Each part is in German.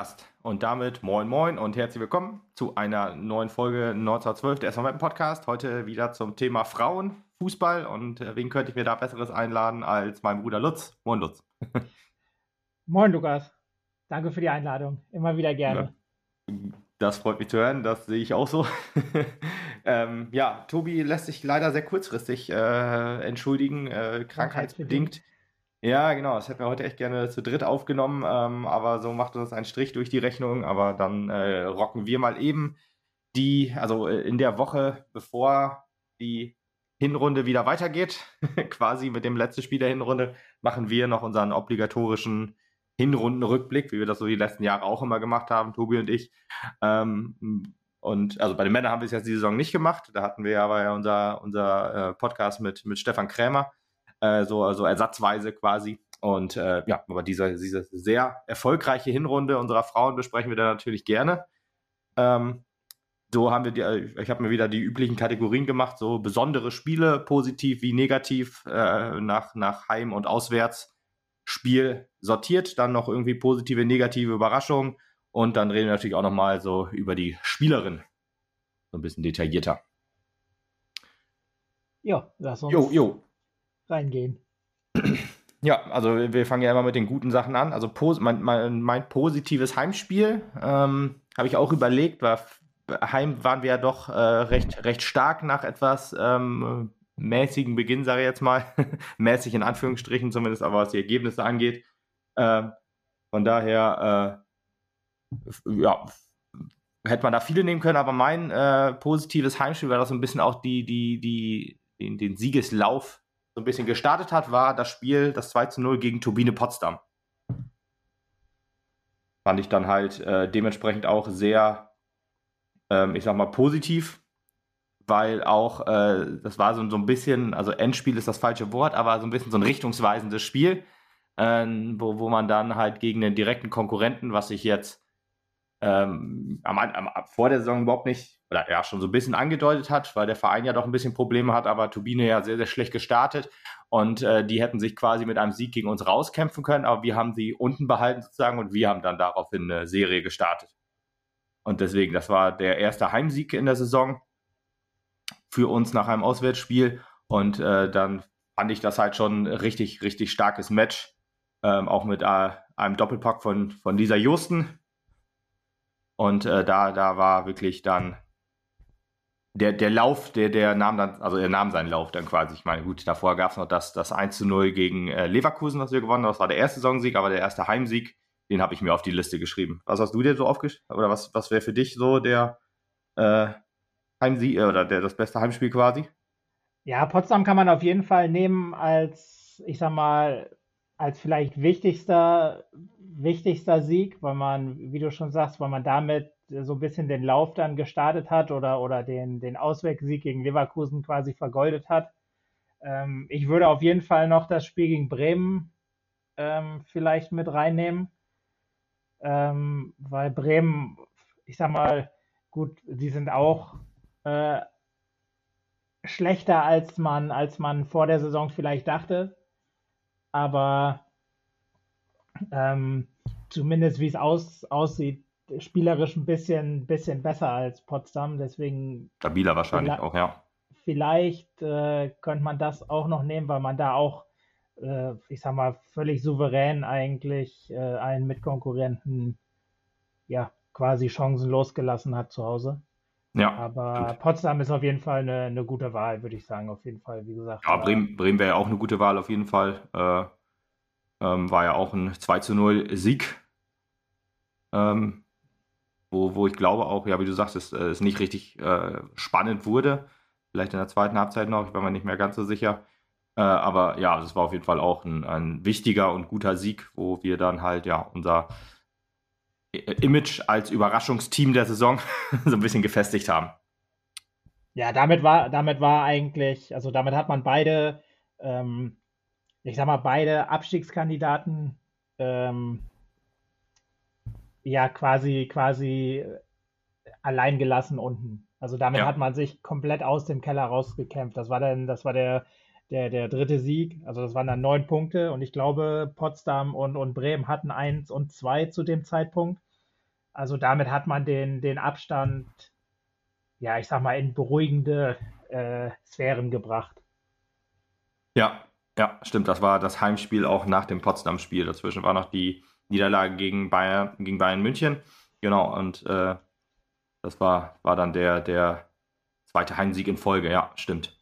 Podcast. Und damit moin moin und herzlich willkommen zu einer neuen Folge 1912 der SVM Podcast. Heute wieder zum Thema Frauen, Fußball und äh, wen könnte ich mir da besseres einladen als mein Bruder Lutz. Moin Lutz. moin Lukas. Danke für die Einladung. Immer wieder gerne. Ja, das freut mich zu hören, das sehe ich auch so. ähm, ja, Tobi lässt sich leider sehr kurzfristig äh, entschuldigen, äh, krankheitsbedingt. Ja, genau. Das hätten wir heute echt gerne zu dritt aufgenommen, ähm, aber so macht uns ein Strich durch die Rechnung. Aber dann äh, rocken wir mal eben die, also äh, in der Woche, bevor die Hinrunde wieder weitergeht, quasi mit dem letzten Spiel der Hinrunde, machen wir noch unseren obligatorischen Hinrundenrückblick, wie wir das so die letzten Jahre auch immer gemacht haben, Tobi und ich. Ähm, und also bei den Männern haben wir es jetzt die Saison nicht gemacht. Da hatten wir aber ja unser, unser äh, Podcast mit, mit Stefan Krämer äh, so also ersatzweise quasi. Und äh, ja, aber diese, diese sehr erfolgreiche Hinrunde unserer Frauen besprechen wir dann natürlich gerne. Ähm, so haben wir die, äh, ich habe mir wieder die üblichen Kategorien gemacht, so besondere Spiele, positiv wie negativ, äh, nach, nach Heim- und Auswärtsspiel sortiert, dann noch irgendwie positive, negative Überraschungen und dann reden wir natürlich auch nochmal so über die Spielerin, so ein bisschen detaillierter. Ja, lass uns. Jo, jo reingehen. Ja, also wir fangen ja immer mit den guten Sachen an. Also mein, mein, mein positives Heimspiel ähm, habe ich auch überlegt, war Heim waren wir ja doch äh, recht, recht stark nach etwas ähm, mäßigen Beginn, sage ich jetzt mal. Mäßig in Anführungsstrichen zumindest, aber was die Ergebnisse angeht. Äh, von daher, äh, ja, hätte man da viele nehmen können, aber mein äh, positives Heimspiel war das so ein bisschen auch die, die, die, den, den Siegeslauf so ein bisschen gestartet hat, war das Spiel, das 2 zu 0 gegen Turbine Potsdam. Fand ich dann halt äh, dementsprechend auch sehr, ähm, ich sag mal, positiv, weil auch, äh, das war so, so ein bisschen, also Endspiel ist das falsche Wort, aber so ein bisschen so ein richtungsweisendes Spiel, äh, wo, wo man dann halt gegen den direkten Konkurrenten, was ich jetzt ähm, am, am, vor der Saison überhaupt nicht oder ja schon so ein bisschen angedeutet hat, weil der Verein ja doch ein bisschen Probleme hat, aber Turbine ja sehr, sehr schlecht gestartet und äh, die hätten sich quasi mit einem Sieg gegen uns rauskämpfen können, aber wir haben sie unten behalten sozusagen und wir haben dann daraufhin eine Serie gestartet. Und deswegen, das war der erste Heimsieg in der Saison für uns nach einem Auswärtsspiel und äh, dann fand ich das halt schon richtig, richtig starkes Match, ähm, auch mit äh, einem Doppelpack von, von Lisa Justen. Und äh, da, da war wirklich dann der, der Lauf, der, der nahm dann, also er nahm seinen Lauf dann quasi. Ich meine, gut, davor gab es noch das, das 1 zu 0 gegen äh, Leverkusen, was wir gewonnen haben. Das war der erste Saisonsieg, aber der erste Heimsieg, den habe ich mir auf die Liste geschrieben. Was hast du dir so aufgeschrieben? Oder was, was wäre für dich so der äh, Heimsieg äh, oder der, das beste Heimspiel quasi? Ja, Potsdam kann man auf jeden Fall nehmen als, ich sag mal, als vielleicht wichtigster, wichtigster Sieg, weil man, wie du schon sagst, weil man damit so ein bisschen den Lauf dann gestartet hat oder, oder den, den Auswegsieg gegen Leverkusen quasi vergoldet hat. Ähm, ich würde auf jeden Fall noch das Spiel gegen Bremen ähm, vielleicht mit reinnehmen, ähm, weil Bremen, ich sag mal, gut, die sind auch äh, schlechter als man, als man vor der Saison vielleicht dachte. Aber ähm, zumindest wie es aus, aussieht, spielerisch ein bisschen, bisschen besser als Potsdam. Deswegen. Stabiler wahrscheinlich auch, ja. Vielleicht äh, könnte man das auch noch nehmen, weil man da auch, äh, ich sag mal, völlig souverän eigentlich äh, einen Mitkonkurrenten ja quasi chancenlos gelassen hat zu Hause. Ja. Aber gut. Potsdam ist auf jeden Fall eine, eine, gute Wahl, würde ich sagen, auf jeden Fall, wie gesagt. Ja, Bremen, Bremen wäre ja auch eine gute Wahl, auf jeden Fall. Äh, ähm, war ja auch ein 2 zu 0 Sieg. Ähm, wo, wo ich glaube auch, ja, wie du sagst, es, äh, es nicht richtig äh, spannend wurde. Vielleicht in der zweiten Halbzeit noch, ich bin mir nicht mehr ganz so sicher. Äh, aber ja, es war auf jeden Fall auch ein, ein wichtiger und guter Sieg, wo wir dann halt ja unser Image als Überraschungsteam der Saison so ein bisschen gefestigt haben. Ja, damit war, damit war eigentlich, also damit hat man beide, ähm, ich sag mal, beide Abstiegskandidaten ähm, ja quasi, quasi allein gelassen unten. Also damit ja. hat man sich komplett aus dem Keller rausgekämpft. Das war dann, das war der der, der dritte Sieg. Also das waren dann neun Punkte und ich glaube, Potsdam und, und Bremen hatten eins und zwei zu dem Zeitpunkt. Also damit hat man den, den Abstand, ja, ich sag mal, in beruhigende äh, Sphären gebracht. Ja, ja, stimmt. Das war das Heimspiel auch nach dem Potsdam-Spiel. Dazwischen war noch die Niederlage gegen Bayern, gegen Bayern München. Genau, und äh, das war, war dann der, der zweite Heimsieg in Folge. Ja, stimmt.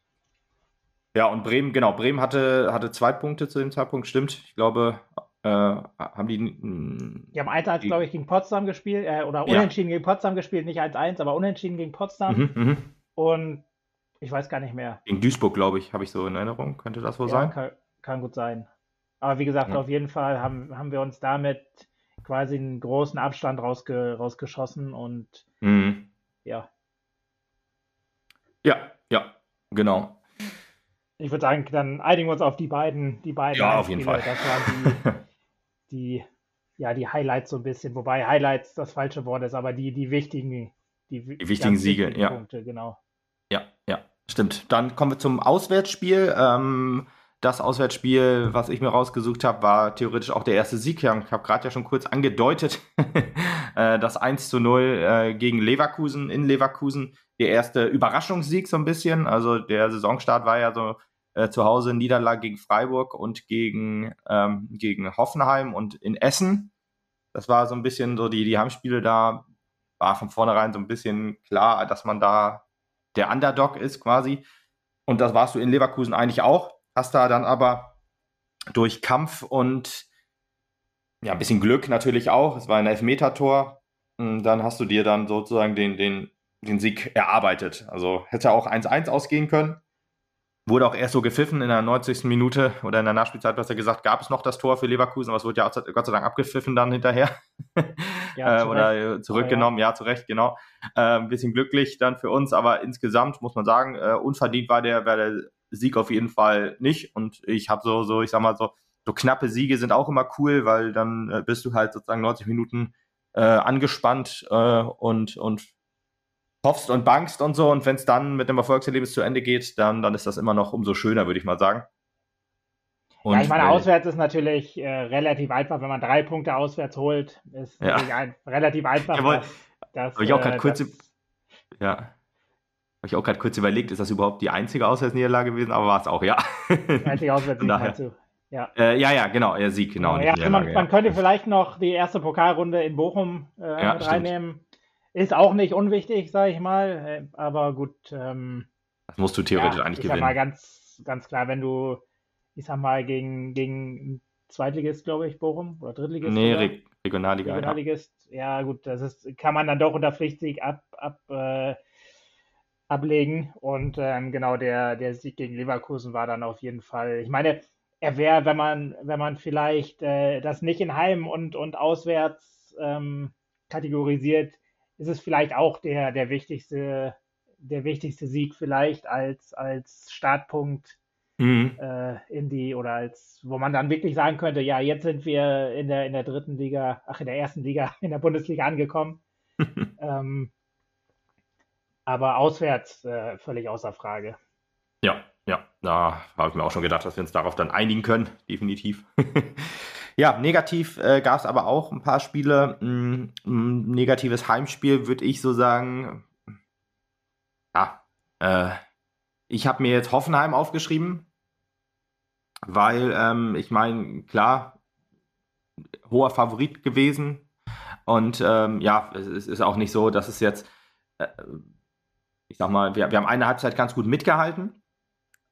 Ja, und Bremen, genau, Bremen hatte, hatte zwei Punkte zu dem Zeitpunkt, stimmt. Ich glaube, äh, haben die. Mh, die haben 1-1, glaube ich, gegen Potsdam gespielt, äh, oder unentschieden ja. gegen Potsdam gespielt, nicht 1-1, aber unentschieden gegen Potsdam. Mhm, mh. Und ich weiß gar nicht mehr. Gegen Duisburg, glaube ich, habe ich so in Erinnerung. Könnte das wohl ja, sein? Kann, kann, gut sein. Aber wie gesagt, ja. auf jeden Fall haben, haben wir uns damit quasi einen großen Abstand rausge, rausgeschossen und mhm. ja. Ja, ja, genau. Ich würde sagen, dann einigen wir uns auf die beiden, die beiden. Ja, auf jeden Fall. Das waren die, die, ja, die Highlights so ein bisschen, wobei Highlights das falsche Wort ist, aber die, die wichtigen, die, die wichtigen Siege, wichtigen ja. Punkte, genau. Ja, ja, stimmt. Dann kommen wir zum Auswärtsspiel. Ähm, das Auswärtsspiel, was ich mir rausgesucht habe, war theoretisch auch der erste Sieg. Ich habe gerade ja schon kurz angedeutet, äh, das 1 zu 0 äh, gegen Leverkusen in Leverkusen. Der erste Überraschungssieg so ein bisschen. Also der Saisonstart war ja so äh, zu Hause Niederlage gegen Freiburg und gegen, ähm, gegen Hoffenheim und in Essen. Das war so ein bisschen so die, die Heimspiele da, war von vornherein so ein bisschen klar, dass man da der Underdog ist quasi. Und das warst du in Leverkusen eigentlich auch. Hast da dann aber durch Kampf und ja, ein bisschen Glück natürlich auch. Es war ein Elfmeter-Tor. Dann hast du dir dann sozusagen den, den, den Sieg erarbeitet. Also hätte auch 1-1 ausgehen können. Wurde auch erst so gepfiffen in der 90. Minute oder in der Nachspielzeit, was er gesagt, gab es noch das Tor für Leverkusen, aber es wurde ja Gott sei Dank abgepfiffen dann hinterher. Ja, äh, oder zurückgenommen, ja. ja, zu Recht, genau. Äh, ein bisschen glücklich dann für uns, aber insgesamt muss man sagen, äh, unverdient war der, war der Sieg auf jeden Fall nicht. Und ich habe so, so, ich sag mal so, so knappe Siege sind auch immer cool, weil dann äh, bist du halt sozusagen 90 Minuten äh, angespannt äh, und, und hoffst und bangst und so. Und wenn es dann mit dem Erfolgserlebnis zu Ende geht, dann, dann ist das immer noch umso schöner, würde ich mal sagen. Und, ja, ich meine, auswärts ist natürlich äh, relativ einfach, wenn man drei Punkte auswärts holt, ist ja. ein, relativ einfach. Jawohl. Das, das, ich auch gerade äh, kurz, ja, habe ich auch gerade kurz überlegt, ist das überhaupt die einzige Auswärtsniederlage gewesen? Aber war es auch, ja. Die einzige Auswärtsniederlage, du? Ja. Äh, ja, ja, genau, er Sieg, genau. Ja, man, man, könnte vielleicht noch die erste Pokalrunde in Bochum äh, ja, mit reinnehmen. Ist auch nicht unwichtig, sage ich mal. Äh, aber gut. Ähm, das musst du theoretisch ja, eigentlich ich gewinnen. Sag mal ganz, ganz klar, wenn du, ich sag mal, gegen, gegen Zweitligist, glaube ich, Bochum oder Drittligist. Nee, oder? Re Regionalliga. Regionalligist, ja. ja. gut, das ist, kann man dann doch unter Pflichtsieg ab, ab, äh, ablegen. Und ähm, genau, der, der Sieg gegen Leverkusen war dann auf jeden Fall. Ich meine, er wäre, wenn man, wenn man vielleicht äh, das nicht in Heim und, und auswärts ähm, kategorisiert, ist es vielleicht auch der, der wichtigste, der wichtigste Sieg vielleicht als, als Startpunkt mhm. äh, in die oder als, wo man dann wirklich sagen könnte, ja, jetzt sind wir in der, in der dritten Liga, ach, in der ersten Liga, in der Bundesliga angekommen. ähm, aber auswärts äh, völlig außer Frage. Ja, ja, da habe ich mir auch schon gedacht, dass wir uns darauf dann einigen können, definitiv. Ja, negativ äh, gab es aber auch ein paar Spiele. Ein, mm, ein negatives Heimspiel würde ich so sagen. Ja, äh, ich habe mir jetzt Hoffenheim aufgeschrieben, weil ähm, ich meine, klar, hoher Favorit gewesen. Und ähm, ja, es, ist auch nicht so, dass es jetzt, äh, ich sag mal, wir, wir haben eine Halbzeit ganz gut mitgehalten.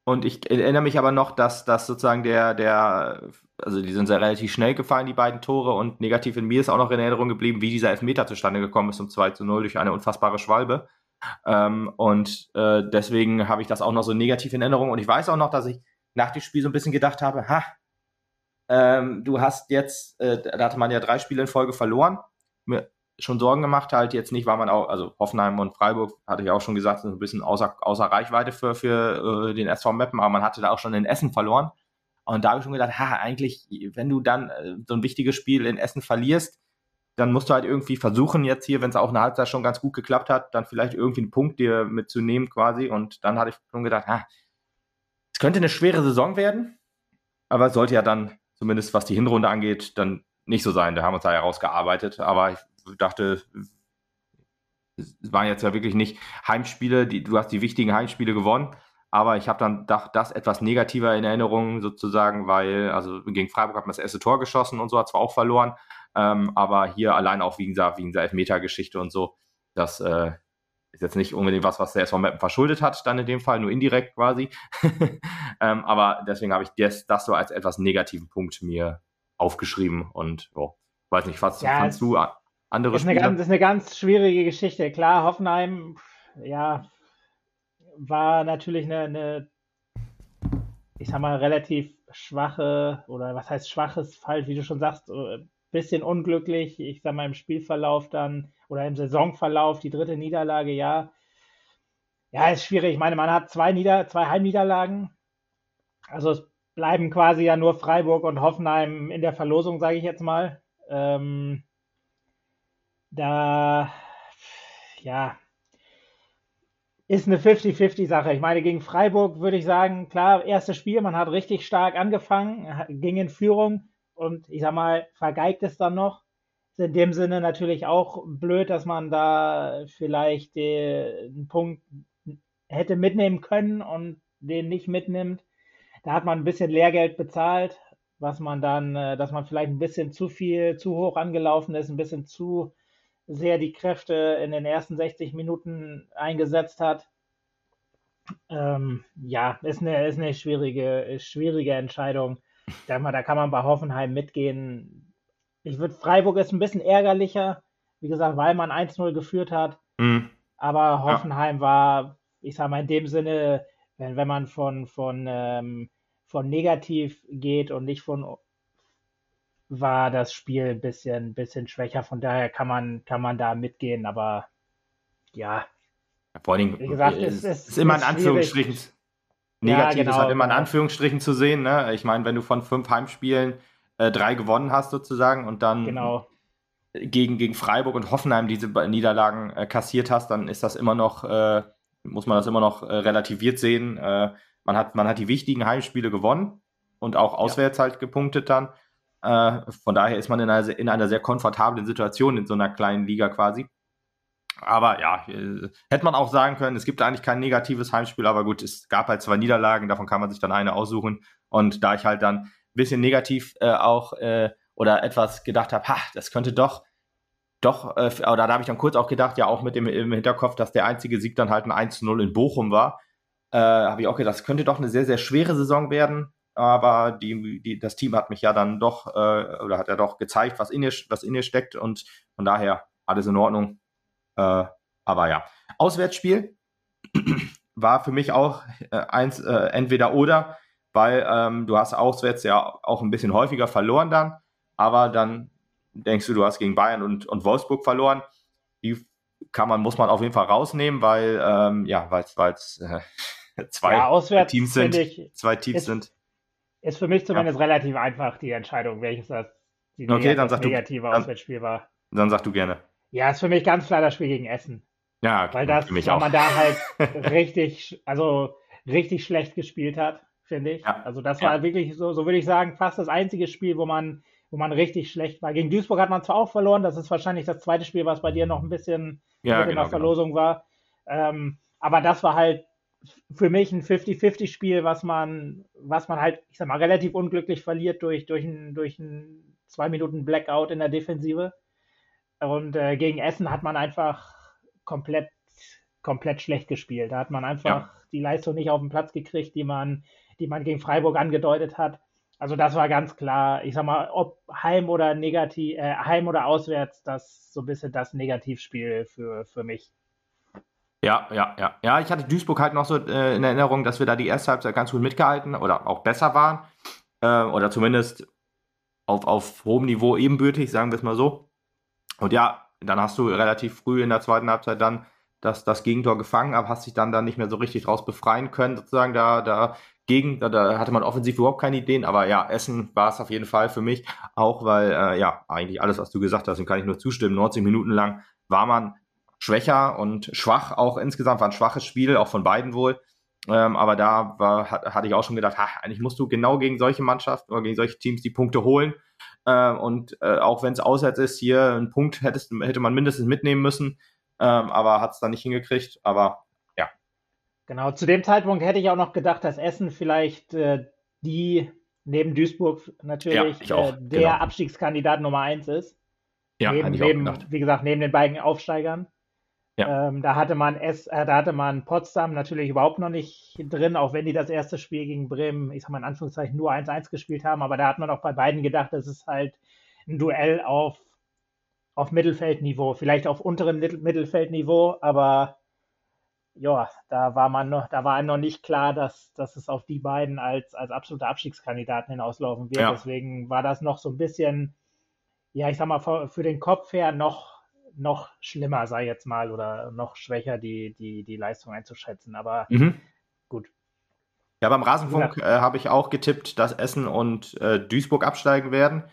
Und ich erinnere mich aber noch, dass, dass sozusagen der, der, also die sind sehr relativ schnell gefallen, die beiden Tore, und negativ in mir ist auch noch in Erinnerung geblieben, wie dieser Elfmeter zustande gekommen ist um 2 zu 0 durch eine unfassbare Schwalbe. Ähm, und äh, deswegen habe ich das auch noch so negativ in Erinnerung. Und ich weiß auch noch, dass ich nach dem Spiel so ein bisschen gedacht habe, ha, ähm, du hast jetzt, äh, da hatte man ja drei Spiele in Folge verloren schon Sorgen gemacht, halt jetzt nicht, weil man auch, also Hoffenheim und Freiburg, hatte ich auch schon gesagt, sind ein bisschen außer, außer Reichweite für, für äh, den SV Meppen, aber man hatte da auch schon in Essen verloren. Und da habe ich schon gedacht, ha, eigentlich, wenn du dann äh, so ein wichtiges Spiel in Essen verlierst, dann musst du halt irgendwie versuchen, jetzt hier, wenn es auch eine Halbzeit schon ganz gut geklappt hat, dann vielleicht irgendwie einen Punkt dir mitzunehmen quasi. Und dann hatte ich schon gedacht, ha, es könnte eine schwere Saison werden, aber es sollte ja dann, zumindest was die Hinrunde angeht, dann nicht so sein. Da haben wir uns da herausgearbeitet. Aber ich dachte, es waren jetzt ja wirklich nicht Heimspiele, die, du hast die wichtigen Heimspiele gewonnen. Aber ich habe dann das etwas negativer in Erinnerung sozusagen, weil, also gegen Freiburg hat man das erste Tor geschossen und so, hat zwar auch verloren, ähm, aber hier allein auch wegen dieser, wegen dieser Elfmeter-Geschichte und so, das äh, ist jetzt nicht unbedingt was, was der SV Meppen verschuldet hat, dann in dem Fall, nur indirekt quasi. ähm, aber deswegen habe ich das, das so als etwas negativen Punkt mir aufgeschrieben und oh, weiß nicht, was ja, fandst du andere ist Spiele? Eine ganz, ist eine ganz schwierige Geschichte. Klar, Hoffenheim, ja, war natürlich eine, eine, ich sag mal, relativ schwache, oder was heißt schwaches Fall, wie du schon sagst, ein äh, bisschen unglücklich, ich sag mal, im Spielverlauf dann oder im Saisonverlauf, die dritte Niederlage, ja. Ja, ist schwierig. Ich meine, man hat zwei, Nieder zwei Heimniederlagen. Also es bleiben quasi ja nur Freiburg und Hoffenheim in der Verlosung, sage ich jetzt mal. Ähm, da, ja, ist eine 50-50-Sache. Ich meine, gegen Freiburg würde ich sagen, klar, erstes Spiel, man hat richtig stark angefangen, ging in Führung und ich sag mal, vergeigt es dann noch. Ist in dem Sinne natürlich auch blöd, dass man da vielleicht den Punkt hätte mitnehmen können und den nicht mitnimmt. Da hat man ein bisschen Lehrgeld bezahlt, was man dann, äh, dass man vielleicht ein bisschen zu viel, zu hoch angelaufen ist, ein bisschen zu sehr die Kräfte in den ersten 60 Minuten eingesetzt hat. Ähm, ja, ist eine, ist eine schwierige, schwierige Entscheidung. Da, da kann man bei Hoffenheim mitgehen. Ich würde, Freiburg ist ein bisschen ärgerlicher, wie gesagt, weil man 1-0 geführt hat. Mhm. Aber Hoffenheim ja. war, ich sage mal, in dem Sinne, wenn, wenn man von, von, ähm, von negativ geht und nicht von war das Spiel ein bisschen, bisschen schwächer. Von daher kann man, kann man da mitgehen, aber ja. Vor allen Dingen, wie gesagt, es, es ist immer in Anführungsstrichen negativ, ja, genau, ist halt immer in Anführungsstrichen zu sehen. Ne? Ich meine, wenn du von fünf Heimspielen äh, drei gewonnen hast sozusagen und dann genau. gegen, gegen Freiburg und Hoffenheim diese Niederlagen äh, kassiert hast, dann ist das immer noch, äh, muss man das immer noch äh, relativiert sehen. Äh, man, hat, man hat die wichtigen Heimspiele gewonnen und auch auswärts ja. halt gepunktet dann. Äh, von daher ist man in einer, in einer sehr komfortablen Situation in so einer kleinen Liga quasi. Aber ja, äh, hätte man auch sagen können, es gibt eigentlich kein negatives Heimspiel, aber gut, es gab halt zwei Niederlagen, davon kann man sich dann eine aussuchen. Und da ich halt dann ein bisschen negativ äh, auch äh, oder etwas gedacht habe, ha, das könnte doch, doch, äh, oder da habe ich dann kurz auch gedacht, ja, auch mit dem im Hinterkopf, dass der einzige Sieg dann halt ein 1-0 in Bochum war, äh, habe ich auch gedacht, das könnte doch eine sehr, sehr schwere Saison werden aber die, die, das Team hat mich ja dann doch, äh, oder hat ja doch gezeigt, was in, ihr, was in ihr steckt und von daher alles in Ordnung. Äh, aber ja, Auswärtsspiel war für mich auch äh, eins, äh, entweder oder, weil ähm, du hast auswärts ja auch ein bisschen häufiger verloren dann, aber dann denkst du, du hast gegen Bayern und, und Wolfsburg verloren. Die kann man, muss man auf jeden Fall rausnehmen, weil, ähm, ja, weil es äh, zwei ja, Teams sind. Ich, zwei Teams sind ist für mich zumindest ja. relativ einfach, die Entscheidung, welches das die okay, dann sag negative du, Auswärtsspiel war. Dann sag du gerne. Ja, ist für mich ganz klar das Spiel gegen Essen. Ja, weil das, weil auch. man da halt richtig, also richtig schlecht gespielt hat, finde ich. Ja. Also das war ja. wirklich so, so würde ich sagen, fast das einzige Spiel, wo man, wo man richtig schlecht war. Gegen Duisburg hat man zwar auch verloren, das ist wahrscheinlich das zweite Spiel, was bei dir noch ein bisschen ja, in genau, der Verlosung genau. war. Ähm, aber das war halt für mich ein 50-50-Spiel, was man, was man halt, ich sag mal, relativ unglücklich verliert durch, durch ein, durch ein zwei Minuten Blackout in der Defensive. Und äh, gegen Essen hat man einfach komplett, komplett schlecht gespielt. Da hat man einfach ja. die Leistung nicht auf den Platz gekriegt, die man, die man gegen Freiburg angedeutet hat. Also das war ganz klar, ich sag mal, ob Heim oder negativ, äh, Heim oder auswärts, das so ein bisschen das Negativspiel für, für mich. Ja, ja, ja. Ja, ich hatte Duisburg halt noch so äh, in Erinnerung, dass wir da die erste Halbzeit ganz gut mitgehalten oder auch besser waren. Äh, oder zumindest auf, auf hohem Niveau ebenbürtig, sagen wir es mal so. Und ja, dann hast du relativ früh in der zweiten Halbzeit dann das, das Gegentor gefangen, aber hast dich dann, dann nicht mehr so richtig draus befreien können, sozusagen. Da, da gegen, da, da hatte man offensiv überhaupt keine Ideen, aber ja, Essen war es auf jeden Fall für mich, auch weil, äh, ja, eigentlich alles, was du gesagt hast, dem kann ich nur zustimmen. 90 Minuten lang war man schwächer und schwach auch insgesamt, war ein schwaches Spiel, auch von beiden wohl. Ähm, aber da war, hat, hatte ich auch schon gedacht, ha, eigentlich musst du genau gegen solche Mannschaften oder gegen solche Teams die Punkte holen. Äh, und äh, auch wenn es auswärts ist, hier einen Punkt hättest, hätte man mindestens mitnehmen müssen, ähm, aber hat es dann nicht hingekriegt. Aber ja. Genau, zu dem Zeitpunkt hätte ich auch noch gedacht, dass Essen vielleicht äh, die neben Duisburg natürlich ja, auch, äh, der genau. Abstiegskandidat Nummer eins ist. Ja, neben, neben wie gesagt, neben den beiden Aufsteigern. Ja. Ähm, da hatte man es, äh, da hatte man Potsdam natürlich überhaupt noch nicht drin, auch wenn die das erste Spiel gegen Bremen, ich sag mal in Anführungszeichen, nur 1-1 gespielt haben, aber da hat man auch bei beiden gedacht, das ist halt ein Duell auf, auf Mittelfeldniveau, vielleicht auf unterem Mittelfeldniveau, aber ja, da war man noch, da war einem noch nicht klar, dass, dass es auf die beiden als, als absolute Abstiegskandidaten hinauslaufen wird. Ja. Deswegen war das noch so ein bisschen, ja, ich sag mal, für, für den Kopf her noch noch schlimmer, sei jetzt mal, oder noch schwächer die, die, die Leistung einzuschätzen. Aber mhm. gut. Ja, beim Rasenfunk äh, habe ich auch getippt, dass Essen und äh, Duisburg absteigen werden,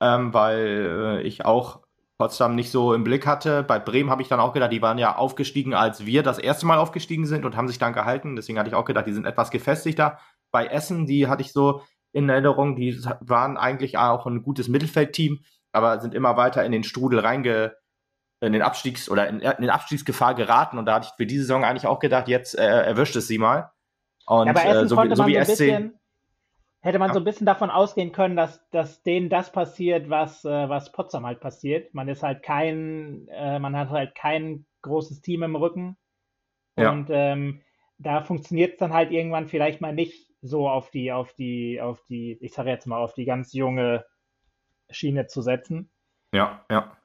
ähm, weil äh, ich auch Potsdam nicht so im Blick hatte. Bei Bremen habe ich dann auch gedacht, die waren ja aufgestiegen, als wir das erste Mal aufgestiegen sind und haben sich dann gehalten. Deswegen hatte ich auch gedacht, die sind etwas gefestigter. Bei Essen, die hatte ich so in Erinnerung, die waren eigentlich auch ein gutes Mittelfeldteam, aber sind immer weiter in den Strudel reinge, in den Abstiegs- oder in, in den Abstiegsgefahr geraten. Und da hatte ich für diese Saison eigentlich auch gedacht, jetzt äh, erwischt es sie mal. Und ja, äh, so, so, wie so SC. Bisschen, hätte man ja. so ein bisschen davon ausgehen können, dass, dass denen das passiert, was, äh, was Potsdam halt passiert. Man ist halt kein, äh, man hat halt kein großes Team im Rücken. Und ja. ähm, da funktioniert es dann halt irgendwann vielleicht mal nicht so auf die, auf die, auf die, ich sage jetzt mal, auf die ganz junge Schiene zu setzen. Ja, ja.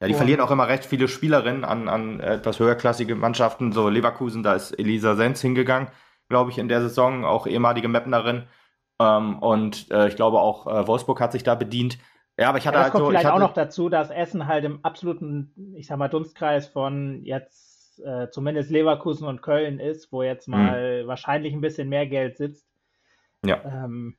Ja, die und verlieren auch immer recht viele Spielerinnen an, an etwas höherklassige Mannschaften. So Leverkusen, da ist Elisa Sens hingegangen, glaube ich, in der Saison, auch ehemalige Mapnerin. Ähm, und äh, ich glaube auch äh, Wolfsburg hat sich da bedient. Ja, aber ich hatte ja, das halt kommt so, vielleicht hatte, auch noch dazu, dass Essen halt im absoluten, ich sag mal, Dunstkreis von jetzt äh, zumindest Leverkusen und Köln ist, wo jetzt hm. mal mh. wahrscheinlich ein bisschen mehr Geld sitzt. Ja. Ähm,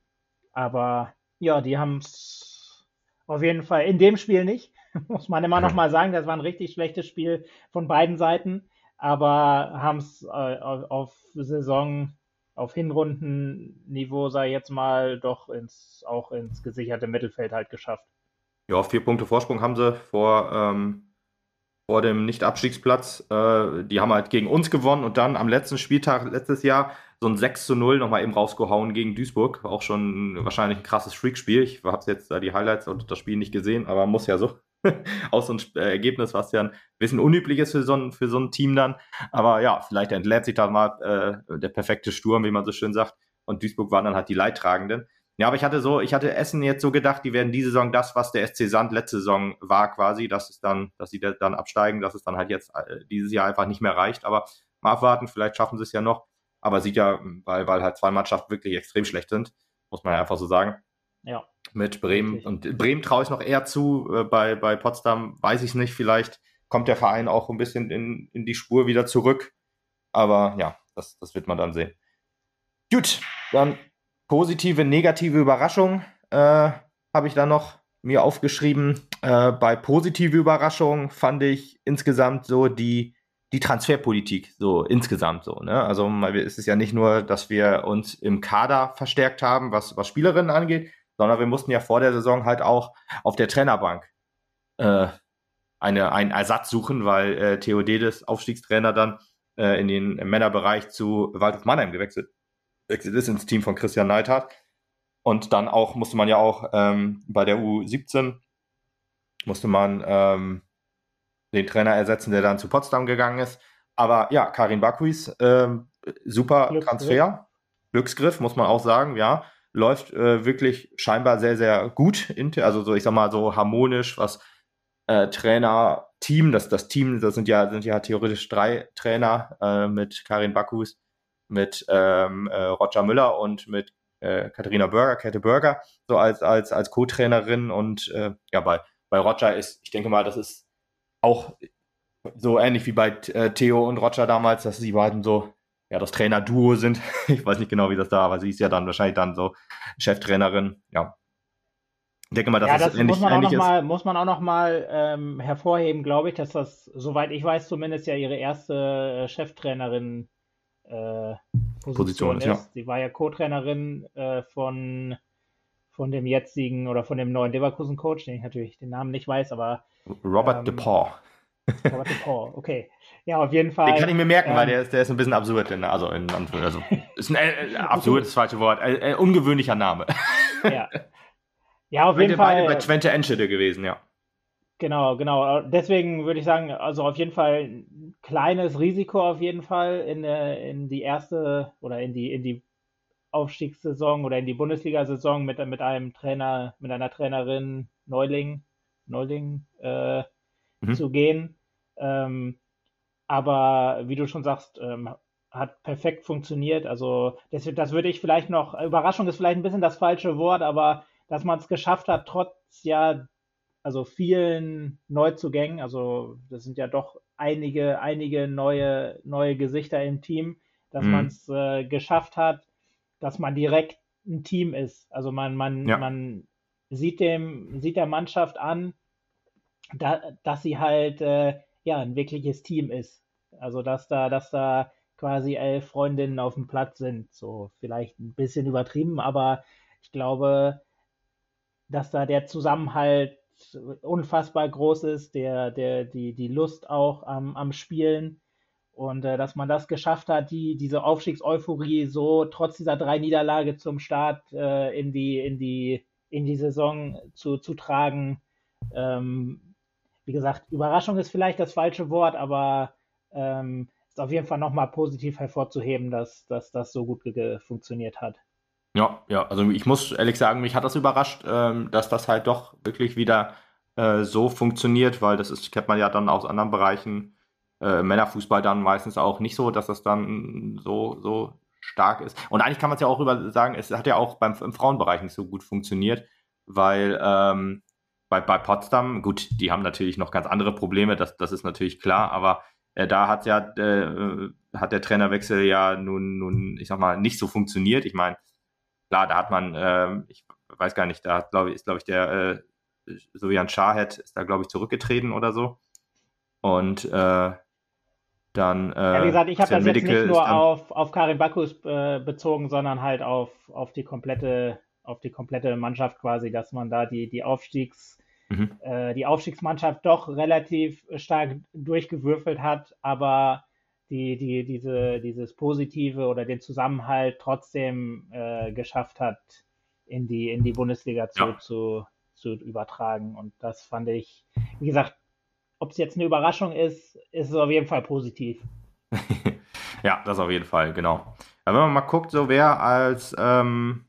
aber ja, die haben es auf jeden Fall in dem Spiel nicht. muss man immer noch mal sagen. Das war ein richtig schlechtes Spiel von beiden Seiten, aber haben es äh, auf Saison, auf Hinrundenniveau, sei jetzt mal, doch ins, auch ins gesicherte Mittelfeld halt geschafft. Ja, vier Punkte Vorsprung haben sie vor, ähm, vor dem Nicht-Abstiegsplatz. Äh, die haben halt gegen uns gewonnen und dann am letzten Spieltag letztes Jahr so ein 6 zu 0 nochmal eben rausgehauen gegen Duisburg. Auch schon wahrscheinlich ein krasses Freakspiel. Ich habe jetzt äh, die Highlights und das Spiel nicht gesehen, aber muss ja so. auch so ein äh, Ergebnis, was ja ein bisschen unüblich ist für so ein, für so ein Team dann. Aber ja, vielleicht entlädt sich da mal äh, der perfekte Sturm, wie man so schön sagt. Und Duisburg waren dann halt die Leidtragenden. Ja, aber ich hatte so, ich hatte Essen jetzt so gedacht, die werden diese Saison das, was der SC Sand letzte Saison war, quasi, dass es dann, dass sie dann absteigen, dass es dann halt jetzt äh, dieses Jahr einfach nicht mehr reicht. Aber mal abwarten, vielleicht schaffen sie es ja noch. Aber sieht ja, weil, weil halt zwei Mannschaften wirklich extrem schlecht sind, muss man ja einfach so sagen. Ja mit Bremen. Okay. Und Bremen traue ich noch eher zu. Äh, bei, bei Potsdam weiß ich nicht. Vielleicht kommt der Verein auch ein bisschen in, in die Spur wieder zurück. Aber ja, das, das wird man dann sehen. Gut, dann positive, negative Überraschung äh, habe ich da noch mir aufgeschrieben. Äh, bei positive Überraschung fand ich insgesamt so die, die Transferpolitik, so insgesamt so. Ne? Also es ist ja nicht nur, dass wir uns im Kader verstärkt haben, was, was Spielerinnen angeht, sondern wir mussten ja vor der Saison halt auch auf der Trainerbank äh, eine, einen Ersatz suchen, weil äh, Theodedes, Aufstiegstrainer, dann äh, in den Männerbereich zu Waldhof Mannheim gewechselt ist ins Team von Christian Neidhardt. Und dann auch musste man ja auch ähm, bei der U17 musste man ähm, den Trainer ersetzen, der dann zu Potsdam gegangen ist. Aber ja, Karin Bakuis, ähm, super Glücksgriff. Transfer. Glücksgriff, muss man auch sagen, ja läuft äh, wirklich scheinbar sehr, sehr gut. Also so, ich sag mal, so harmonisch, was äh, Trainer, Team, das, das Team, das sind ja, sind ja theoretisch drei Trainer äh, mit Karin Bakus, mit ähm, äh, Roger Müller und mit äh, Katharina Burger, Kette Burger, so als, als, als Co-Trainerin und äh, ja, bei, bei Roger ist, ich denke mal, das ist auch so ähnlich wie bei äh, Theo und Roger damals, dass die beiden so ja, das Trainer-Duo sind. Ich weiß nicht genau, wie das da, aber sie ist ja dann wahrscheinlich dann so Cheftrainerin. Ja. Ich denke mal, dass ja, das, das ähnlich, muss man ähnlich auch noch ist. Mal, muss man auch noch mal ähm, hervorheben, glaube ich, dass das, soweit ich weiß, zumindest ja ihre erste äh, Cheftrainerin äh, Position, Position, ist. Ja. Sie war ja Co-Trainerin äh, von, von dem jetzigen oder von dem neuen Leverkusen-Coach, den ich natürlich den Namen nicht weiß, aber Robert ähm, DePaul. Robert DePaul, okay. Ja, auf jeden Fall. Den kann ich mir merken, ähm, weil der ist, der ist ein bisschen absurd. In, also, in, also ist ein äh, absurd, das falsche Wort. Äh, äh, ungewöhnlicher Name. ja. Ja, auf jeden Fall. Beide bei Twente Enschede gewesen, ja. Genau, genau. Deswegen würde ich sagen, also auf jeden Fall ein kleines Risiko auf jeden Fall in, in die erste oder in die, in die Aufstiegssaison oder in die Bundesliga-Saison mit, mit einem Trainer, mit einer Trainerin Neuling, Neuling äh, mhm. zu gehen. Ähm, aber wie du schon sagst, ähm, hat perfekt funktioniert. Also das, das würde ich vielleicht noch, Überraschung ist vielleicht ein bisschen das falsche Wort, aber dass man es geschafft hat, trotz ja also vielen Neuzugängen, also das sind ja doch einige, einige neue, neue Gesichter im Team, dass mhm. man es äh, geschafft hat, dass man direkt ein Team ist. Also man, man, ja. man sieht dem, sieht der Mannschaft an, da, dass sie halt äh, ja ein wirkliches Team ist. Also dass da, dass da quasi elf Freundinnen auf dem Platz sind. So vielleicht ein bisschen übertrieben, aber ich glaube, dass da der Zusammenhalt unfassbar groß ist, der, der, die, die Lust auch am, am Spielen. Und äh, dass man das geschafft hat, die, diese Aufstiegseuphorie so trotz dieser drei Niederlage zum Start äh, in, die, in, die, in die Saison zu, zu tragen. Ähm, wie gesagt, Überraschung ist vielleicht das falsche Wort, aber ähm, ist auf jeden Fall nochmal positiv hervorzuheben, dass, dass das so gut funktioniert hat. Ja, ja, also ich muss ehrlich sagen, mich hat das überrascht, ähm, dass das halt doch wirklich wieder äh, so funktioniert, weil das ist, kennt man ja dann aus anderen Bereichen, äh, Männerfußball dann meistens auch nicht so, dass das dann so, so stark ist. Und eigentlich kann man es ja auch über sagen, es hat ja auch beim, im Frauenbereich nicht so gut funktioniert, weil ähm, bei, bei Potsdam, gut, die haben natürlich noch ganz andere Probleme, das, das ist natürlich klar, aber äh, da hat ja, äh, hat der Trainerwechsel ja nun, nun, ich sag mal, nicht so funktioniert. Ich meine, klar, da hat man, äh, ich weiß gar nicht, da hat, glaube ich, ist, glaube ich, der äh, Sovian Shahed ist da, glaube ich, zurückgetreten oder so. Und äh, dann. Äh, ja, wie gesagt, ich habe das jetzt nicht nur auf, auf Karin Bakus äh, bezogen, sondern halt auf, auf die komplette, auf die komplette Mannschaft quasi, dass man da die, die Aufstiegs, mhm. äh, die Aufstiegsmannschaft doch relativ stark durchgewürfelt hat, aber die, die, diese, dieses Positive oder den Zusammenhalt trotzdem äh, geschafft hat, in die, in die Bundesliga zu, ja. zu, zu übertragen. Und das fand ich, wie gesagt, ob es jetzt eine Überraschung ist, ist es auf jeden Fall positiv. ja, das auf jeden Fall, genau. Ja, wenn man mal guckt, so wer als, ähm,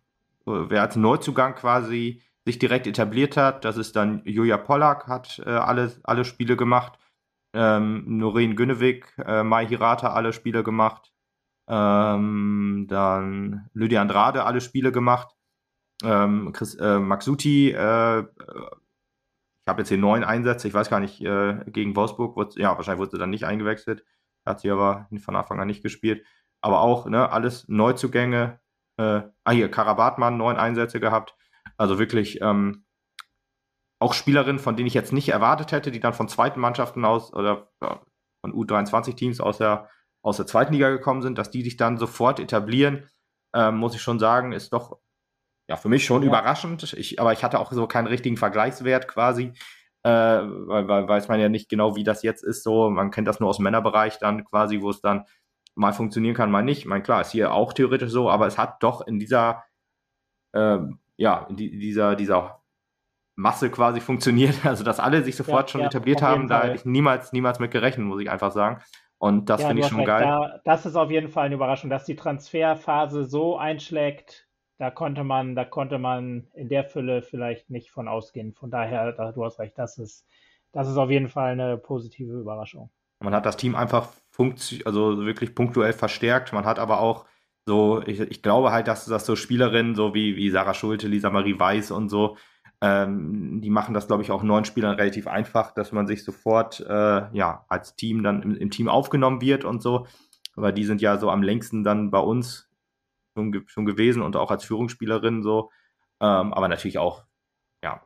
wer als Neuzugang quasi sich direkt etabliert hat, das ist dann Julia Pollack, hat äh, alle, alle Spiele gemacht ähm, Noreen Günnewig, äh, Mai Hirata alle Spiele gemacht. Ähm, dann Lydia Andrade alle Spiele gemacht. Ähm, Chris, äh, Maxuti, äh, ich habe jetzt hier neun Einsätze, ich weiß gar nicht, äh, gegen Wolfsburg, wurde, ja, wahrscheinlich wurde sie dann nicht eingewechselt. Hat sie aber von Anfang an nicht gespielt. Aber auch, ne, alles Neuzugänge. Äh, ah, hier, Karabatmann, neun Einsätze gehabt. Also wirklich, ähm, auch Spielerinnen, von denen ich jetzt nicht erwartet hätte, die dann von zweiten Mannschaften aus oder ja, von U23-Teams aus der, aus der zweiten Liga gekommen sind, dass die sich dann sofort etablieren, ähm, muss ich schon sagen, ist doch ja für mich schon ja. überraschend. Ich, aber ich hatte auch so keinen richtigen Vergleichswert quasi, äh, weil, weil weiß man ja nicht genau, wie das jetzt ist. So, man kennt das nur aus dem Männerbereich dann quasi, wo es dann mal funktionieren kann, mal nicht. Ich meine, klar, ist hier auch theoretisch so, aber es hat doch in dieser, äh, ja, in die, dieser, dieser Masse quasi funktioniert, also dass alle sich sofort ja, schon ja, etabliert haben, da hätte ich niemals, niemals mit gerechnet, muss ich einfach sagen. Und das ja, finde ich schon recht. geil. Da, das ist auf jeden Fall eine Überraschung, dass die Transferphase so einschlägt. Da konnte man, da konnte man in der Fülle vielleicht nicht von ausgehen. Von daher, da, du hast recht, das ist, das ist auf jeden Fall eine positive Überraschung. Man hat das Team einfach also wirklich punktuell verstärkt. Man hat aber auch so, ich, ich glaube halt, dass das so Spielerinnen, so wie, wie Sarah Schulte, Lisa Marie Weiß und so, ähm, die machen das, glaube ich, auch neuen Spielern relativ einfach, dass man sich sofort äh, ja, als Team dann im, im, Team aufgenommen wird und so. Aber die sind ja so am längsten dann bei uns schon, schon gewesen und auch als Führungsspielerin so. Ähm, aber natürlich auch, ja,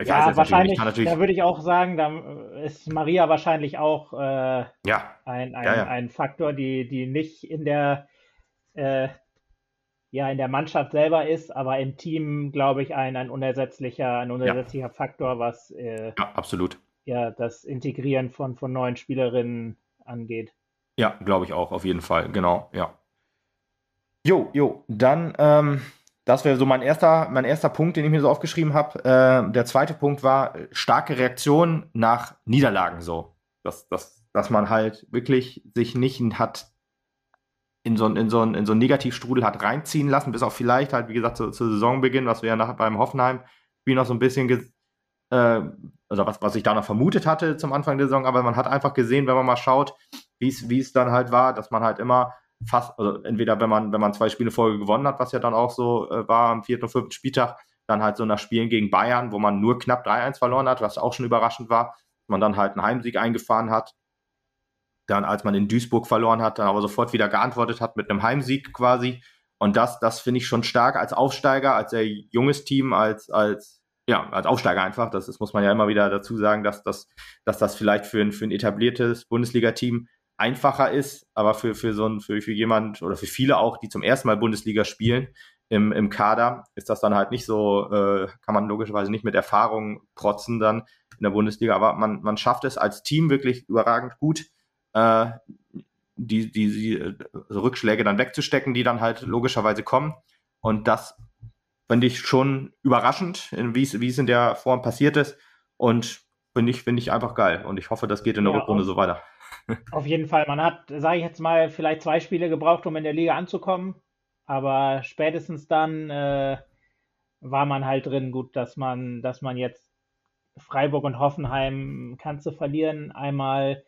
Ich ja, wahrscheinlich, natürlich, da würde ich auch sagen, da ist Maria wahrscheinlich auch äh, ja. ein, ein, ja, ja. ein Faktor, die, die nicht in der, äh, ja, in der Mannschaft selber ist, aber im Team, glaube ich, ein, ein unersetzlicher, ein unersetzlicher Faktor, was äh, ja, absolut. Ja, das Integrieren von, von neuen Spielerinnen angeht. Ja, glaube ich auch, auf jeden Fall, genau, ja. Jo, jo, dann ähm, das wäre so mein erster, mein erster Punkt, den ich mir so aufgeschrieben habe. Äh, der zweite Punkt war starke Reaktion nach Niederlagen so. Dass, dass, dass man halt wirklich sich nicht hat in so, in so, in so einen Negativstrudel hat reinziehen lassen, bis auch vielleicht halt, wie gesagt, zu, zu Saisonbeginn, was wir ja nach, beim Hoffenheim-Spiel noch so ein bisschen, äh, also was, was ich da noch vermutet hatte zum Anfang der Saison, aber man hat einfach gesehen, wenn man mal schaut, wie es dann halt war, dass man halt immer fast, also entweder wenn man, wenn man zwei Spiele Folge gewonnen hat, was ja dann auch so äh, war am vierten und fünften Spieltag, dann halt so nach Spielen gegen Bayern, wo man nur knapp 3-1 verloren hat, was auch schon überraschend war, man dann halt einen Heimsieg eingefahren hat. Dann, als man in Duisburg verloren hat, dann aber sofort wieder geantwortet hat mit einem Heimsieg quasi. Und das, das finde ich schon stark als Aufsteiger, als sehr junges Team, als, als, ja, als Aufsteiger einfach. Das ist, muss man ja immer wieder dazu sagen, dass, dass, dass das vielleicht für ein, für ein etabliertes Bundesliga-Team einfacher ist, aber für, für so ein, für, für jemand oder für viele auch, die zum ersten Mal Bundesliga spielen im, im Kader, ist das dann halt nicht so, äh, kann man logischerweise nicht mit Erfahrung protzen dann in der Bundesliga, aber man, man schafft es als Team wirklich überragend gut, äh, die, die, die also Rückschläge dann wegzustecken, die dann halt logischerweise kommen. Und das finde ich schon überraschend, wie es, in der Form passiert ist. Und finde ich, finde ich einfach geil. Und ich hoffe, das geht in der ja, Rückrunde so weiter. Auf jeden Fall. Man hat, sage ich jetzt mal, vielleicht zwei Spiele gebraucht, um in der Liga anzukommen. Aber spätestens dann äh, war man halt drin. Gut, dass man, dass man jetzt Freiburg und Hoffenheim kannst du verlieren. Einmal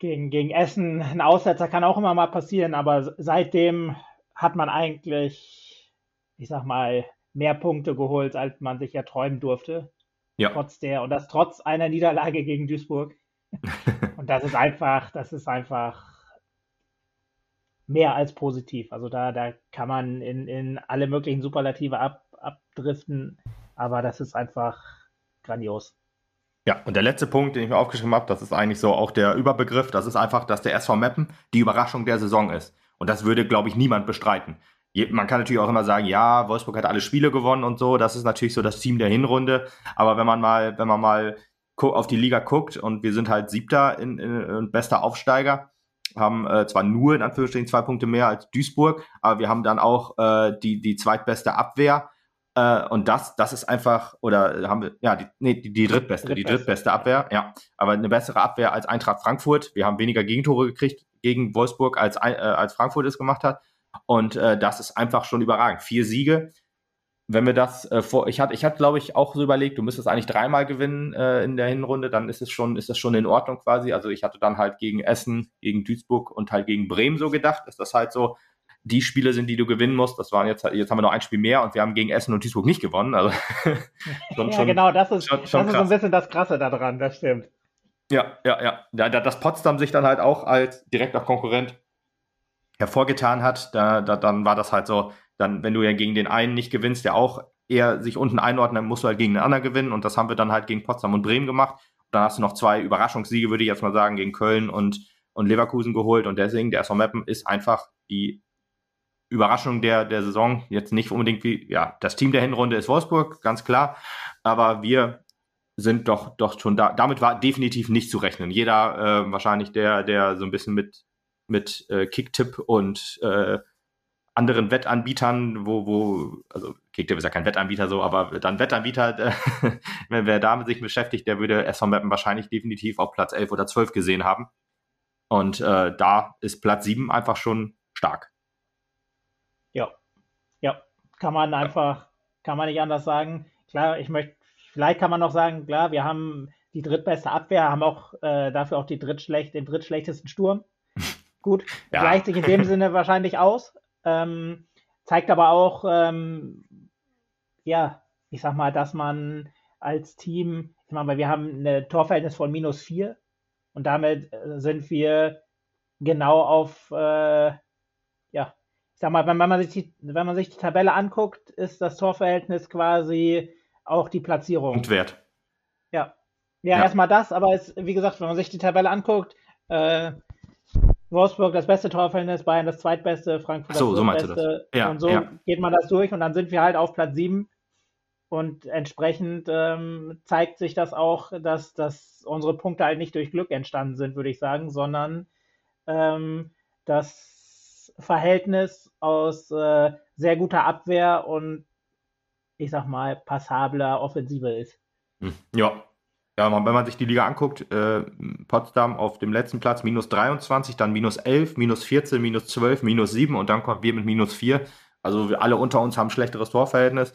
gegen, gegen Essen. Ein Aussetzer kann auch immer mal passieren, aber seitdem hat man eigentlich, ich sag mal, mehr Punkte geholt, als man sich erträumen durfte. Ja. Trotz der, und das trotz einer Niederlage gegen Duisburg. Und das ist einfach, das ist einfach mehr als positiv. Also da, da kann man in, in alle möglichen Superlative ab, abdriften, aber das ist einfach grandios. Ja, und der letzte Punkt, den ich mir aufgeschrieben habe, das ist eigentlich so auch der Überbegriff, das ist einfach, dass der SV Meppen die Überraschung der Saison ist. Und das würde, glaube ich, niemand bestreiten. Man kann natürlich auch immer sagen, ja, Wolfsburg hat alle Spiele gewonnen und so, das ist natürlich so das Team der Hinrunde. Aber wenn man mal, wenn man mal auf die Liga guckt und wir sind halt Siebter in, in, in bester Aufsteiger, haben äh, zwar nur in Anführungsstrichen zwei Punkte mehr als Duisburg, aber wir haben dann auch äh, die, die zweitbeste Abwehr. Äh, und das, das ist einfach, oder haben wir, ja, die, nee, die, die drittbeste, drittbeste, die drittbeste Abwehr, ja. Aber eine bessere Abwehr als Eintracht Frankfurt. Wir haben weniger Gegentore gekriegt gegen Wolfsburg, als, äh, als Frankfurt es gemacht hat. Und äh, das ist einfach schon überragend. Vier Siege wenn wir das äh, vor, ich hatte, ich hatte, glaube ich, auch so überlegt, du müsstest eigentlich dreimal gewinnen äh, in der Hinrunde, dann ist es schon, ist das schon in Ordnung quasi. Also ich hatte dann halt gegen Essen, gegen Duisburg und halt gegen Bremen so gedacht, dass das halt so die Spiele sind, die du gewinnen musst. Das waren jetzt, jetzt haben wir noch ein Spiel mehr und wir haben gegen Essen und Duisburg nicht gewonnen. Also schon, ja, schon, genau, das ist, schon, schon das ist so ein bisschen das Krasse daran, das stimmt. Ja, ja, ja. Da, da, dass Potsdam sich dann halt auch als direkter Konkurrent hervorgetan hat, da, da, dann war das halt so, dann, wenn du ja gegen den einen nicht gewinnst, der auch eher sich unten einordnet, dann musst du halt gegen den anderen gewinnen. Und das haben wir dann halt gegen Potsdam und Bremen gemacht. Und dann hast du noch zwei Überraschungssiege, würde ich jetzt mal sagen, gegen Köln und, und Leverkusen geholt. Und deswegen, der SV Meppen ist einfach die Überraschung der, der Saison. Jetzt nicht unbedingt wie, ja, das Team der Hinrunde ist Wolfsburg, ganz klar. Aber wir sind doch, doch schon da. Damit war definitiv nicht zu rechnen. Jeder äh, wahrscheinlich, der, der so ein bisschen mit, mit äh, Kicktipp und äh, anderen Wettanbietern, wo, wo, also Kicktipp ist ja kein Wettanbieter so, aber dann Wettanbieter, äh, wenn wer damit sich beschäftigt, der würde SV Mappen wahrscheinlich definitiv auf Platz 11 oder 12 gesehen haben. Und äh, da ist Platz 7 einfach schon stark. Kann man einfach, kann man nicht anders sagen. Klar, ich möchte, vielleicht kann man noch sagen, klar, wir haben die drittbeste Abwehr, haben auch äh, dafür auch die drittschlecht, den drittschlechtesten Sturm. Gut, ja. gleicht sich in dem Sinne wahrscheinlich aus. Ähm, zeigt aber auch, ähm, ja, ich sag mal, dass man als Team, ich meine, wir haben ein Torverhältnis von minus vier und damit äh, sind wir genau auf, äh, sag mal, wenn, wenn, man sich die, wenn man sich die Tabelle anguckt, ist das Torverhältnis quasi auch die Platzierung. Punktwert. Ja. Ja, ja. erstmal das, aber es, wie gesagt, wenn man sich die Tabelle anguckt, äh, Wolfsburg das beste Torverhältnis, Bayern das zweitbeste, Frankfurt so, das so beste. Ja, und so ja. geht man das durch und dann sind wir halt auf Platz 7. Und entsprechend ähm, zeigt sich das auch, dass, dass unsere Punkte halt nicht durch Glück entstanden sind, würde ich sagen, sondern ähm, das Verhältnis aus äh, sehr guter Abwehr und ich sag mal passabler Offensive ist. Hm, ja, ja, wenn man sich die Liga anguckt, äh, Potsdam auf dem letzten Platz minus 23, dann minus 11, minus 14, minus 12, minus 7 und dann kommen wir mit minus 4. Also alle unter uns haben schlechteres Torverhältnis.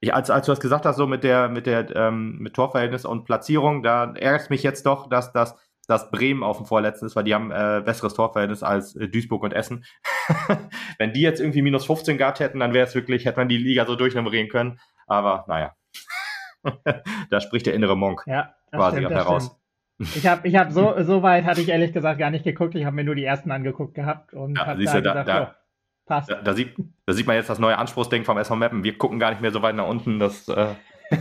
Ich, als, als du das gesagt hast, so mit der, mit der ähm, mit Torverhältnis und Platzierung, da ärgert es mich jetzt doch, dass, dass, dass Bremen auf dem vorletzten ist, weil die haben äh, besseres Torverhältnis als äh, Duisburg und Essen. Wenn die jetzt irgendwie minus 15 gehabt hätten, dann wäre es wirklich, hätte man die Liga so durchnummerieren können. Aber naja. da spricht der innere Monk ja, quasi stimmt, heraus. Stimmt. Ich habe ich hab so, so weit hatte ich ehrlich gesagt gar nicht geguckt. Ich habe mir nur die ersten angeguckt gehabt und ja, habe da, gesagt, da, oh, passt. Da, da, sieht, da sieht man jetzt das neue Anspruchsdenken vom SV Mappen. Wir gucken gar nicht mehr so weit nach unten. Das, äh,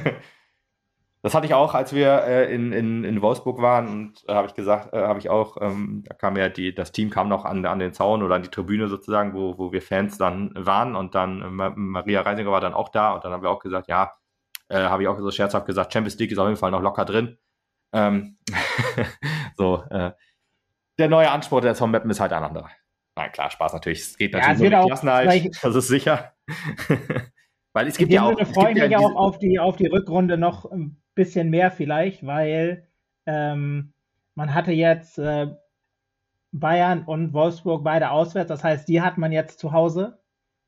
das hatte ich auch, als wir äh, in, in, in Wolfsburg waren und äh, habe ich gesagt, äh, habe ich auch, ähm, da kam ja die, das Team kam noch an, an den Zaun oder an die Tribüne sozusagen, wo, wo wir Fans dann waren und dann äh, Maria Reisinger war dann auch da und dann haben wir auch gesagt, ja, äh, habe ich auch so scherzhaft gesagt, Champions League ist auf jeden Fall noch locker drin. Ähm, so, äh, der neue Anspruch der SV Mappen ist halt ein anderer. Nein, klar, Spaß natürlich. Es geht natürlich ja, nur mit Klassenhalt, das ist sicher. weil es gibt ja auch. Ich freue mich ja auch auf die, auf die Rückrunde noch ein bisschen mehr vielleicht, weil ähm, man hatte jetzt äh, Bayern und Wolfsburg beide auswärts. Das heißt, die hat man jetzt zu Hause.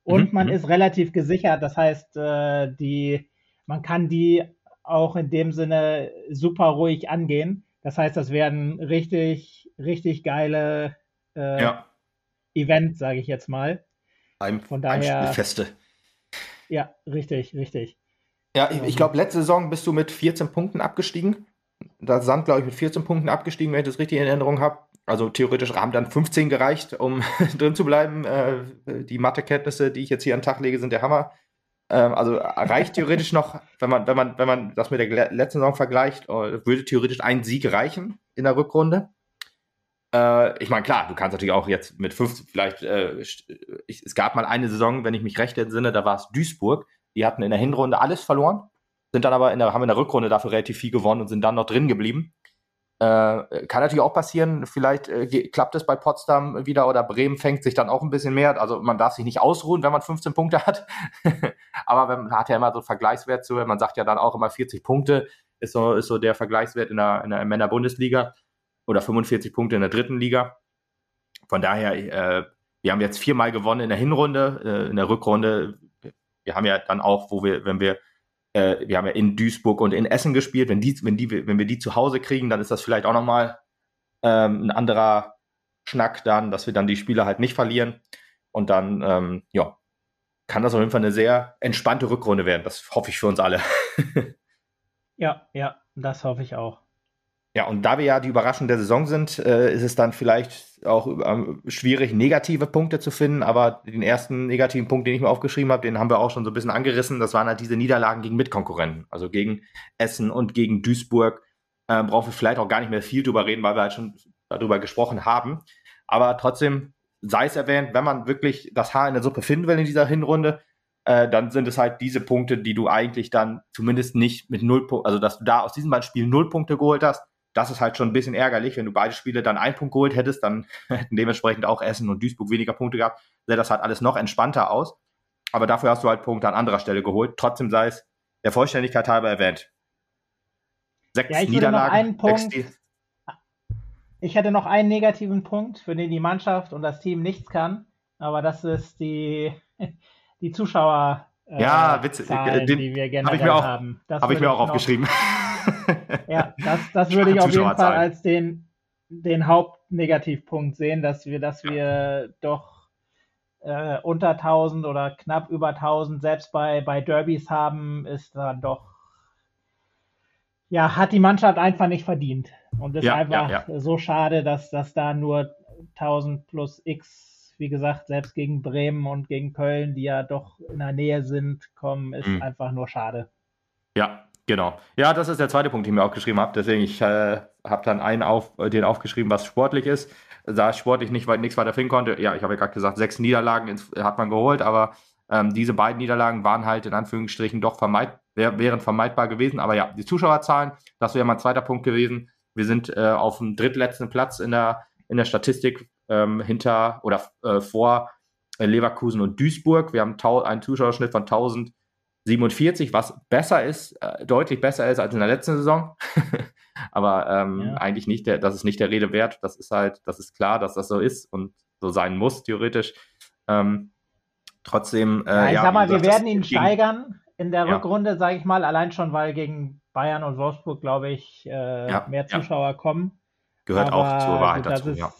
Und mhm, man mhm. ist relativ gesichert. Das heißt, äh, die man kann die auch in dem Sinne super ruhig angehen. Das heißt, das werden richtig, richtig geile äh, ja. Events, sage ich jetzt mal. Ein, Von daher, Feste. Ja, richtig, richtig. Ja, ich, ich ähm. glaube, letzte Saison bist du mit 14 Punkten abgestiegen. Da Sand, glaube ich, mit 14 Punkten abgestiegen, wenn ich das richtig in Erinnerung habe. Also theoretisch haben dann 15 gereicht, um drin zu bleiben. Äh, die Mathekenntnisse, die ich jetzt hier an den Tag lege, sind der Hammer. Ähm, also reicht theoretisch noch, wenn man, wenn man, wenn man das mit der letzten Saison vergleicht, äh, würde theoretisch ein Sieg reichen in der Rückrunde. Äh, ich meine, klar, du kannst natürlich auch jetzt mit fünf, vielleicht, äh, ich, es gab mal eine Saison, wenn ich mich recht entsinne, da war es Duisburg. Die hatten in der Hinrunde alles verloren, sind dann aber in der, haben in der Rückrunde dafür relativ viel gewonnen und sind dann noch drin geblieben. Äh, kann natürlich auch passieren, vielleicht äh, klappt es bei Potsdam wieder oder Bremen fängt sich dann auch ein bisschen mehr. Also man darf sich nicht ausruhen, wenn man 15 Punkte hat. Aber man hat ja immer so Vergleichswert zu, man sagt ja dann auch immer 40 Punkte ist so, ist so der Vergleichswert in der, in der Männer-Bundesliga oder 45 Punkte in der dritten Liga. Von daher, äh, wir haben jetzt viermal gewonnen in der Hinrunde, äh, in der Rückrunde. Wir haben ja dann auch, wo wir, wenn wir äh, wir haben ja in Duisburg und in Essen gespielt. Wenn, die, wenn, die, wenn wir die zu Hause kriegen, dann ist das vielleicht auch nochmal ähm, ein anderer Schnack dann, dass wir dann die Spiele halt nicht verlieren. Und dann, ähm, ja, kann das auf jeden Fall eine sehr entspannte Rückrunde werden. Das hoffe ich für uns alle. ja, ja, das hoffe ich auch. Ja, und da wir ja die Überraschung der Saison sind, äh, ist es dann vielleicht auch ähm, schwierig, negative Punkte zu finden. Aber den ersten negativen Punkt, den ich mir aufgeschrieben habe, den haben wir auch schon so ein bisschen angerissen. Das waren halt diese Niederlagen gegen Mitkonkurrenten, also gegen Essen und gegen Duisburg. Äh, brauchen wir vielleicht auch gar nicht mehr viel drüber reden, weil wir halt schon darüber gesprochen haben. Aber trotzdem sei es erwähnt, wenn man wirklich das Haar in der Suppe finden will in dieser Hinrunde, äh, dann sind es halt diese Punkte, die du eigentlich dann zumindest nicht mit null Punkten, also dass du da aus diesem beiden Spielen null Punkte geholt hast das ist halt schon ein bisschen ärgerlich. Wenn du beide Spiele dann einen Punkt geholt hättest, dann hätten dementsprechend auch Essen und Duisburg weniger Punkte gehabt. Sähe das halt alles noch entspannter aus. Aber dafür hast du halt Punkte an anderer Stelle geholt. Trotzdem sei es der Vollständigkeit halber erwähnt. Sechs ja, ich Niederlagen. Punkt, ich hätte noch einen negativen Punkt, für den die Mannschaft und das Team nichts kann. Aber das ist die, die Zuschauer. Äh, ja, Witz, Zahlen, den, die wir generell hab ich mir auch, haben. Habe ich mir auch aufgeschrieben. Ja, das, das würde ich auf jeden Fall als den, den Hauptnegativpunkt sehen, dass wir, dass wir doch äh, unter 1000 oder knapp über 1000 selbst bei, bei Derbys haben, ist dann doch, ja, hat die Mannschaft einfach nicht verdient. Und ist ja, einfach ja. so schade, dass, dass da nur 1000 plus X, wie gesagt, selbst gegen Bremen und gegen Köln, die ja doch in der Nähe sind, kommen, ist mhm. einfach nur schade. Ja, genau. Ja, das ist der zweite Punkt, den ich mir aufgeschrieben habe. Deswegen, ich äh, habe dann einen auf, den aufgeschrieben, was sportlich ist. Da sportlich nicht weit, nichts weiter finden konnte. Ja, ich habe ja gerade gesagt, sechs Niederlagen ins, hat man geholt, aber ähm, diese beiden Niederlagen waren halt in Anführungsstrichen doch vermeid, wär, wären vermeidbar gewesen. Aber ja, die Zuschauerzahlen, das wäre mein zweiter Punkt gewesen. Wir sind äh, auf dem drittletzten Platz in der, in der Statistik ähm, hinter oder äh, vor äh, Leverkusen und Duisburg. Wir haben einen Zuschauerschnitt von 1047, was besser ist, äh, deutlich besser ist als in der letzten Saison. Aber ähm, ja. eigentlich nicht, der, das ist nicht der Rede wert. Das ist halt, das ist klar, dass das so ist und so sein muss, theoretisch. Ähm, trotzdem. Äh, ja, ich ja, sag mal, wir werden ihn steigern in der ja. Rückrunde, sage ich mal, allein schon, weil gegen Bayern und Wolfsburg, glaube ich, äh, mehr Zuschauer kommen. Gehört Aber auch zur Wahrheit dazu, ist, ja.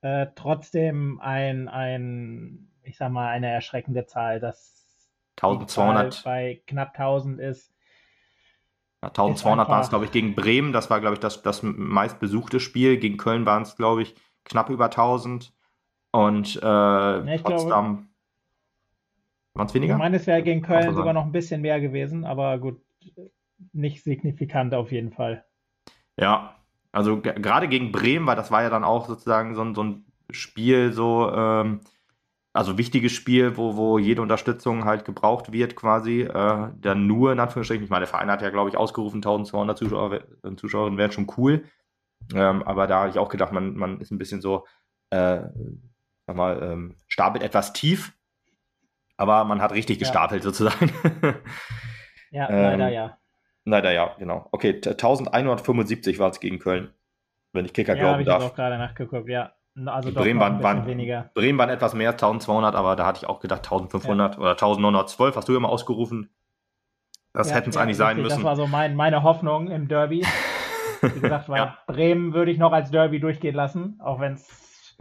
Äh, trotzdem ein, ein, ich sag mal, eine erschreckende Zahl, dass 1200 bei knapp 1000 ist. Ja, 1200 waren es, glaube ich, gegen Bremen. Das war, glaube ich, das, das meistbesuchte Spiel. Gegen Köln waren es, glaube ich, knapp über 1000. Und äh, ja, Potsdam waren es weniger? Ich meine, es wäre gegen Köln sogar noch ein bisschen mehr gewesen, aber gut, nicht signifikant auf jeden Fall. Ja, also gerade gegen Bremen, weil das war ja dann auch sozusagen so, so ein Spiel, so, ähm, also wichtiges Spiel, wo, wo jede Unterstützung halt gebraucht wird, quasi. Äh, dann nur in Anführungsstrichen. Ich meine, der Verein hat ja, glaube ich, ausgerufen, 1200 Zuschauer, Zuschauerinnen wären schon cool. Ähm, aber da habe ich auch gedacht, man, man ist ein bisschen so, äh, sag mal, ähm, stapelt etwas tief. Aber man hat richtig gestapelt ja. sozusagen. ja, leider ähm, ja. Leider ja, genau. Okay, 1175 war es gegen Köln. Wenn ich Kicker ja, glauben darf. Ja, habe ich auch gerade nachgeguckt, ja. Also Bremen waren, waren, weniger. Bremen waren etwas mehr, 1200, aber da hatte ich auch gedacht 1500 ja. oder 1912 hast du immer ausgerufen. Das ja, hätten es ja, eigentlich sein müssen. Das war so mein, meine Hoffnung im Derby. Wie gesagt, weil Bremen würde ich noch als Derby durchgehen lassen, auch wenn es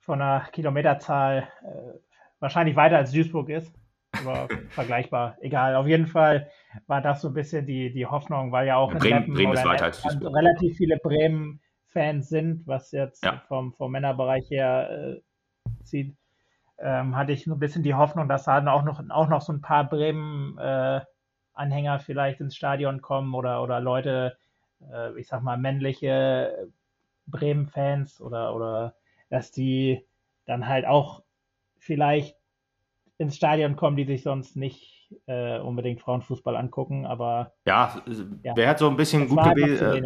von der Kilometerzahl äh, wahrscheinlich weiter als Duisburg ist aber vergleichbar. Egal, auf jeden Fall war das so ein bisschen die, die Hoffnung, weil ja auch Bremen, in Bremen ist weiter als relativ viele Bremen-Fans sind, was jetzt ja. vom, vom Männerbereich her äh, zieht. Ähm, hatte ich so ein bisschen die Hoffnung, dass da auch noch, auch noch so ein paar Bremen-Anhänger äh, vielleicht ins Stadion kommen oder, oder Leute, äh, ich sag mal, männliche Bremen-Fans oder, oder dass die dann halt auch vielleicht ins Stadion kommen, die sich sonst nicht äh, unbedingt Frauenfußball angucken, aber ja, ja. wäre halt so ein bisschen gut gewesen.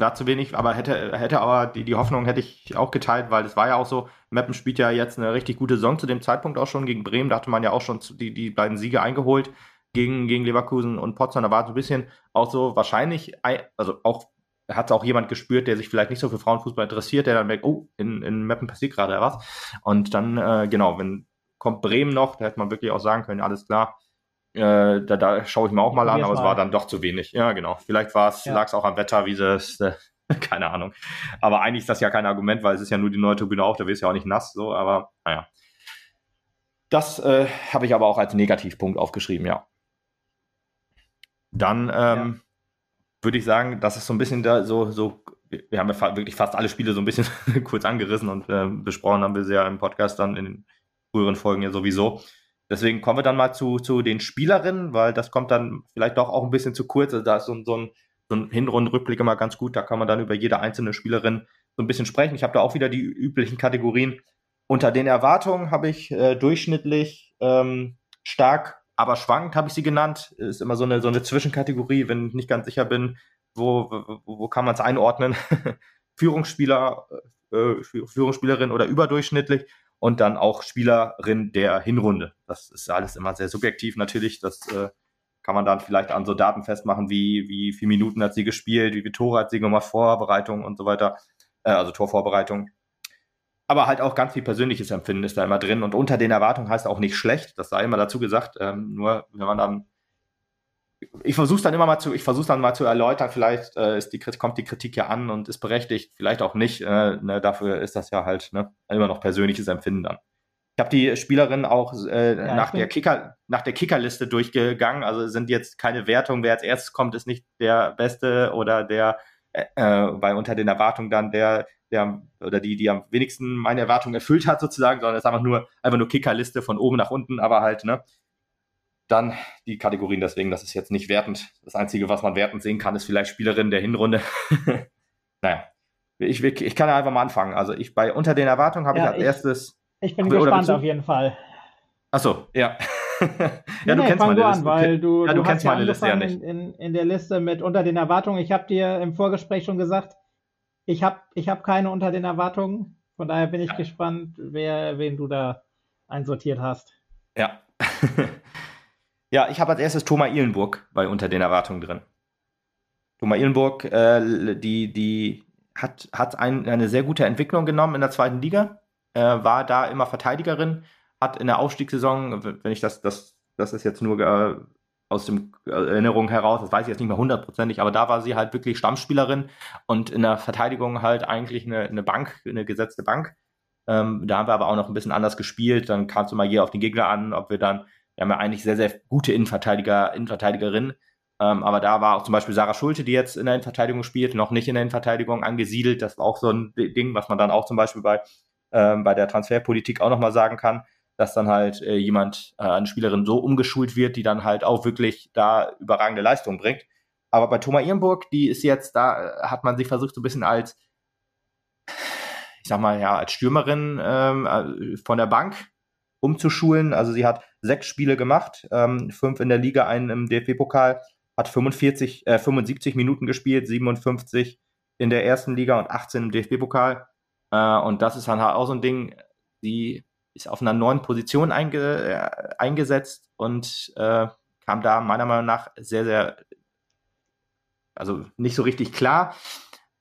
War zu wenig, aber hätte, hätte aber die, die Hoffnung hätte ich auch geteilt, weil es war ja auch so, Meppen spielt ja jetzt eine richtig gute Saison zu dem Zeitpunkt auch schon. Gegen Bremen, da hatte man ja auch schon die, die beiden Siege eingeholt gegen, gegen Leverkusen und Potsdam, da war so ein bisschen auch so wahrscheinlich, also auch hat auch jemand gespürt, der sich vielleicht nicht so für Frauenfußball interessiert, der dann merkt, oh, in, in Meppen passiert gerade was. Und dann, äh, genau, wenn kommt Bremen noch, da hätte man wirklich auch sagen können, alles klar, äh, da, da schaue ich mir auch mal an, aber mal. es war dann doch zu wenig. Ja, genau. Vielleicht ja. lag es auch am Wetter, wie das, äh, keine Ahnung. Aber eigentlich ist das ja kein Argument, weil es ist ja nur die neue Turbine auch, da wirst du ja auch nicht nass, so, aber naja. Das äh, habe ich aber auch als Negativpunkt aufgeschrieben, ja. Dann ähm, ja. würde ich sagen, das ist so ein bisschen da so, so wir haben ja wirklich fast alle Spiele so ein bisschen kurz angerissen und äh, besprochen haben wir sie ja im Podcast dann in den früheren Folgen ja sowieso. Deswegen kommen wir dann mal zu, zu den Spielerinnen, weil das kommt dann vielleicht doch auch ein bisschen zu kurz. Also da ist so, so ein, so ein Hinrundenrückblick immer ganz gut. Da kann man dann über jede einzelne Spielerin so ein bisschen sprechen. Ich habe da auch wieder die üblichen Kategorien. Unter den Erwartungen habe ich äh, durchschnittlich ähm, stark, aber schwankend habe ich sie genannt. Ist immer so eine, so eine Zwischenkategorie, wenn ich nicht ganz sicher bin, wo, wo, wo kann man es einordnen. Führungsspieler, äh, Führungsspielerin oder überdurchschnittlich und dann auch Spielerin der Hinrunde. Das ist alles immer sehr subjektiv natürlich. Das äh, kann man dann vielleicht an so Daten festmachen, wie, wie viele Minuten hat sie gespielt, wie viele Tore hat sie gemacht, Vorbereitung und so weiter. Äh, also Torvorbereitung. Aber halt auch ganz viel persönliches Empfinden ist da immer drin. Und unter den Erwartungen heißt auch nicht schlecht, das sei immer dazu gesagt. Ähm, nur wenn man dann ich versuche dann immer mal zu, ich versuche dann mal zu erläutern, vielleicht äh, ist die, kommt die Kritik ja an und ist berechtigt, vielleicht auch nicht. Äh, ne, dafür ist das ja halt ne, immer noch persönliches Empfinden dann. Ich habe die Spielerin auch äh, ja, nach, der Kicker, nach der Kickerliste durchgegangen. Also sind jetzt keine Wertungen, wer als erstes kommt, ist nicht der Beste oder der, äh, weil unter den Erwartungen dann der, der oder die, die am wenigsten meine Erwartungen erfüllt hat sozusagen, sondern es ist einfach nur einfach nur Kickerliste von oben nach unten, aber halt ne dann die Kategorien deswegen, das ist jetzt nicht wertend. Das Einzige, was man wertend sehen kann, ist vielleicht Spielerin der Hinrunde. naja, ich, ich kann ja einfach mal anfangen. Also ich bei unter den Erwartungen habe ja, ich als ich, erstes. Ich bin gespannt auf jeden Fall. Achso, ja. ja, nee, du nee, kennst meine du Liste. An, weil du, ja, du, du kennst meine Liste ja nicht. In, in, der Liste mit unter den Erwartungen. Ich habe dir im Vorgespräch schon gesagt, ich habe ich hab keine unter den Erwartungen. Von daher bin ich ja. gespannt, wer, wen du da einsortiert hast. Ja. ja, ich habe als erstes Thomas Ihlenburg bei unter den Erwartungen drin. Thomas Ihlenburg, äh, die, die hat, hat ein, eine sehr gute Entwicklung genommen in der zweiten Liga, äh, war da immer Verteidigerin, hat in der Aufstiegssaison, wenn ich das, das, das ist jetzt nur äh, aus dem äh, Erinnerung heraus, das weiß ich jetzt nicht mehr hundertprozentig, aber da war sie halt wirklich Stammspielerin und in der Verteidigung halt eigentlich eine, eine Bank, eine gesetzte Bank. Ähm, da haben wir aber auch noch ein bisschen anders gespielt. Dann kam es immer hier auf den Gegner an, ob wir dann, wir haben ja eigentlich sehr, sehr gute Innenverteidiger, Innenverteidigerinnen. Ähm, aber da war auch zum Beispiel Sarah Schulte, die jetzt in der Innenverteidigung spielt, noch nicht in der Innenverteidigung angesiedelt. Das war auch so ein Ding, was man dann auch zum Beispiel bei, ähm, bei der Transferpolitik auch nochmal sagen kann, dass dann halt äh, jemand, äh, eine Spielerin so umgeschult wird, die dann halt auch wirklich da überragende Leistungen bringt. Aber bei Thomas Ehrenburg, die ist jetzt, da äh, hat man sich versucht, so ein bisschen als, ich sag mal, ja, als Stürmerin ähm, äh, von der Bank umzuschulen. Also sie hat sechs Spiele gemacht, ähm, fünf in der Liga, einen im DFB-Pokal, hat 45, äh, 75 Minuten gespielt, 57 in der ersten Liga und 18 im DFB-Pokal. Äh, und das ist dann halt auch so ein Ding, sie ist auf einer neuen Position einge, äh, eingesetzt und äh, kam da meiner Meinung nach sehr, sehr, also nicht so richtig klar.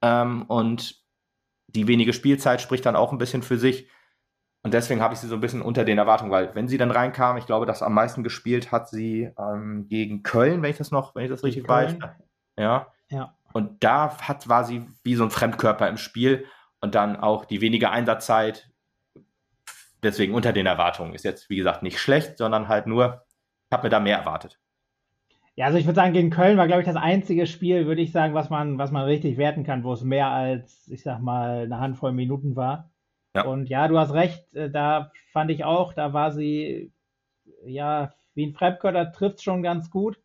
Ähm, und die wenige Spielzeit spricht dann auch ein bisschen für sich. Und deswegen habe ich sie so ein bisschen unter den Erwartungen, weil wenn sie dann reinkam, ich glaube, das am meisten gespielt hat sie ähm, gegen Köln, wenn ich das noch, wenn ich das richtig weiß. Ja. ja. Und da hat, war sie wie so ein Fremdkörper im Spiel und dann auch die wenige Einsatzzeit. Deswegen unter den Erwartungen. Ist jetzt, wie gesagt, nicht schlecht, sondern halt nur, ich habe mir da mehr erwartet. Ja, also ich würde sagen, gegen Köln war, glaube ich, das einzige Spiel, würde ich sagen, was man, was man richtig werten kann, wo es mehr als, ich sag mal, eine Handvoll Minuten war. Ja. Und ja, du hast recht, äh, da fand ich auch, da war sie, ja, wie ein Fremdkörper trifft schon ganz gut.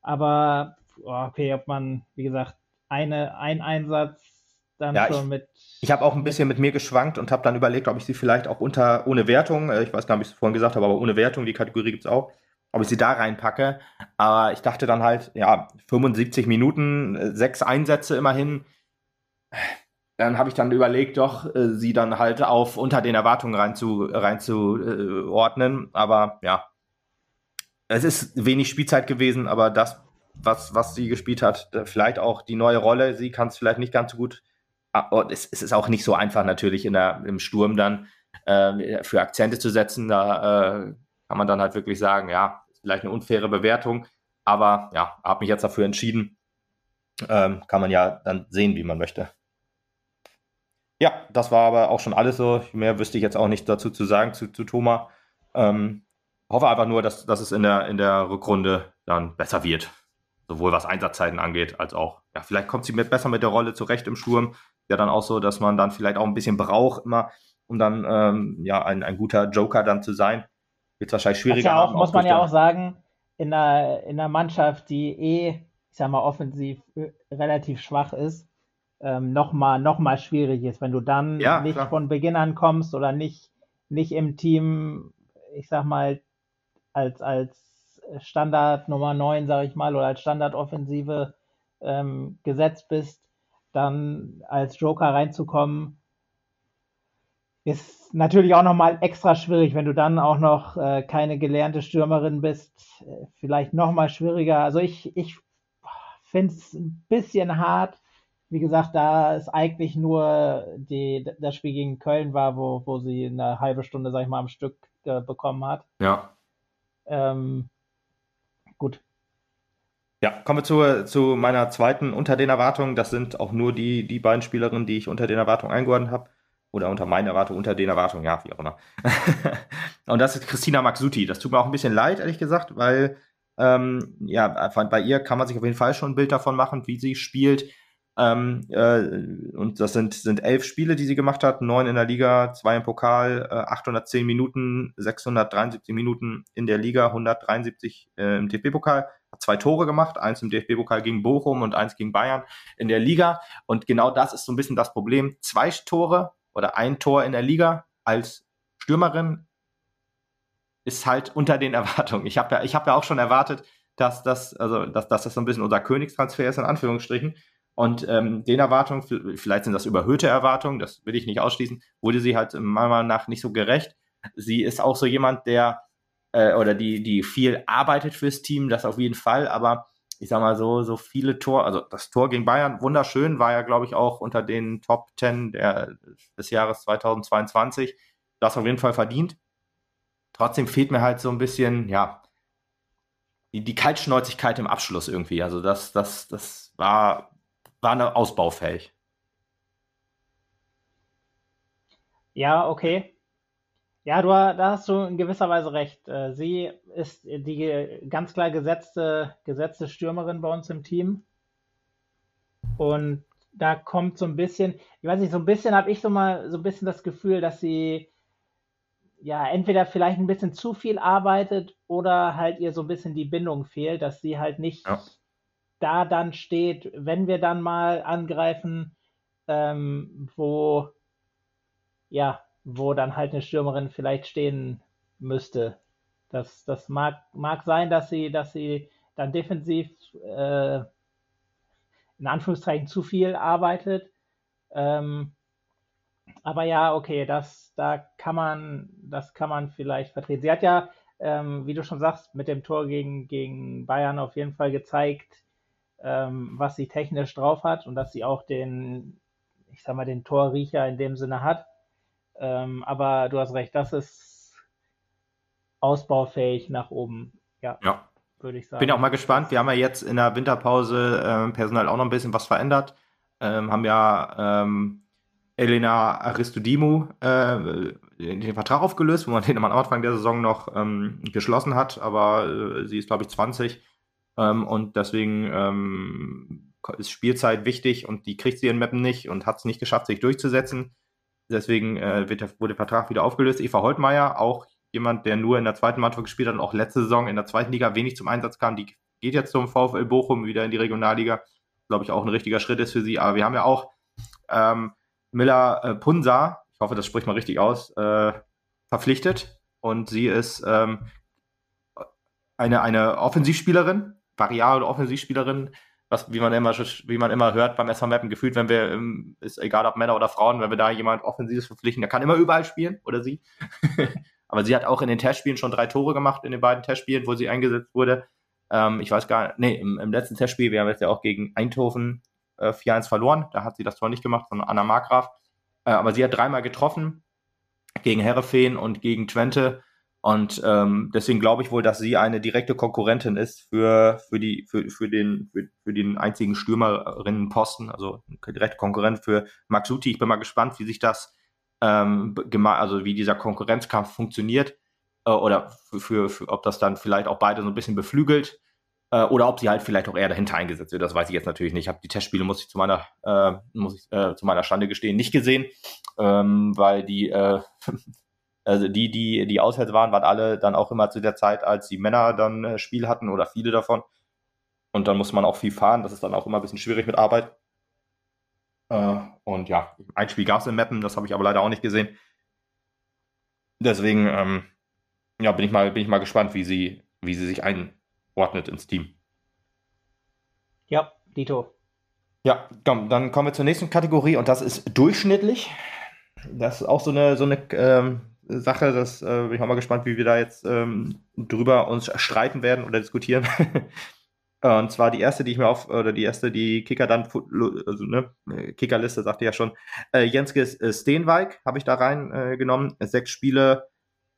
Aber, oh, okay, ob man, wie gesagt, eine, ein Einsatz dann ja, schon ich, mit. Ich habe auch ein bisschen mit mir geschwankt und habe dann überlegt, ob ich sie vielleicht auch unter, ohne Wertung, äh, ich weiß gar nicht, ob ich es vorhin gesagt habe, aber ohne Wertung, die Kategorie gibt es auch, ob ich sie da reinpacke. Aber ich dachte dann halt, ja, 75 Minuten, äh, sechs Einsätze immerhin dann habe ich dann überlegt, doch äh, sie dann halt auf unter den Erwartungen reinzuordnen. Rein zu, äh, aber ja, es ist wenig Spielzeit gewesen, aber das, was, was sie gespielt hat, vielleicht auch die neue Rolle, sie kann es vielleicht nicht ganz so gut. Ah, es, es, ist auch nicht so einfach natürlich in der, im Sturm dann äh, für Akzente zu setzen. Da äh, kann man dann halt wirklich sagen, ja, vielleicht eine unfaire Bewertung, aber ja, habe mich jetzt dafür entschieden. Ähm, kann man ja dann sehen, wie man möchte. Ja, das war aber auch schon alles so. Mehr wüsste ich jetzt auch nicht dazu zu sagen zu, zu Thomas. Ähm, hoffe einfach nur, dass, dass es in der, in der Rückrunde dann besser wird. Sowohl was Einsatzzeiten angeht, als auch, ja, vielleicht kommt sie mit, besser mit der Rolle zurecht im Sturm. Ja, dann auch so, dass man dann vielleicht auch ein bisschen braucht immer, um dann ähm, ja ein, ein guter Joker dann zu sein. Wird wahrscheinlich schwieriger. Ja auch, muss man ja auch sagen, in einer, in einer Mannschaft, die eh, ich sag mal, offensiv äh, relativ schwach ist, ähm, nochmal noch mal schwierig ist, wenn du dann ja, nicht klar. von Beginn an kommst oder nicht, nicht im Team, ich sag mal, als, als Standard Nummer 9, sag ich mal, oder als Standardoffensive ähm, gesetzt bist, dann als Joker reinzukommen, ist natürlich auch nochmal extra schwierig, wenn du dann auch noch äh, keine gelernte Stürmerin bist, äh, vielleicht nochmal schwieriger. Also ich, ich finde es ein bisschen hart, wie gesagt, da ist eigentlich nur die, das Spiel gegen Köln war, wo, wo sie eine halbe Stunde, sag ich mal, am Stück äh, bekommen hat. Ja. Ähm, gut. Ja, kommen wir zu, zu meiner zweiten unter den Erwartungen. Das sind auch nur die, die beiden Spielerinnen, die ich unter den Erwartungen eingeordnet habe. Oder unter meinen Erwartungen, unter den Erwartungen, ja, wie auch immer. und das ist Christina Maxuti. Das tut mir auch ein bisschen leid, ehrlich gesagt, weil ähm, ja, bei ihr kann man sich auf jeden Fall schon ein Bild davon machen, wie sie spielt Ähm, äh, und das sind, sind elf Spiele, die sie gemacht hat, neun in der Liga, zwei im Pokal, äh, 810 Minuten, 673 Minuten in der Liga, 173 äh, im DFB-Pokal, hat zwei Tore gemacht, eins im DFB-Pokal gegen Bochum und eins gegen Bayern in der Liga. Und genau das ist so ein bisschen das Problem. Zwei Tore oder ein Tor in der Liga als Stürmerin ist halt unter den Erwartungen. Ich habe ja, ich habe ja auch schon erwartet, dass das, also dass, dass das so ein bisschen unser Königstransfer ist, in Anführungsstrichen. Und ähm, den Erwartungen, vielleicht sind das überhöhte Erwartungen, das will ich nicht ausschließen, wurde sie halt meiner Meinung nach nicht so gerecht. Sie ist auch so jemand, der äh, oder die, die viel arbeitet fürs Team, das auf jeden Fall, aber ich sag mal so, so viele Tor, also das Tor gegen Bayern, wunderschön, war ja, glaube ich, auch unter den Top 10 der, des Jahres 2022. Das auf jeden Fall verdient. Trotzdem fehlt mir halt so ein bisschen, ja, die, die Kaltschnäuzigkeit im Abschluss irgendwie. Also das, das, das war war eine ausbaufähig. Ja, okay. Ja, du, da hast du in gewisser Weise recht. Äh, sie ist die ganz klar gesetzte, gesetzte Stürmerin bei uns im Team. Und da kommt so ein bisschen, ich weiß nicht, so ein bisschen habe ich so mal so ein bisschen das Gefühl, dass sie ja entweder vielleicht ein bisschen zu viel arbeitet oder halt ihr so ein bisschen die Bindung fehlt, dass sie halt nicht ja da dann steht, wenn wir dann mal angreifen, ähm, wo ja, wo dann halt eine Stürmerin vielleicht stehen müsste. Das, das mag, mag sein, dass sie, dass sie dann defensiv äh, in Anführungszeichen zu viel arbeitet. Ähm, aber ja, okay, das, da kann man, das kann man vielleicht vertreten. Sie hat ja, ähm, wie du schon sagst, mit dem Tor gegen, gegen Bayern auf jeden Fall gezeigt, ähm, was sie technisch drauf hat und dass sie auch den, ich sag mal, den Torriecher in dem Sinne hat. Ähm, aber du hast recht, das ist ausbaufähig nach oben. Ja. ja. Würde ich sagen. Bin auch mal gespannt. Wir haben ja jetzt in der Winterpause äh, personell auch noch ein bisschen was verändert. Ähm, haben ja ähm, Elena Aristodimou äh, den Vertrag aufgelöst, wo man den am Anfang der Saison noch ähm, geschlossen hat, aber äh, sie ist, glaube ich, 20 ähm, und deswegen ähm, ist Spielzeit wichtig und die kriegt sie in Mappen nicht und hat es nicht geschafft, sich durchzusetzen. Deswegen äh, wird der, wurde der Vertrag wieder aufgelöst. Eva Holtmeier, auch jemand, der nur in der zweiten Mannschaft gespielt hat und auch letzte Saison in der zweiten Liga wenig zum Einsatz kam, die geht jetzt zum VfL Bochum wieder in die Regionalliga. Glaube ich auch ein richtiger Schritt ist für sie. Aber wir haben ja auch ähm, Miller äh, Punsa, ich hoffe, das spricht mal richtig aus, äh, verpflichtet. Und sie ist ähm, eine, eine Offensivspielerin, variable Offensivspielerin, was, wie man immer, wie man immer hört beim SV Mappen gefühlt, wenn wir, ist egal ob Männer oder Frauen, wenn wir da jemand Offensives verpflichten, der kann immer überall spielen, oder sie. Aber sie hat auch in den Testspielen schon drei Tore gemacht, in den beiden Testspielen, wo sie eingesetzt wurde. Ähm, ich weiß gar nicht, nee, im, im, letzten Testspiel, wir haben jetzt ja auch gegen Eindhoven äh, 4-1 verloren, da hat sie das Tor nicht gemacht, sondern Anna Markgraf. Äh, aber sie hat dreimal getroffen, gegen Herrefeen und gegen Twente und ähm, deswegen glaube ich wohl, dass sie eine direkte Konkurrentin ist für, für, die, für, für, den, für, für den einzigen Stürmerinnenposten, also direkte Konkurrent für Max Suti. Ich bin mal gespannt, wie sich das, ähm, also wie dieser Konkurrenzkampf funktioniert äh, oder für, für, ob das dann vielleicht auch beide so ein bisschen beflügelt äh, oder ob sie halt vielleicht auch eher dahinter eingesetzt wird. Das weiß ich jetzt natürlich nicht. Ich habe die Testspiele, muss ich zu meiner, äh, muss ich, äh, zu meiner Stande gestehen, nicht gesehen, ähm, weil die äh, also die, die, die auswärts waren, waren alle dann auch immer zu der Zeit, als die Männer dann äh, Spiel hatten oder viele davon. Und dann muss man auch viel fahren. Das ist dann auch immer ein bisschen schwierig mit Arbeit. Äh, und ja, ein Spiel gab es in Mappen, das habe ich aber leider auch nicht gesehen. Deswegen, ähm, ja, bin ich mal, bin ich mal gespannt, wie sie, wie sie sich einordnet ins Team. Ja, Dito. Ja, komm, dann kommen wir zur nächsten Kategorie und das ist durchschnittlich. Das ist auch so eine, so eine ähm, Sache. Das äh, bin ich auch mal gespannt, wie wir da jetzt ähm, drüber uns streiten werden oder diskutieren. Und zwar die erste, die ich mir auf, oder die erste, die Kicker dann, also ne, Kickerliste sagte ja schon, äh, Jenske äh, Steenwijk habe ich da reingenommen. Äh, Sechs Spiele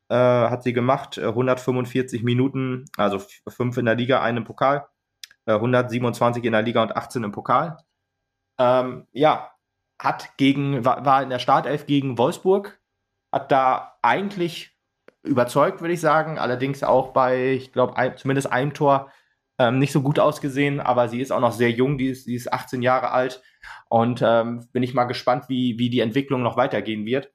äh, hat sie gemacht, 145 äh, Minuten, also fünf in der Liga, einen im Pokal, 127 in der Liga und 18 im Pokal. Ähm, ja, hat gegen, war, war in der Startelf gegen Wolfsburg hat da eigentlich überzeugt, würde ich sagen. Allerdings auch bei, ich glaube, ein, zumindest einem Tor ähm, nicht so gut ausgesehen, aber sie ist auch noch sehr jung, die ist, die ist 18 Jahre alt und ähm, bin ich mal gespannt, wie, wie die Entwicklung noch weitergehen wird.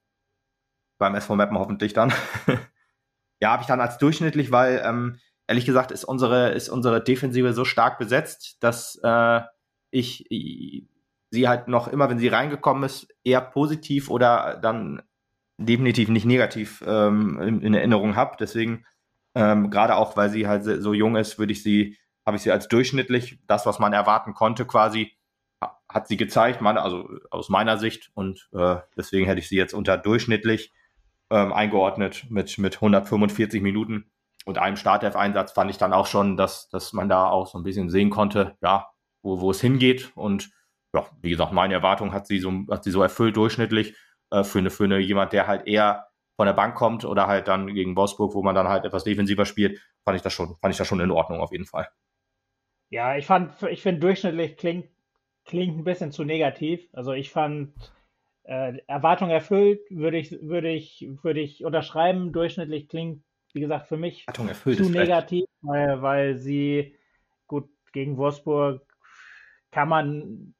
Beim SV Mappen hoffentlich dann. ja, habe ich dann als durchschnittlich, weil ähm, ehrlich gesagt ist unsere, ist unsere Defensive so stark besetzt, dass äh, ich sie halt noch immer, wenn sie reingekommen ist, eher positiv oder dann definitiv nicht negativ ähm, in, in, Erinnerung habe. Deswegen, ähm, gerade auch, weil sie halt so jung ist, würde ich sie, habe ich sie als durchschnittlich, das, was man erwarten konnte, quasi, hat sie gezeigt, meine, also aus meiner Sicht. Und äh, deswegen hätte ich sie jetzt unter durchschnittlich ähm, eingeordnet mit, mit 145 Minuten und einem Startelf-Einsatz fand ich dann auch schon, dass, dass man da auch so ein bisschen sehen konnte, ja, wo, wo es hingeht. Und ja, wie gesagt, meine Erwartung hat sie so, hat sie so erfüllt durchschnittlich äh, für, eine, für eine, jemand, der halt eher von der Bank kommt oder halt dann gegen Wolfsburg, wo man dann halt etwas defensiver spielt, fand ich das schon, fand ich das schon in Ordnung auf jeden Fall. Ja, ich fand, ich finde durchschnittlich klingt, klingt ein bisschen zu negativ. Also ich fand äh, Erwartung erfüllt, würde ich, würde ich, würde ich unterschreiben. Durchschnittlich klingt, wie gesagt, für mich zu negativ, weil, weil sie gut gegen Wolfsburg kann man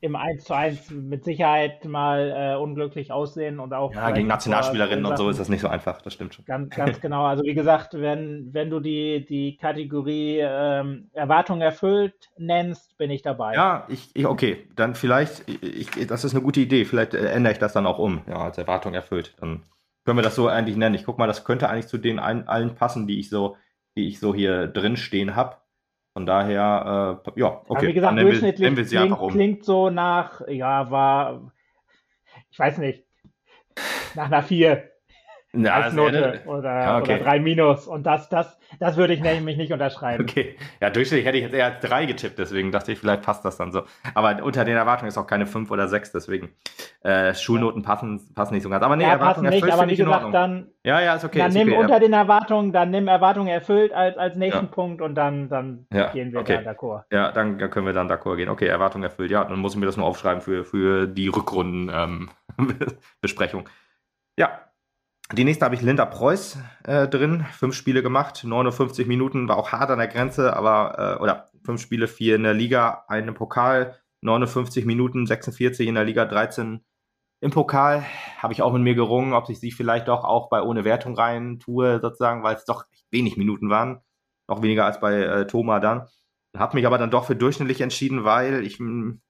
im 1 zu 1 mit Sicherheit mal äh, unglücklich aussehen und auch. Ja, gegen Nationalspielerinnen und so ist das nicht so einfach, das stimmt schon. Ganz, ganz genau. Also wie gesagt, wenn, wenn du die, die Kategorie ähm, Erwartung erfüllt nennst, bin ich dabei. Ja, ich, ich okay, dann vielleicht, ich, das ist eine gute Idee, vielleicht äh, ändere ich das dann auch um, ja, als Erwartung erfüllt. Dann können wir das so eigentlich nennen. Ich guck mal, das könnte eigentlich zu den ein, allen passen, die ich so, die ich so hier drin stehen habe. Von daher, äh, ja, okay. Aber wie gesagt, durchschnittlich wir, wir klingt, um. klingt, so nach, ja, war, ich weiß nicht, nach einer 4. Ja, als Note oder, ja, okay. oder drei Minus. Und das, das, das würde ich nämlich nicht unterschreiben. Okay. Ja, durchschnittlich hätte ich jetzt eher drei getippt, deswegen dachte ich, vielleicht passt das dann so. Aber unter den Erwartungen ist auch keine fünf oder sechs, deswegen äh, Schulnoten passen, passen nicht so ganz. Aber nee, ja, Erwartungen erfüllt nicht, aber wie gesagt, dann. Ja, ja, ist okay. Dann ist nimm okay, unter ja. den Erwartungen, dann nimm Erwartungen erfüllt als, als nächsten. Punkt und dann, dann gehen wir okay. da d'accord. Ja, dann können wir dann d'accord gehen. Okay, Erwartungen erfüllt. Ja, dann muss ich mir das nur aufschreiben für, für die Rückrunden-Besprechung. Ähm, ja, die nächste habe ich Linda Preuß äh, drin, fünf Spiele gemacht, 59 Minuten, war auch hart an der Grenze, aber, äh, oder fünf Spiele, vier in der Liga, einen im Pokal, 59 Minuten, 46 in der Liga, 13 im Pokal. Habe ich auch mit mir gerungen, ob ich sie vielleicht doch auch bei ohne Wertung rein tue, sozusagen, weil es doch wenig Minuten waren. Noch weniger als bei äh, Thoma dann. Habe mich aber dann doch für durchschnittlich entschieden, weil ich mh, hm,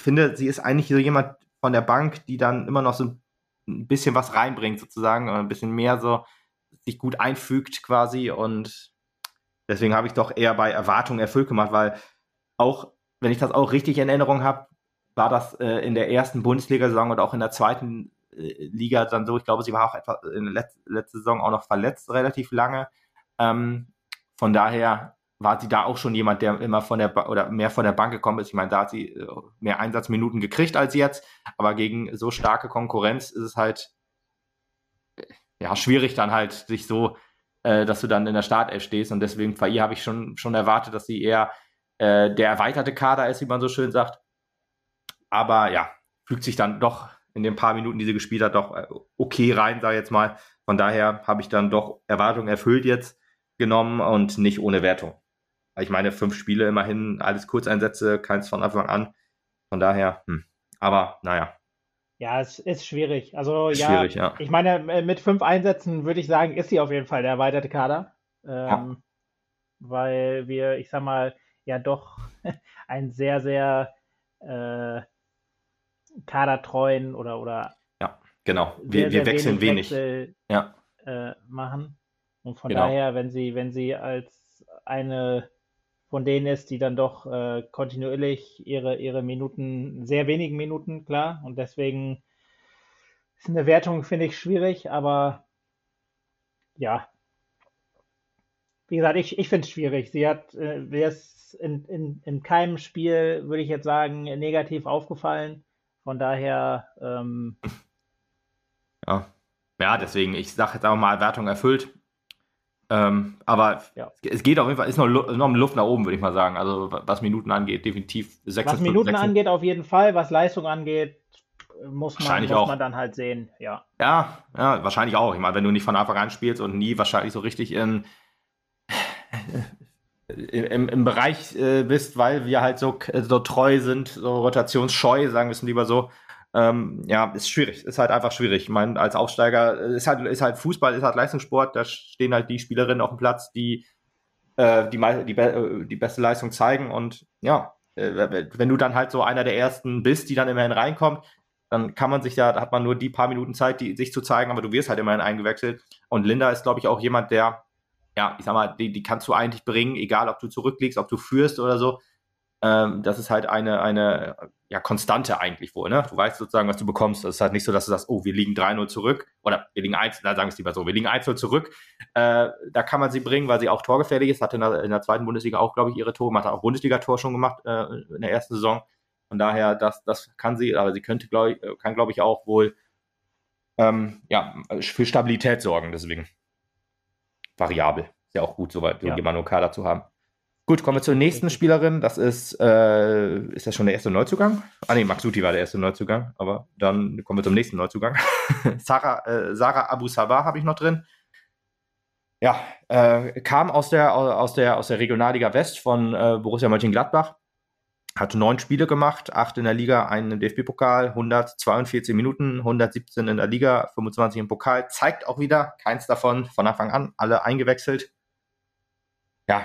finde, sie ist eigentlich so jemand von der Bank, die dann immer noch so ein ein bisschen was reinbringt, sozusagen, ein bisschen mehr so sich gut einfügt quasi. Und deswegen habe ich doch eher bei Erwartungen erfüllt gemacht, weil auch, wenn ich das auch richtig in Erinnerung habe, war das äh, in der ersten Bundesliga-Saison und auch in der zweiten äh, Liga dann so. Ich glaube, sie war auch etwa in der Letz letzten Saison auch noch verletzt, relativ lange. Ähm, von daher war sie da auch schon jemand, der immer von der ba oder mehr von der Bank gekommen ist. Ich meine, da hat sie äh, mehr Einsatzminuten gekriegt als jetzt, aber gegen so starke Konkurrenz ist es halt ja schwierig dann halt sich so, äh, dass du dann in der Startelf stehst und deswegen bei ihr habe ich schon schon erwartet, dass sie eher äh, der erweiterte Kader ist, wie man so schön sagt. Aber ja, fügt sich dann doch in den paar Minuten, die sie gespielt hat, doch äh, okay rein, sag ich jetzt mal. Von daher habe ich dann doch Erwartungen erfüllt jetzt genommen und nicht ohne Wertung. Ich meine, fünf Spiele immerhin, alles Kurzeinsätze, keins von Anfang an. Von daher, hm. aber naja. Ja, es ist schwierig. Also ja, schwierig, ja, ich meine, äh, mit fünf Einsätzen würde ich sagen, ist sie auf jeden Fall der erweiterte Kader. Ähm, ja. Weil wir, ich sag mal, ja doch einen sehr, sehr äh, kadertreuen oder oder ja, genau. Wir, sehr, wir sehr wechseln wenig. Wechsel, ja. Äh, machen. Und von genau. daher, wenn sie, wenn sie als eine von denen ist, die dann doch äh, kontinuierlich ihre, ihre Minuten, sehr wenigen Minuten, klar. Und deswegen ist eine Wertung, finde ich, schwierig, aber ja. Wie gesagt, ich, ich finde es schwierig. Sie hat, äh, es in, in, in keinem Spiel, würde ich jetzt sagen, negativ aufgefallen. Von daher, ähm, ja. Ja, deswegen, ich sage jetzt auch mal, Wertung erfüllt. Ähm, aber ja. es geht auf jeden Fall, ist noch, noch Luft nach oben, würde ich mal sagen. Also was Minuten angeht, definitiv 6 Was Minuten 6, angeht, auf jeden Fall. Was Leistung angeht, muss man, muss auch. man dann halt sehen, ja. Ja, ja, wahrscheinlich auch. Ich meine, wenn du nicht von Anfang an spielst und nie wahrscheinlich so richtig in im, im Bereich äh, bist, weil wir halt so, so treu sind, so rotationsscheu, sagen wir es lieber so. Ähm, ja, ist schwierig, ist halt einfach schwierig. Ich meine, als Aufsteiger ist halt, ist halt Fußball, ist halt Leistungssport, da stehen halt die Spielerinnen auf dem Platz, die äh, die, die, äh, die beste Leistung zeigen und ja, äh, wenn du dann halt so einer der ersten bist, die dann immerhin reinkommt, dann kann man sich ja, da hat man nur die paar Minuten Zeit, die, sich zu zeigen, aber du wirst halt immerhin eingewechselt. Und Linda ist, glaube ich, auch jemand, der, ja, ich sag mal, die, die kannst du eigentlich bringen, egal ob du zurückliegst, ob du führst oder so. Ähm, das ist halt eine, eine ja, Konstante eigentlich wohl. Ne? Du weißt sozusagen, was du bekommst. Das ist halt nicht so, dass du sagst, oh, wir liegen 3-0 zurück oder wir liegen 1, na, sagen wir es lieber so, wir liegen 1-0 zurück. Äh, da kann man sie bringen, weil sie auch torgefährlich ist. Hatte in der, in der zweiten Bundesliga auch, glaube ich, ihre Tore. Hat auch Bundesliga-Tor schon gemacht äh, in der ersten Saison. Von daher, das, das kann sie, aber sie könnte, glaube ich, kann, glaube ich, auch wohl ähm, ja, für Stabilität sorgen. Deswegen variabel. Ist ja auch gut, soweit ja. jemanden im Kader zu haben. Gut, kommen wir zur nächsten Spielerin. Das ist, äh, ist das schon der erste Neuzugang? Ah nee, Maxuti war der erste Neuzugang, aber dann kommen wir zum nächsten Neuzugang. Sarah, äh, Sarah Abu Sabah habe ich noch drin. Ja, äh, kam aus der, aus, der, aus der Regionalliga West von äh, Borussia Mönchengladbach. Hat neun Spiele gemacht, acht in der Liga, einen im DFB-Pokal, 142 Minuten, 117 in der Liga, 25 im Pokal. Zeigt auch wieder, keins davon von Anfang an, alle eingewechselt. Ja,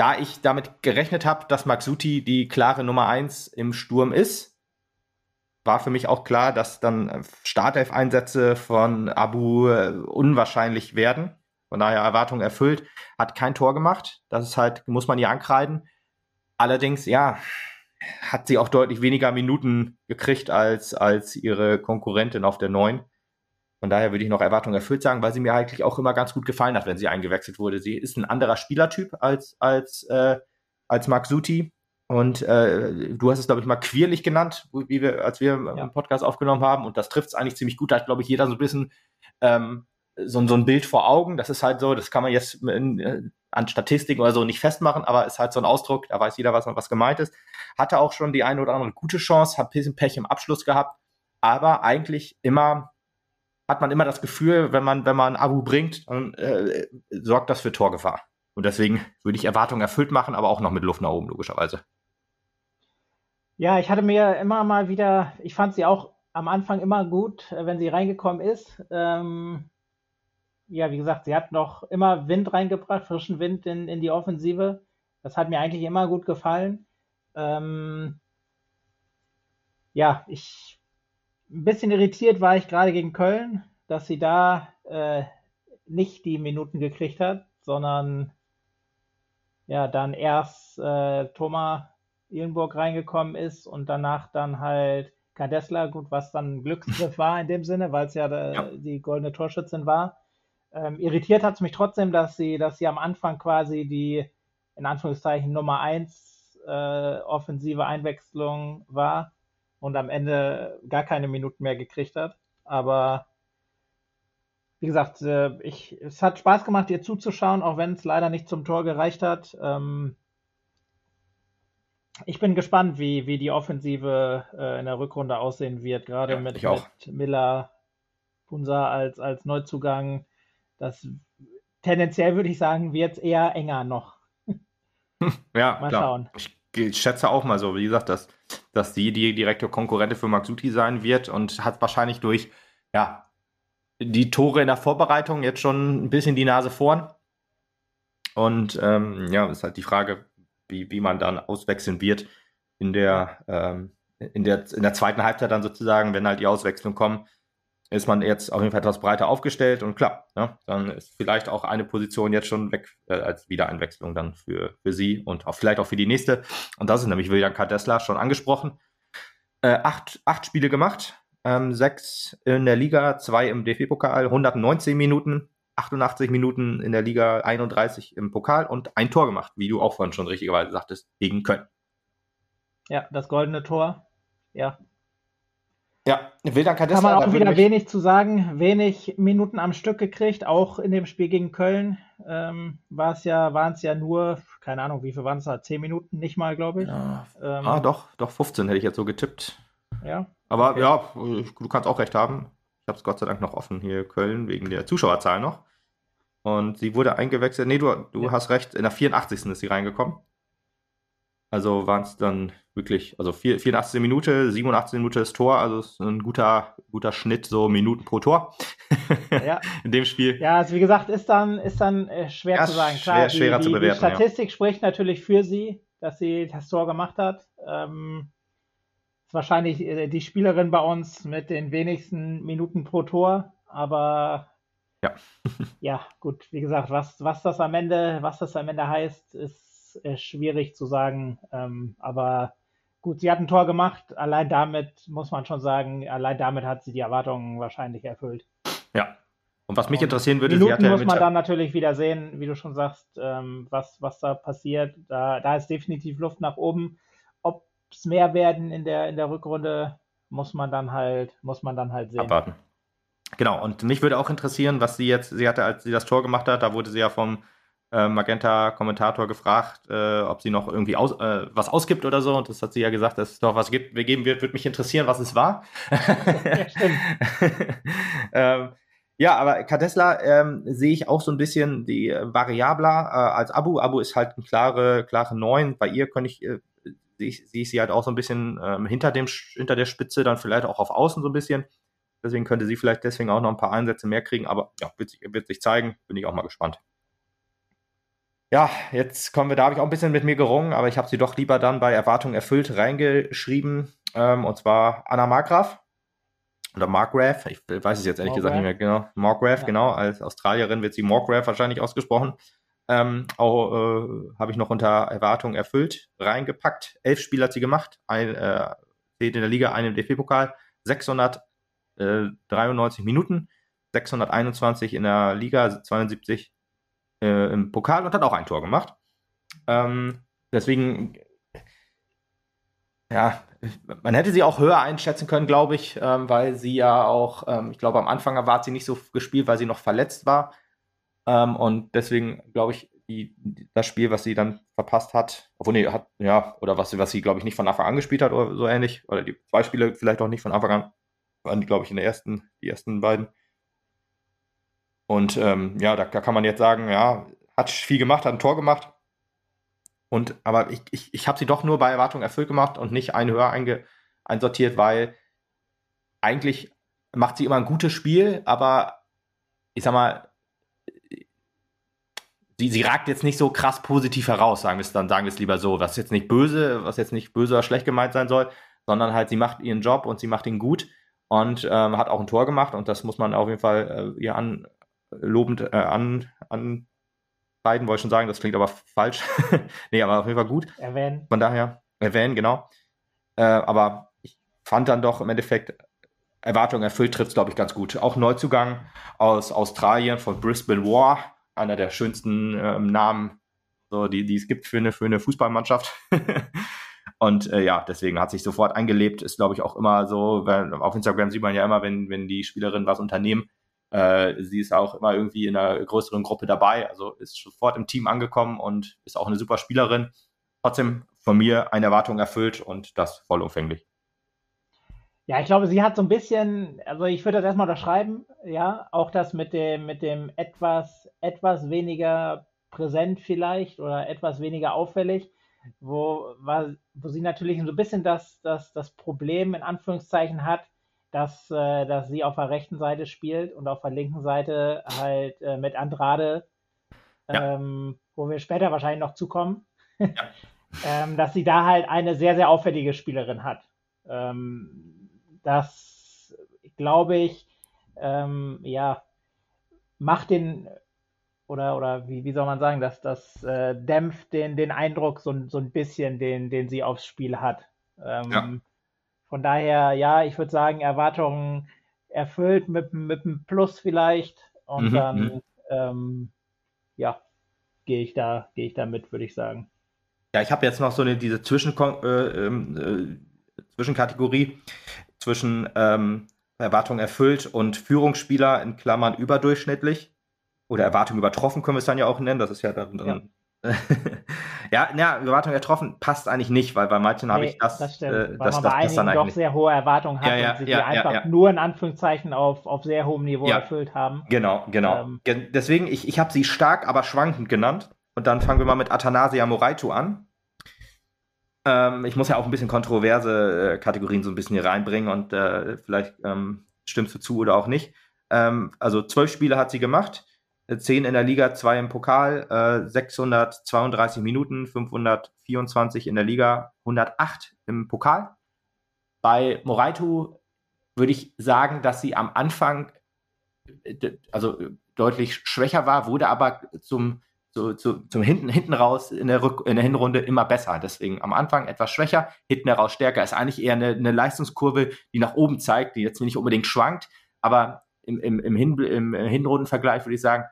da ich damit gerechnet habe, dass Maxuti die klare Nummer 1 im Sturm ist, war für mich auch klar, dass dann Startelf-Einsätze von Abu äh, unwahrscheinlich werden. Von daher Erwartung erfüllt, hat kein Tor gemacht. Das ist halt, muss man ihr ankreiden. Allerdings, ja, hat sie auch deutlich weniger Minuten gekriegt als, als ihre Konkurrentin auf der 9. Von daher würde ich noch Erwartung erfüllt sagen, weil sie mir eigentlich auch immer ganz gut gefallen hat, wenn sie eingewechselt wurde. Sie ist ein anderer Spielertyp als, als, äh, als Mark Suti. Und äh, du hast es, glaube ich, mal quirlig genannt, wie wir, als wir ja. einen Podcast aufgenommen haben. Und das trifft es eigentlich ziemlich gut. Da hat, glaube ich, jeder so ein bisschen ähm, so, so ein Bild vor Augen. Das ist halt so, das kann man jetzt in, äh, an Statistiken oder so nicht festmachen, aber ist halt so ein Ausdruck, da weiß jeder, was, was gemeint ist. Hatte auch schon die eine oder andere gute Chance, hat ein bisschen Pech im Abschluss gehabt, aber eigentlich immer hat man immer das Gefühl, wenn man, wenn man Abu bringt, dann äh, sorgt das für Torgefahr. Und deswegen würde ich Erwartungen erfüllt machen, aber auch noch mit Luft nach oben, logischerweise. Ja, ich hatte mir immer mal wieder, ich fand sie auch am Anfang immer gut, äh, wenn sie reingekommen ist. Ähm, ja, wie gesagt, sie hat noch immer Wind reingebracht, frischen Wind in, in die Offensive. Das hat mir eigentlich immer gut gefallen. Ähm, ja, ich ein bisschen irritiert war ich gerade gegen Köln, dass sie da äh, nicht die Minuten gekriegt hat, sondern ja, dann erst äh, Thomas Ihlenburg reingekommen ist und danach dann halt Kadesla, gut, was dann ein Glücksgriff war in dem Sinne, weil es ja, ja, die goldene Torschützin war. Ähm, irritiert hat es mich trotzdem, dass sie, dass sie am Anfang quasi die, in Anführungszeichen, Nummer 1 äh, offensive Einwechslung war und am Ende gar keine Minuten mehr gekriegt hat. Aber wie gesagt, äh, ich, es hat Spaß gemacht, ihr zuzuschauen, auch wenn es leider nicht zum Tor gereicht hat. Ähm, ich bin gespannt, wie, wie die Offensive äh, in der Rückrunde aussehen wird, gerade ja, mit, mit Miller, Punsa als, als Neuzugang. Das tendenziell würde ich sagen, wird es eher enger noch. Ja, mal klar. schauen. Ich schätze auch mal so, wie gesagt, dass dass sie die direkte Konkurrentin für Maxuti sein wird und hat wahrscheinlich durch ja, die Tore in der Vorbereitung jetzt schon ein bisschen die Nase vorn. Und ähm, ja, ist halt die Frage, wie, wie man dann auswechseln wird in der, ähm, in, der, in der zweiten Halbzeit dann sozusagen, wenn halt die Auswechslung kommen ist man jetzt auf jeden Fall etwas breiter aufgestellt und klar, ne, dann ist vielleicht auch eine Position jetzt schon weg äh, als Wiedereinwechslung dann für, für sie und auch vielleicht auch für die nächste. Und das ist nämlich William Kadesla schon angesprochen. Äh, acht, acht Spiele gemacht, ähm, sechs in der Liga, zwei im DFB-Pokal, 119 Minuten, 88 Minuten in der Liga, 31 im Pokal und ein Tor gemacht, wie du auch vorhin schon richtigerweise sagtest, gegen Köln. Ja, das goldene Tor. Ja, ja, Wildan. Kann man auch wieder wenig zu sagen, wenig Minuten am Stück gekriegt, auch in dem Spiel gegen Köln ähm, war es ja, waren es ja nur, keine Ahnung, wie viel waren es da? Zehn Minuten, nicht mal, glaube ich. Ja. Ähm, ah, doch, doch, 15 hätte ich jetzt so getippt. Ja. Aber okay. ja, du kannst auch recht haben. Ich habe es Gott sei Dank noch offen hier Köln, wegen der Zuschauerzahl noch. Und sie wurde eingewechselt. Nee, du, du ja. hast recht, in der 84. ist sie reingekommen. Also waren es dann wirklich, also 84. Minute, 87. Minute das Tor, also ist ein guter, guter Schnitt, so Minuten pro Tor ja. in dem Spiel. Ja, also wie gesagt, ist dann, ist dann äh, schwer ja, zu sagen. Klar, schwer, schwerer die, zu bewerten. Die Statistik ja. spricht natürlich für sie, dass sie das Tor gemacht hat. Ähm, ist wahrscheinlich äh, die Spielerin bei uns mit den wenigsten Minuten pro Tor, aber ja. ja, gut, wie gesagt, was, was das am Ende, was das am Ende heißt, ist äh, schwierig zu sagen. Ähm, aber gut, sie hat ein Tor gemacht. Allein damit muss man schon sagen, allein damit hat sie die Erwartungen wahrscheinlich erfüllt. Ja. Und was mich interessieren würde, Minuten sie hat ja muss man dann natürlich wieder sehen, wie du schon sagst, ähm, was, was da passiert. Da, da ist definitiv Luft nach oben. Ob es mehr werden in der, in der Rückrunde, muss man dann halt, muss man dann halt sehen. Abwarten. Genau, und mich würde auch interessieren, was sie jetzt, sie hatte, als sie das Tor gemacht hat, da wurde sie ja vom äh, Magenta-Kommentator gefragt, äh, ob sie noch irgendwie aus, äh, was ausgibt oder so. Und das hat sie ja gesagt, dass es doch was gibt, geben wird, würde mich interessieren, was es war. ähm, ja, aber Kadesla ähm, sehe ich auch so ein bisschen die variabler äh, als Abu. Abu ist halt eine klare, klare 9. Bei ihr kann ich, äh, sehe ich, seh ich sie halt auch so ein bisschen ähm, hinter, dem, hinter der Spitze, dann vielleicht auch auf Außen so ein bisschen. Deswegen könnte sie vielleicht deswegen auch noch ein paar Einsätze mehr kriegen, aber ja, wird sich, wird sich zeigen. Bin ich auch mal gespannt. Ja, jetzt kommen wir, da habe ich auch ein bisschen mit mir gerungen, aber ich habe sie doch lieber dann bei Erwartung erfüllt reingeschrieben. Ähm, und zwar Anna Markgraf. Oder Markgraf, ich weiß es jetzt ehrlich Margraf. gesagt nicht mehr genau. Markgraf, ja. genau. Als Australierin wird sie Markgraf wahrscheinlich ausgesprochen. Ähm, auch äh, habe ich noch unter Erwartung erfüllt reingepackt. Elf Spiele hat sie gemacht. Ein, äh, in der Liga, einen im DFB-Pokal. 693 Minuten. 621 in der Liga, 72 äh, im Pokal und hat auch ein Tor gemacht. Ähm, deswegen, ja, man hätte sie auch höher einschätzen können, glaube ich, ähm, weil sie ja auch, ähm, ich glaube, am Anfang war sie nicht so gespielt, weil sie noch verletzt war. Ähm, und deswegen, glaube ich, die, das Spiel, was sie dann verpasst hat, obwohl nee, hat, ja, oder was, was sie, glaube ich, nicht von Anfang an gespielt hat oder so ähnlich, oder die zwei Spiele vielleicht auch nicht von Anfang an, waren die, glaube ich, in der ersten, die ersten beiden. Und ähm, ja, da, da, kann man jetzt sagen, ja, hat viel gemacht, hat ein Tor gemacht. Und aber ich, ich, ich habe sie doch nur bei Erwartung erfüllt gemacht und nicht ein höher einge, einsortiert, weil eigentlich macht sie immer ein gutes Spiel, aber ich sag mal, sie, sie ragt jetzt nicht so krass positiv heraus, sagen wir es dann, sagen wir es lieber so, was jetzt nicht böse, was jetzt nicht böse oder schlecht gemeint sein soll, sondern halt sie macht ihren Job und sie macht ihn gut und ähm, hat auch ein Tor gemacht und das muss man auf jeden Fall äh, ihr an, lobend äh, an, an beiden, wollte ich schon sagen, das klingt aber falsch. nee, aber auf jeden Fall gut. Erwähnen. Von daher, erwähnen, genau. Äh, aber ich fand dann doch im Endeffekt, Erwartungen erfüllt trifft es, glaube ich, ganz gut. Auch Neuzugang aus Australien von Brisbane War, einer der schönsten ähm, Namen, so, die, die es gibt für eine, für eine Fußballmannschaft. Und äh, ja, deswegen hat sich sofort eingelebt. Ist, glaube ich, auch immer so, wenn, auf Instagram sieht man ja immer, wenn, wenn die Spielerinnen was unternehmen, äh, sie ist auch immer irgendwie in einer größeren Gruppe dabei, also ist sofort im Team angekommen und ist auch eine super Spielerin. Trotzdem von mir eine Erwartung erfüllt und das vollumfänglich. Ja, ich glaube, sie hat so ein bisschen, also ich würde das erstmal unterschreiben, ja, auch das mit dem, mit dem etwas, etwas weniger präsent vielleicht oder etwas weniger auffällig, wo, wo sie natürlich so ein bisschen das, das, das Problem in Anführungszeichen hat, dass, äh, dass sie auf der rechten Seite spielt und auf der linken Seite halt äh, mit Andrade, ja. ähm, wo wir später wahrscheinlich noch zukommen, ja. ähm, dass sie da halt eine sehr, sehr auffällige Spielerin hat. Ähm, das, glaube ich, ähm, ja, macht den, oder, oder wie, wie soll man sagen, dass das äh, dämpft den, den Eindruck so, so ein bisschen, den, den sie aufs Spiel hat. Ähm, ja. Von daher, ja, ich würde sagen, Erwartungen erfüllt mit, mit einem Plus vielleicht. Und mhm, dann, mhm. ähm, ja, gehe ich da, gehe ich da mit, würde ich sagen. Ja, ich habe jetzt noch so eine diese Zwischen, äh, ähm, äh, Zwischenkategorie zwischen ähm, Erwartung erfüllt und Führungsspieler in Klammern überdurchschnittlich oder Erwartung übertroffen können wir es dann ja auch nennen. Das ist ja dann, dann ja, ja, Erwartung getroffen passt eigentlich nicht, weil bei manchen nee, habe ich das, das, stimmt, äh, weil das, man bei das, einigen doch sehr hohe Erwartungen hat ja, ja, und sie ja, einfach ja, nur in Anführungszeichen auf, auf sehr hohem Niveau erfüllt haben. Genau, genau. Ähm, Deswegen, ich, ich habe sie stark, aber schwankend genannt. Und dann fangen wir mal mit Athanasia Moraitu an. Ähm, ich muss ja auch ein bisschen kontroverse äh, Kategorien so ein bisschen hier reinbringen und äh, vielleicht ähm, stimmst du zu oder auch nicht. Ähm, also zwölf Spiele hat sie gemacht 10 in der Liga, 2 im Pokal, äh, 632 Minuten, 524 in der Liga, 108 im Pokal. Bei Moraitu würde ich sagen, dass sie am Anfang äh, also deutlich schwächer war, wurde aber zum, so, zu, zum hinten, hinten raus in der, Rück, in der Hinrunde immer besser. Deswegen am Anfang etwas schwächer, hinten heraus stärker. Ist eigentlich eher eine, eine Leistungskurve, die nach oben zeigt, die jetzt nicht unbedingt schwankt, aber im, im, im, Hin, im Hinrundenvergleich würde ich sagen,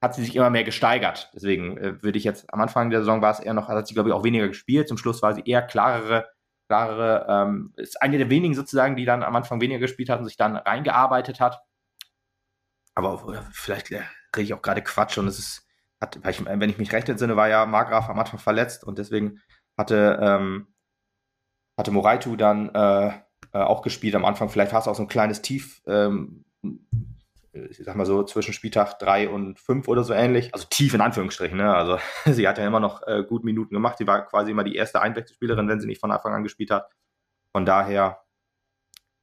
hat sie sich immer mehr gesteigert. Deswegen äh, würde ich jetzt am Anfang der Saison war es eher noch, hat sie glaube ich auch weniger gespielt. Zum Schluss war sie eher klarere, klarere, ähm, ist eine der wenigen sozusagen, die dann am Anfang weniger gespielt hat und sich dann reingearbeitet hat. Aber äh, vielleicht rede ich auch gerade Quatsch und es ist, hat, ich, wenn ich mich recht entsinne, war ja Margraf am Anfang verletzt und deswegen hatte, ähm, hatte Moraitu dann äh, äh, auch gespielt am Anfang. Vielleicht war es auch so ein kleines Tief. Ähm, ich sag mal so, zwischen Spieltag 3 und 5 oder so ähnlich. Also tief in Anführungsstrichen. Ne? Also sie hat ja immer noch äh, gut Minuten gemacht. Sie war quasi immer die erste Einwechselspielerin, wenn sie nicht von Anfang an gespielt hat. Von daher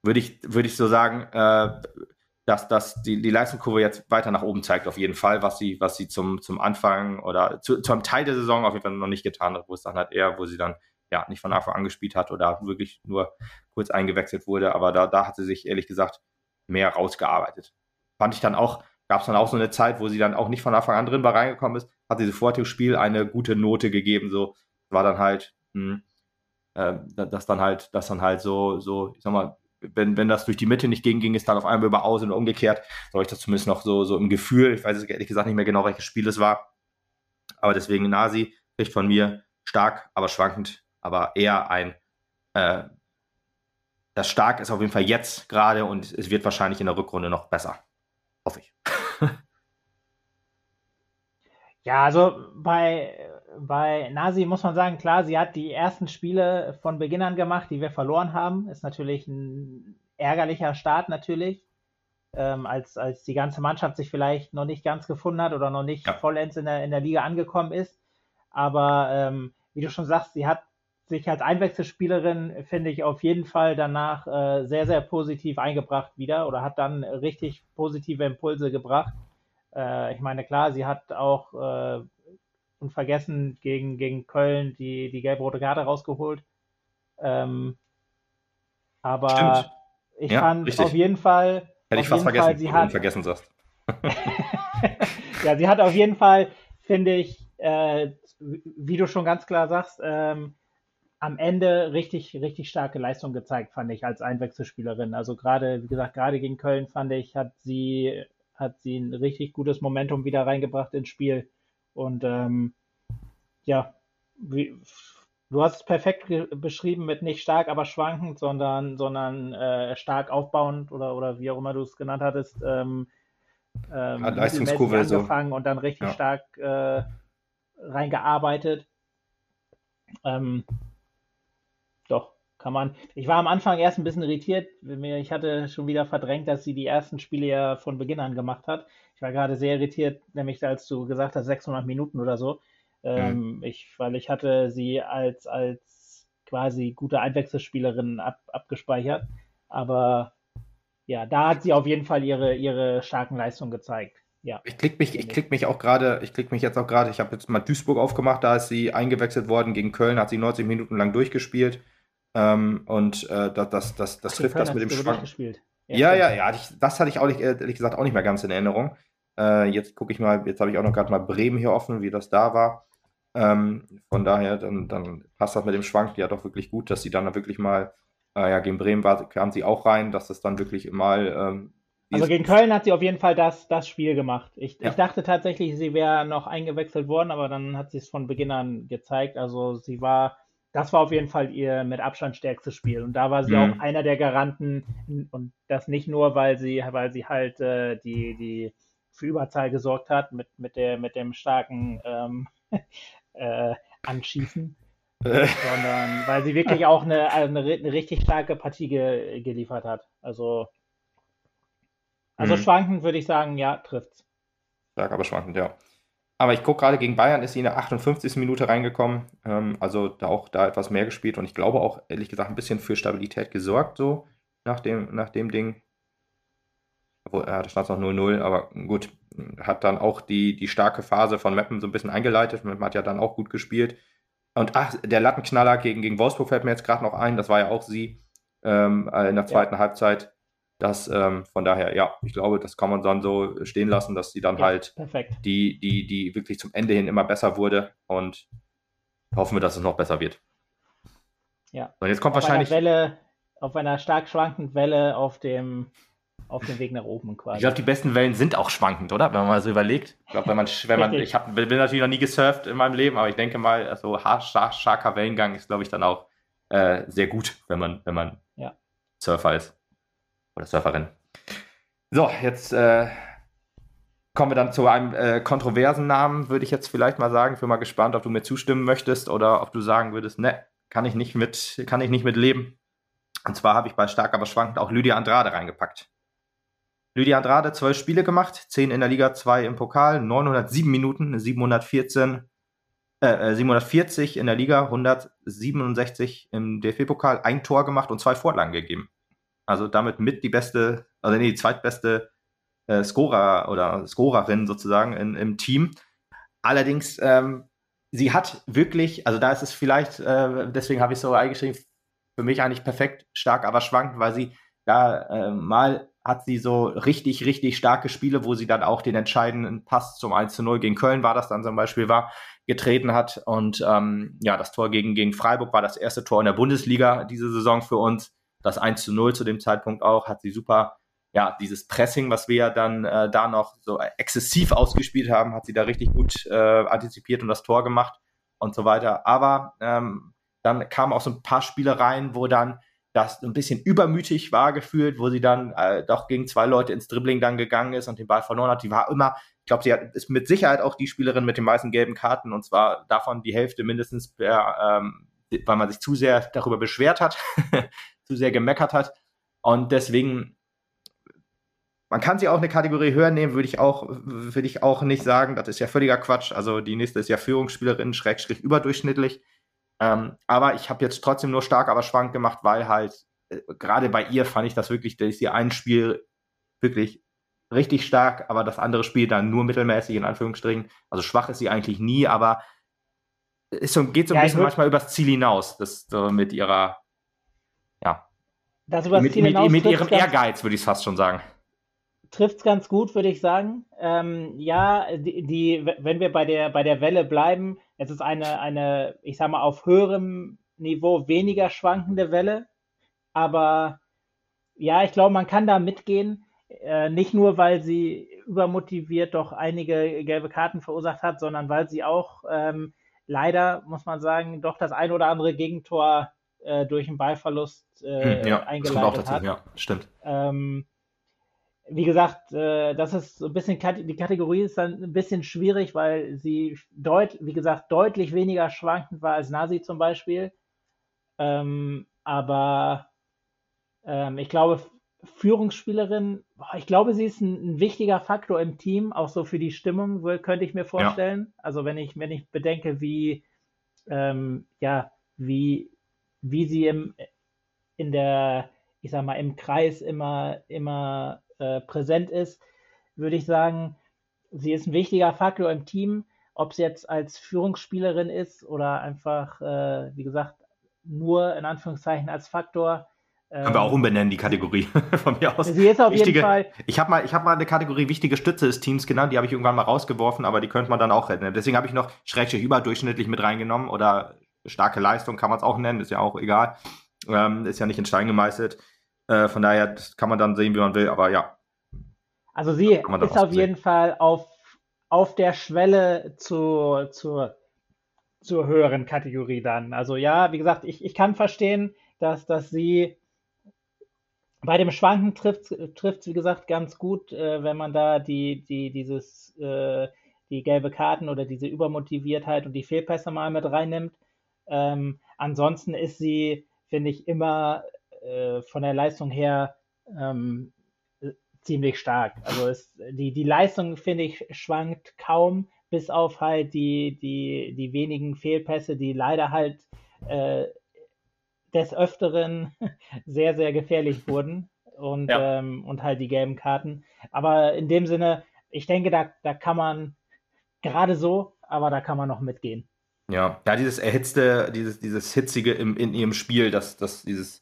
würde ich, würde ich so sagen, äh, dass, dass die, die Leistungskurve jetzt weiter nach oben zeigt, auf jeden Fall, was sie, was sie zum, zum Anfang oder zu, zu einem Teil der Saison auf jeden Fall noch nicht getan hat, wo es dann halt eher, wo sie dann ja nicht von Anfang an gespielt hat oder wirklich nur kurz eingewechselt wurde. Aber da, da hat sie sich ehrlich gesagt mehr rausgearbeitet fand ich dann auch, gab es dann auch so eine Zeit, wo sie dann auch nicht von Anfang an drin war reingekommen ist, hat sie sofort dem Spiel eine gute Note gegeben. So war dann halt, mh, hm, äh, das dann halt, das dann halt so, so, ich sag mal, wenn, wenn das durch die Mitte nicht ging, ging es dann auf einmal über Außen und umgekehrt. So ich das zumindest noch so, so im Gefühl. Ich weiß ehrlich gesagt nicht mehr genau, welches Spiel es war. Aber deswegen Nasi kriegt von mir stark, aber schwankend, aber eher ein äh, das stark ist auf jeden Fall jetzt gerade und es wird wahrscheinlich in der Rückrunde noch besser. Hoffe ich. ja, also bei, bei Nasi muss man sagen, klar, sie hat die ersten Spiele von Beginn an gemacht, die wir verloren haben. Ist natürlich ein ärgerlicher Start natürlich. Ähm, als, als die ganze Mannschaft sich vielleicht noch nicht ganz gefunden hat oder noch nicht ja. vollends in der, in der Liga angekommen ist. Aber ähm, wie du schon sagst, sie hat sich als Einwechselspielerin, finde ich, auf jeden Fall danach äh, sehr, sehr positiv eingebracht wieder oder hat dann richtig positive Impulse gebracht. Äh, ich meine, klar, sie hat auch äh, unvergessen gegen, gegen Köln die, die gelb-rote Karte rausgeholt. Ähm, aber Stimmt. ich ja, fand richtig. auf jeden Fall. Hätte ich fast vergessen, Fall, sie hat, vergessen sagst. ja, sie hat auf jeden Fall, finde ich, äh, wie du schon ganz klar sagst, ähm, am Ende richtig, richtig starke Leistung gezeigt, fand ich, als Einwechselspielerin. Also gerade, wie gesagt, gerade gegen Köln fand ich, hat sie, hat sie ein richtig gutes Momentum wieder reingebracht ins Spiel. Und ähm, ja, wie, du hast es perfekt beschrieben mit nicht stark, aber schwankend, sondern, sondern äh, stark aufbauend oder, oder wie auch immer du es genannt hattest. Ähm, ähm, Leistungskurve angefangen so. und dann richtig ja. stark äh, reingearbeitet. Ähm, kann man. Ich war am Anfang erst ein bisschen irritiert. Ich hatte schon wieder verdrängt, dass sie die ersten Spiele ja von Beginn an gemacht hat. Ich war gerade sehr irritiert, nämlich als du gesagt hast, 600 Minuten oder so. Ähm, mhm. ich, weil ich hatte sie als, als quasi gute Einwechselspielerin ab, abgespeichert. Aber ja, da hat sie auf jeden Fall ihre, ihre starken Leistungen gezeigt. Ja. Ich klicke mich, ich klick mich auch gerade, ich klicke mich jetzt auch gerade, ich habe jetzt mal Duisburg aufgemacht, da ist sie eingewechselt worden gegen Köln, hat sie 90 Minuten lang durchgespielt. Ähm, und äh, das, das, das, das trifft das mit dem Schwank. Ja, ja, ja, ich, das hatte ich auch nicht, ehrlich gesagt auch nicht mehr ganz in Erinnerung. Äh, jetzt gucke ich mal, jetzt habe ich auch noch gerade mal Bremen hier offen, wie das da war. Ähm, von daher, dann, dann passt das mit dem Schwank ja doch wirklich gut, dass sie dann wirklich mal, äh, ja, gegen Bremen war, kam sie auch rein, dass das dann wirklich mal. Ähm, also gegen Köln hat sie auf jeden Fall das, das Spiel gemacht. Ich, ja. ich dachte tatsächlich, sie wäre noch eingewechselt worden, aber dann hat sie es von Beginn an gezeigt. Also sie war das war auf jeden Fall ihr mit Abstand stärkstes Spiel. Und da war sie mhm. auch einer der Garanten und das nicht nur, weil sie, weil sie halt äh, die, die für Überzahl gesorgt hat mit, mit, der, mit dem starken ähm, äh, anschießen, sondern weil sie wirklich auch eine, eine, eine richtig starke Partie ge, geliefert hat. Also, also mhm. schwankend würde ich sagen, ja, trifft's. Stark, aber schwankend, ja. Aber ich gucke gerade, gegen Bayern ist sie in der 58. Minute reingekommen. Ähm, also da auch da etwas mehr gespielt und ich glaube auch, ehrlich gesagt, ein bisschen für Stabilität gesorgt, so nach dem, nach dem Ding. Obwohl, ja, da stand es noch 0-0, aber gut, hat dann auch die, die starke Phase von Meppen so ein bisschen eingeleitet. Meppen hat ja dann auch gut gespielt. Und ach, der Lattenknaller gegen, gegen Wolfsburg fällt mir jetzt gerade noch ein, das war ja auch sie ähm, in der zweiten ja. Halbzeit. Das, ähm, von daher, ja, ich glaube, das kann man dann so stehen lassen, dass sie dann ja, halt perfekt. die, die, die wirklich zum Ende hin immer besser wurde und hoffen wir, dass es noch besser wird. Ja. Und jetzt kommt auf wahrscheinlich. Einer Welle, auf einer stark schwankenden Welle auf dem, auf dem Weg nach oben quasi. Ich glaube, die besten Wellen sind auch schwankend, oder? Wenn man mal so überlegt. Ich glaube, wenn man, wenn man, ich hab, bin natürlich noch nie gesurft in meinem Leben, aber ich denke mal, so also, starker Wellengang ist, glaube ich, dann auch äh, sehr gut, wenn man, wenn man ja. Surfer ist. Oder Surferin. So, jetzt äh, kommen wir dann zu einem äh, kontroversen Namen, würde ich jetzt vielleicht mal sagen. Ich bin mal gespannt, ob du mir zustimmen möchtest oder ob du sagen würdest, ne, kann ich nicht mit, kann ich nicht mit leben. Und zwar habe ich bei Stark aber schwankend auch Lydia Andrade reingepackt. Lydia Andrade zwölf Spiele gemacht, zehn in der Liga, zwei im Pokal, 907 Minuten, 714, äh, 740 äh, in der Liga, 167 im DFB-Pokal, ein Tor gemacht und zwei Vorlagen gegeben. Also damit mit die beste, also nee, die zweitbeste äh, Scorer oder Scorerin sozusagen in, im Team. Allerdings, ähm, sie hat wirklich, also da ist es vielleicht, äh, deswegen habe ich so eingeschrieben, für mich eigentlich perfekt stark, aber schwankt, weil sie da äh, mal hat sie so richtig, richtig starke Spiele, wo sie dann auch den entscheidenden Pass zum 1 zu 0 gegen Köln war, das dann zum Beispiel war, getreten hat. Und ähm, ja, das Tor gegen, gegen Freiburg war das erste Tor in der Bundesliga diese Saison für uns das 1 zu 0 zu dem Zeitpunkt auch, hat sie super, ja, dieses Pressing, was wir ja dann äh, da noch so exzessiv ausgespielt haben, hat sie da richtig gut äh, antizipiert und das Tor gemacht und so weiter. Aber ähm, dann kamen auch so ein paar Spiele rein, wo dann das ein bisschen übermütig war gefühlt, wo sie dann äh, doch gegen zwei Leute ins Dribbling dann gegangen ist und den Ball verloren hat. Die war immer, ich glaube, sie hat, ist mit Sicherheit auch die Spielerin mit den meisten gelben Karten und zwar davon die Hälfte mindestens per, ähm, weil man sich zu sehr darüber beschwert hat, zu sehr gemeckert hat. Und deswegen, man kann sie auch eine Kategorie höher nehmen, würde ich auch, würde ich auch nicht sagen. Das ist ja völliger Quatsch. Also die nächste ist ja Führungsspielerin, Schrägstrich überdurchschnittlich. Ähm, aber ich habe jetzt trotzdem nur stark, aber schwank gemacht, weil halt äh, gerade bei ihr fand ich das wirklich, dass sie ein Spiel wirklich richtig stark, aber das andere Spiel dann nur mittelmäßig in Anführungsstrichen. Also schwach ist sie eigentlich nie, aber es geht so ein ja, bisschen manchmal übers Ziel hinaus, das so mit ihrer. Das mit, mit, mit ihrem Ehrgeiz, würde ich fast schon sagen. Trifft es ganz gut, würde ich sagen. Ähm, ja, die, die, wenn wir bei der, bei der Welle bleiben, es ist eine, eine, ich sag mal, auf höherem Niveau weniger schwankende Welle. Aber ja, ich glaube, man kann da mitgehen. Äh, nicht nur, weil sie übermotiviert doch einige gelbe Karten verursacht hat, sondern weil sie auch ähm, leider, muss man sagen, doch das ein oder andere Gegentor äh, durch einen Ballverlust äh, hm, ja, eingeleitet dazu, hat. Ja, stimmt. Ähm, wie gesagt, äh, das ist so ein bisschen, die Kategorie ist dann ein bisschen schwierig, weil sie deut, wie gesagt, deutlich weniger schwankend war als Nasi zum Beispiel. Ähm, aber ähm, ich glaube, Führungsspielerin, ich glaube, sie ist ein, ein, wichtiger Faktor im Team, auch so für die Stimmung, könnte ich mir vorstellen. Ja. Also wenn ich, wenn ich bedenke, wie, ähm, ja, wie wie sie im, in der, ich sag mal, im Kreis immer, immer äh, präsent ist, würde ich sagen, sie ist ein wichtiger Faktor im Team. Ob sie jetzt als Führungsspielerin ist oder einfach, äh, wie gesagt, nur in Anführungszeichen als Faktor. Können wir auch ähm, umbenennen, die Kategorie von mir aus. Sie ist auf wichtige, jeden Fall. Ich habe mal, hab mal eine Kategorie wichtige Stütze des Teams genannt, die habe ich irgendwann mal rausgeworfen, aber die könnte man dann auch retten. Deswegen habe ich noch schrägstrich überdurchschnittlich mit reingenommen oder starke Leistung kann man es auch nennen, ist ja auch egal. Ähm, ist ja nicht in Stein gemeißelt. Äh, von daher kann man dann sehen, wie man will, aber ja. Also sie ist auf jeden Fall auf, auf der Schwelle zu, zu, zur höheren Kategorie dann. Also ja, wie gesagt, ich, ich kann verstehen, dass, dass sie bei dem Schwanken trifft, trifft wie gesagt, ganz gut, äh, wenn man da die, die, dieses, äh, die gelbe Karten oder diese Übermotiviertheit und die Fehlpässe mal mit reinnimmt. Ähm, ansonsten ist sie, finde ich, immer äh, von der Leistung her ähm, ziemlich stark. Also es, die, die Leistung, finde ich, schwankt kaum, bis auf halt die, die, die wenigen Fehlpässe, die leider halt äh, des Öfteren sehr, sehr gefährlich wurden und, ja. ähm, und halt die gelben Karten. Aber in dem Sinne, ich denke, da, da kann man gerade so, aber da kann man noch mitgehen. Ja, ja, dieses erhitzte, dieses, dieses hitzige im, in ihrem Spiel, das, das, dieses,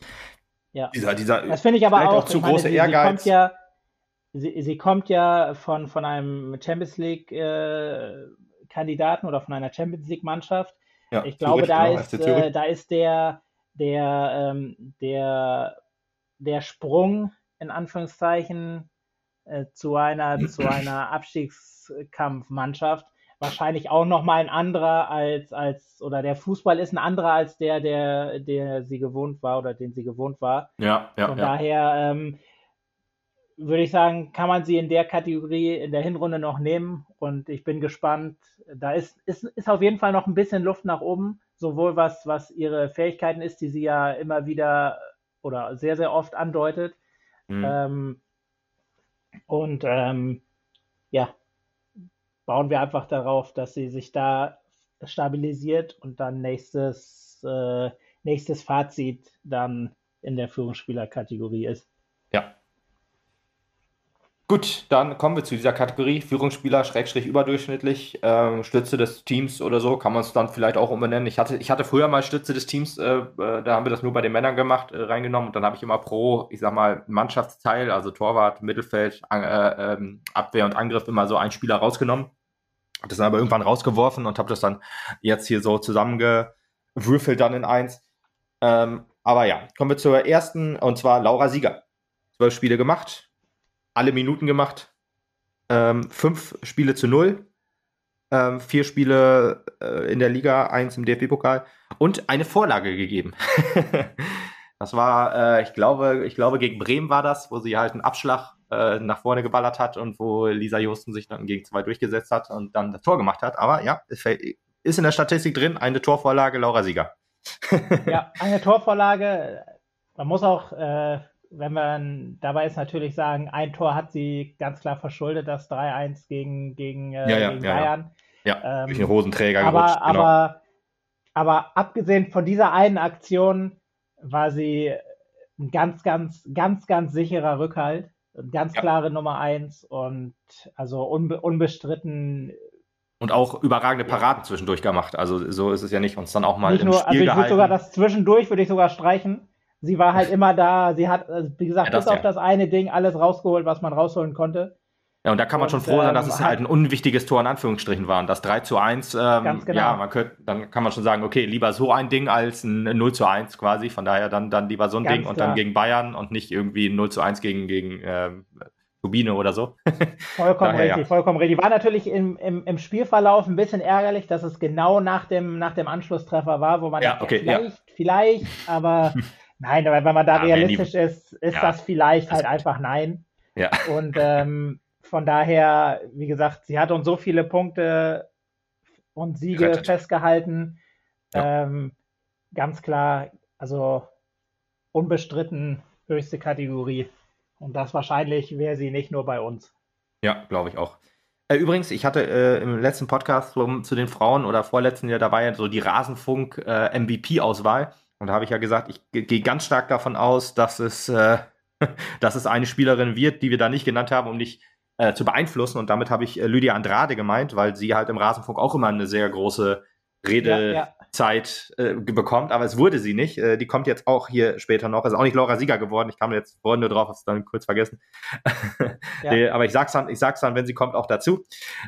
ja. dieser, dieser, das finde ich aber auch, auch zu meine, sie, Ehrgeiz. Sie kommt ja, sie, sie kommt ja von, von einem Champions League äh, Kandidaten oder von einer Champions League Mannschaft. Ja, ich glaube, da genau, ist, äh, da ist der, der, ähm, der, der Sprung in Anführungszeichen äh, zu einer, zu einer Abstiegskampfmannschaft wahrscheinlich auch nochmal ein anderer als, als, oder der Fußball ist ein anderer als der, der, der sie gewohnt war oder den sie gewohnt war. Ja, ja. Von ja. daher ähm, würde ich sagen, kann man sie in der Kategorie in der Hinrunde noch nehmen und ich bin gespannt. Da ist, ist, ist auf jeden Fall noch ein bisschen Luft nach oben, sowohl was, was ihre Fähigkeiten ist, die sie ja immer wieder oder sehr, sehr oft andeutet. Mhm. Ähm, und ähm, ja, bauen wir einfach darauf, dass sie sich da stabilisiert und dann nächstes, äh, nächstes Fazit dann in der Führungsspielerkategorie ist. Ja. Gut, dann kommen wir zu dieser Kategorie Führungsspieler schrägstrich überdurchschnittlich, ähm, Stütze des Teams oder so, kann man es dann vielleicht auch umbenennen. Ich hatte, ich hatte früher mal Stütze des Teams, äh, äh, da haben wir das nur bei den Männern gemacht, äh, reingenommen und dann habe ich immer pro, ich sag mal, Mannschaftsteil, also Torwart, Mittelfeld, äh, ähm, Abwehr und Angriff immer so einen Spieler rausgenommen habe das dann aber irgendwann rausgeworfen und habe das dann jetzt hier so zusammengewürfelt dann in eins. Ähm, aber ja, kommen wir zur ersten und zwar Laura Sieger. Zwölf Spiele gemacht, alle Minuten gemacht, ähm, fünf Spiele zu null, ähm, vier Spiele äh, in der Liga, eins im DFB-Pokal und eine Vorlage gegeben. das war, äh, ich glaube, ich glaube gegen Bremen war das, wo sie halt einen Abschlag äh, nach vorne geballert hat und wo Lisa Josten sich dann gegen zwei durchgesetzt hat und dann das Tor gemacht hat. Aber ja, ist in der Statistik drin, eine Torvorlage, Laura Sieger. ja, eine Torvorlage. Man muss auch, äh, wenn man dabei ist, natürlich sagen, ein Tor hat sie ganz klar verschuldet, das 3-1 gegen, gegen, äh, ja, ja, gegen ja, Bayern. Ja, ähm, durch den Hosenträger aber, gerutscht. Genau. Aber, aber abgesehen von dieser einen Aktion war sie ein ganz, ganz, ganz, ganz sicherer Rückhalt. Ganz ja. klare Nummer eins und also unbe unbestritten. Und auch überragende Paraden zwischendurch gemacht. Also so ist es ja nicht. Uns dann auch mal nicht im nur, Spiel Also ich würde sogar das zwischendurch würde ich sogar streichen. Sie war halt immer da. Sie hat, also wie gesagt, ja, bis auf das eine Ding alles rausgeholt, was man rausholen konnte. Ja, und da kann man und, schon froh sein, dass ähm, es halt ein unwichtiges Tor in Anführungsstrichen war. Und das 3 zu 1, ähm, genau. ja, man könnte, dann kann man schon sagen, okay, lieber so ein Ding als ein 0 zu 1 quasi. Von daher dann, dann lieber so ein ganz Ding klar. und dann gegen Bayern und nicht irgendwie ein 0 zu 1 gegen, gegen ähm, Turbine oder so. Vollkommen Daher, richtig, ja. vollkommen richtig. War natürlich im, im, im Spielverlauf ein bisschen ärgerlich, dass es genau nach dem, nach dem Anschlusstreffer war, wo man ja, okay, vielleicht, ja. vielleicht, aber nein, wenn man da realistisch ist, ist das vielleicht halt einfach nein. Ja. Und ähm, von daher, wie gesagt, sie hat uns so viele Punkte und Siege Rettet. festgehalten. Ja. Ähm, ganz klar, also unbestritten höchste Kategorie. Und das wahrscheinlich wäre sie nicht nur bei uns. Ja, glaube ich auch. Äh, übrigens, ich hatte äh, im letzten Podcast so, zu den Frauen oder vorletzten Jahr dabei so die Rasenfunk äh. Und da habe ich ja gesagt, ich gehe ganz stark davon aus, dass es, äh, dass es eine Spielerin wird, die wir da nicht genannt haben, um nicht äh, zu beeinflussen. Und damit habe ich äh, Lydia Andrade gemeint, weil sie halt im Rasenfunk auch immer eine sehr große Redezeit ja, ja. äh, bekommt, aber es wurde sie nicht. Äh, die kommt jetzt auch hier später noch. Ist auch nicht Laura Sieger geworden. Ich kam jetzt vorhin nur drauf, hab's dann kurz vergessen. ja. aber ich sag's dann, ich sag's dann, wenn sie kommt, auch dazu.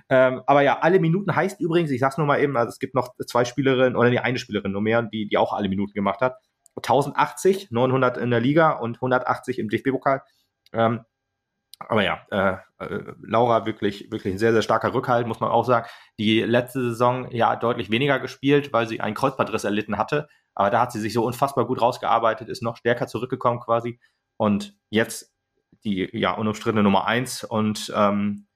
Ähm, aber ja, alle Minuten heißt übrigens, ich sag's nur mal eben, also es gibt noch zwei Spielerinnen oder nee, eine Spielerin nur mehr, die, die auch alle Minuten gemacht hat. 1080, 900 in der Liga und 180 im DFB-Pokal. Ähm, aber ja, äh, äh, Laura wirklich, wirklich ein sehr, sehr starker Rückhalt, muss man auch sagen. Die letzte Saison ja deutlich weniger gespielt, weil sie einen Kreuzbandriss erlitten hatte. Aber da hat sie sich so unfassbar gut rausgearbeitet, ist noch stärker zurückgekommen quasi. Und jetzt die ja unumstrittene Nummer eins und ähm,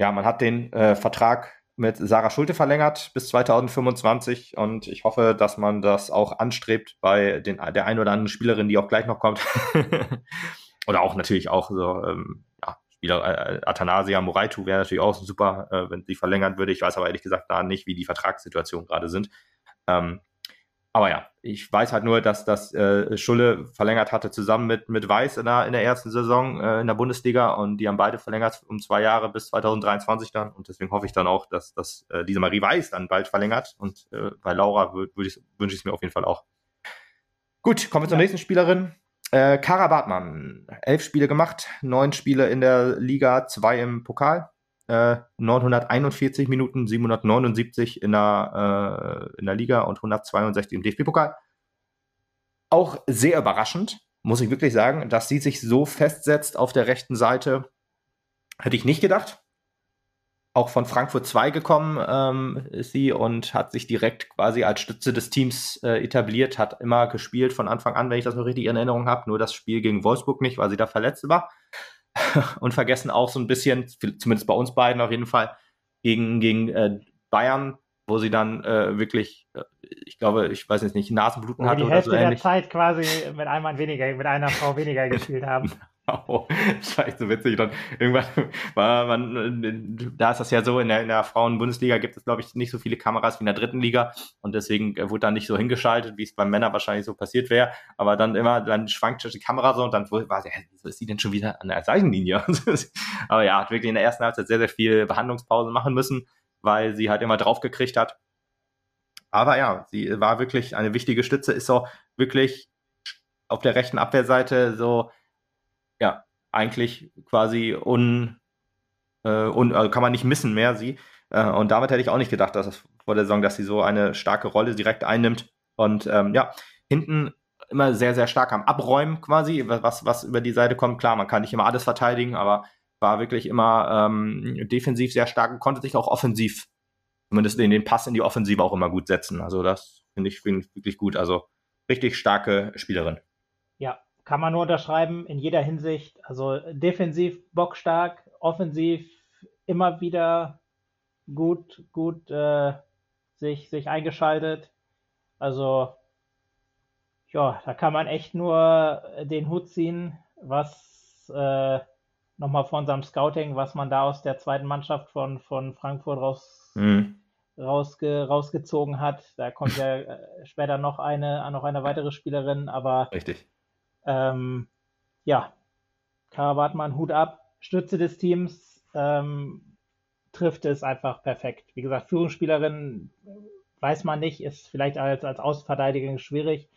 ja, man hat den äh, Vertrag mit Sarah Schulte verlängert bis 2025 und ich hoffe, dass man das auch anstrebt bei den, der ein oder anderen Spielerin, die auch gleich noch kommt. oder auch natürlich auch so, ähm, ja, Spieler, äh, Athanasia Moraitu wäre natürlich auch super, äh, wenn sie verlängern würde. Ich weiß aber ehrlich gesagt da nicht, wie die Vertragssituationen gerade sind. Ähm, aber ja, ich weiß halt nur, dass das äh, Schulle verlängert hatte zusammen mit, mit Weiß in der, in der ersten Saison äh, in der Bundesliga und die haben beide verlängert um zwei Jahre bis 2023 dann und deswegen hoffe ich dann auch, dass, dass äh, diese Marie Weiß dann bald verlängert und äh, bei Laura wünsche ich es mir auf jeden Fall auch. Gut, kommen wir zur ja. nächsten Spielerin. Äh, Kara Bartmann, elf Spiele gemacht, neun Spiele in der Liga, zwei im Pokal. 941 äh, Minuten, 779 in der, äh, in der Liga und 162 im DFB-Pokal. Auch sehr überraschend, muss ich wirklich sagen, dass sie sich so festsetzt auf der rechten Seite. Hätte ich nicht gedacht. Auch von Frankfurt 2 gekommen ähm, ist sie und hat sich direkt quasi als Stütze des Teams äh, etabliert, hat immer gespielt von Anfang an, wenn ich das noch richtig in Erinnerung habe. Nur das Spiel gegen Wolfsburg nicht, weil sie da verletzt war. und vergessen auch so ein bisschen, zumindest bei uns beiden auf jeden Fall, gegen, gegen äh, Bayern, wo sie dann äh, wirklich, äh, ich glaube, ich weiß jetzt nicht, Nasenbluten hatte oder so. Die Hälfte der Zeit quasi mit einem Mann weniger, mit einer Frau weniger gespielt haben. Oh, das so witzig. Dann irgendwann war man, da ist das ja so, in der, in der Frauen-Bundesliga gibt es, glaube ich, nicht so viele Kameras wie in der dritten Liga und deswegen wurde da nicht so hingeschaltet, wie es beim Männer wahrscheinlich so passiert wäre. Aber dann immer, dann schwankt die Kamera so und dann war sie, wieso ist sie denn schon wieder an der Seitenlinie? Aber ja, hat wirklich in der ersten Halbzeit sehr, sehr viel Behandlungspause machen müssen, weil sie halt immer draufgekriegt hat. Aber ja, sie war wirklich eine wichtige Stütze, ist so wirklich auf der rechten Abwehrseite so ja, eigentlich quasi un, äh, un also kann man nicht missen mehr, sie. Äh, und damit hätte ich auch nicht gedacht, dass es vor der Saison, dass sie so eine starke Rolle direkt einnimmt. Und ähm, ja, hinten immer sehr, sehr stark am Abräumen quasi, was, was über die Seite kommt. Klar, man kann nicht immer alles verteidigen, aber war wirklich immer ähm, defensiv sehr stark und konnte sich auch offensiv, zumindest in den Pass in die Offensive auch immer gut setzen. Also das finde ich, find ich wirklich gut. Also richtig starke Spielerin. Kann man nur unterschreiben in jeder Hinsicht. Also defensiv bockstark, offensiv immer wieder gut, gut äh, sich, sich eingeschaltet. Also ja, da kann man echt nur den Hut ziehen, was äh, nochmal von unserem Scouting, was man da aus der zweiten Mannschaft von, von Frankfurt raus, mhm. rausge, rausgezogen hat. Da kommt ja äh, später noch eine, noch eine weitere Spielerin, aber Richtig. Ähm, ja, Karabatmann, Hut ab, Stütze des Teams, ähm, trifft es einfach perfekt. Wie gesagt, Führungsspielerin weiß man nicht, ist vielleicht als, als Außenverteidigung schwierig,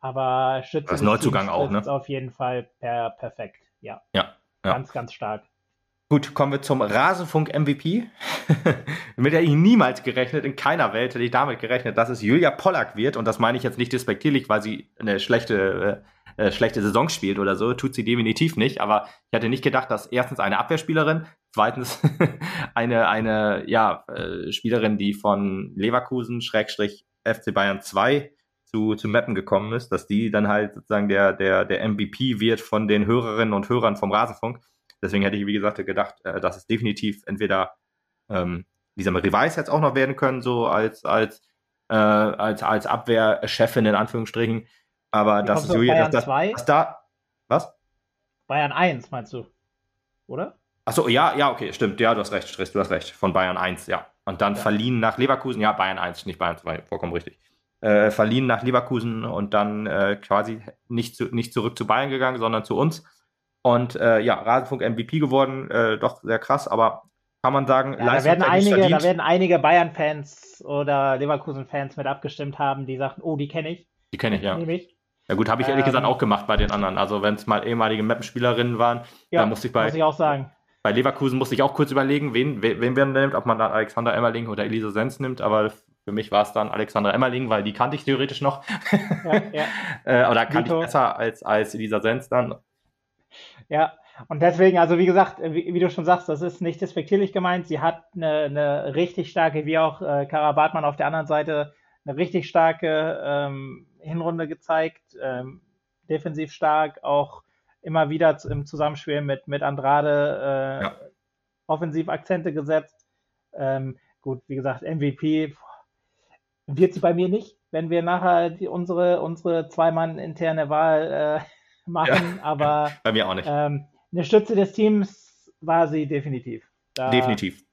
aber Stütze das des Neuzugang Teams auch, ne? auf jeden Fall per, perfekt. Ja. ja. Ja. Ganz, ganz stark. Gut, kommen wir zum Rasenfunk MVP. Mit der ich niemals gerechnet, in keiner Welt hätte ich damit gerechnet, dass es Julia Pollack wird. Und das meine ich jetzt nicht despektierlich, weil sie eine schlechte äh, äh, schlechte Saison spielt oder so, tut sie definitiv nicht. Aber ich hatte nicht gedacht, dass erstens eine Abwehrspielerin, zweitens eine, eine ja, äh, Spielerin, die von Leverkusen, Schrägstrich FC Bayern 2 zu, zu Mappen gekommen ist, dass die dann halt sozusagen der, der, der MVP wird von den Hörerinnen und Hörern vom Rasenfunk. Deswegen hätte ich, wie gesagt, gedacht, äh, dass es definitiv entweder ähm, dieser Marie jetzt auch noch werden können, so als, als, äh, als, als Abwehrchefin in Anführungsstrichen, aber Wie das ist Julia, Bayern das, das, das da. Was? Bayern 1, meinst du? Oder? Achso, ja, ja, okay, stimmt. Ja, du hast recht, Stress, du hast recht. Von Bayern 1, ja. Und dann ja. verliehen nach Leverkusen, ja, Bayern 1, nicht Bayern 2, vollkommen richtig. Äh, verliehen nach Leverkusen und dann äh, quasi nicht, zu, nicht zurück zu Bayern gegangen, sondern zu uns. Und äh, ja, Rasenfunk MVP geworden, äh, doch sehr krass, aber kann man sagen, ja, da werden einige, da werden einige Bayern-Fans oder Leverkusen-Fans mit abgestimmt haben, die sagen, oh, die kenne ich. Die kenne ich, ja. Nehme ich. Ja gut, habe ich ehrlich ähm, gesagt auch gemacht bei den anderen. Also wenn es mal ehemalige Mappenspielerinnen waren, ja, dann musste ich bei. Muss ich auch sagen. Bei Leverkusen musste ich auch kurz überlegen, wen, wen, wen nimmt, ob man dann Alexander Emmerling oder Elisa Sens nimmt, aber für mich war es dann Alexander Emmerling, weil die kannte ich theoretisch noch. Ja, ja. äh, oder kannte Vito. ich besser als, als Elisa Sens dann. Ja, und deswegen, also wie gesagt, wie, wie, du schon sagst, das ist nicht despektierlich gemeint. Sie hat eine, eine richtig starke, wie auch äh, Kara Bartmann auf der anderen Seite, eine richtig starke ähm, Hinrunde gezeigt, ähm, defensiv stark, auch immer wieder im Zusammenspiel mit, mit Andrade äh, ja. offensiv Akzente gesetzt. Ähm, gut, wie gesagt, MVP wird sie bei mir nicht, wenn wir nachher die, unsere, unsere Zwei-Mann-interne Wahl äh, machen, ja, aber bei mir auch nicht. Ähm, eine Stütze des Teams war sie definitiv. Da, definitiv.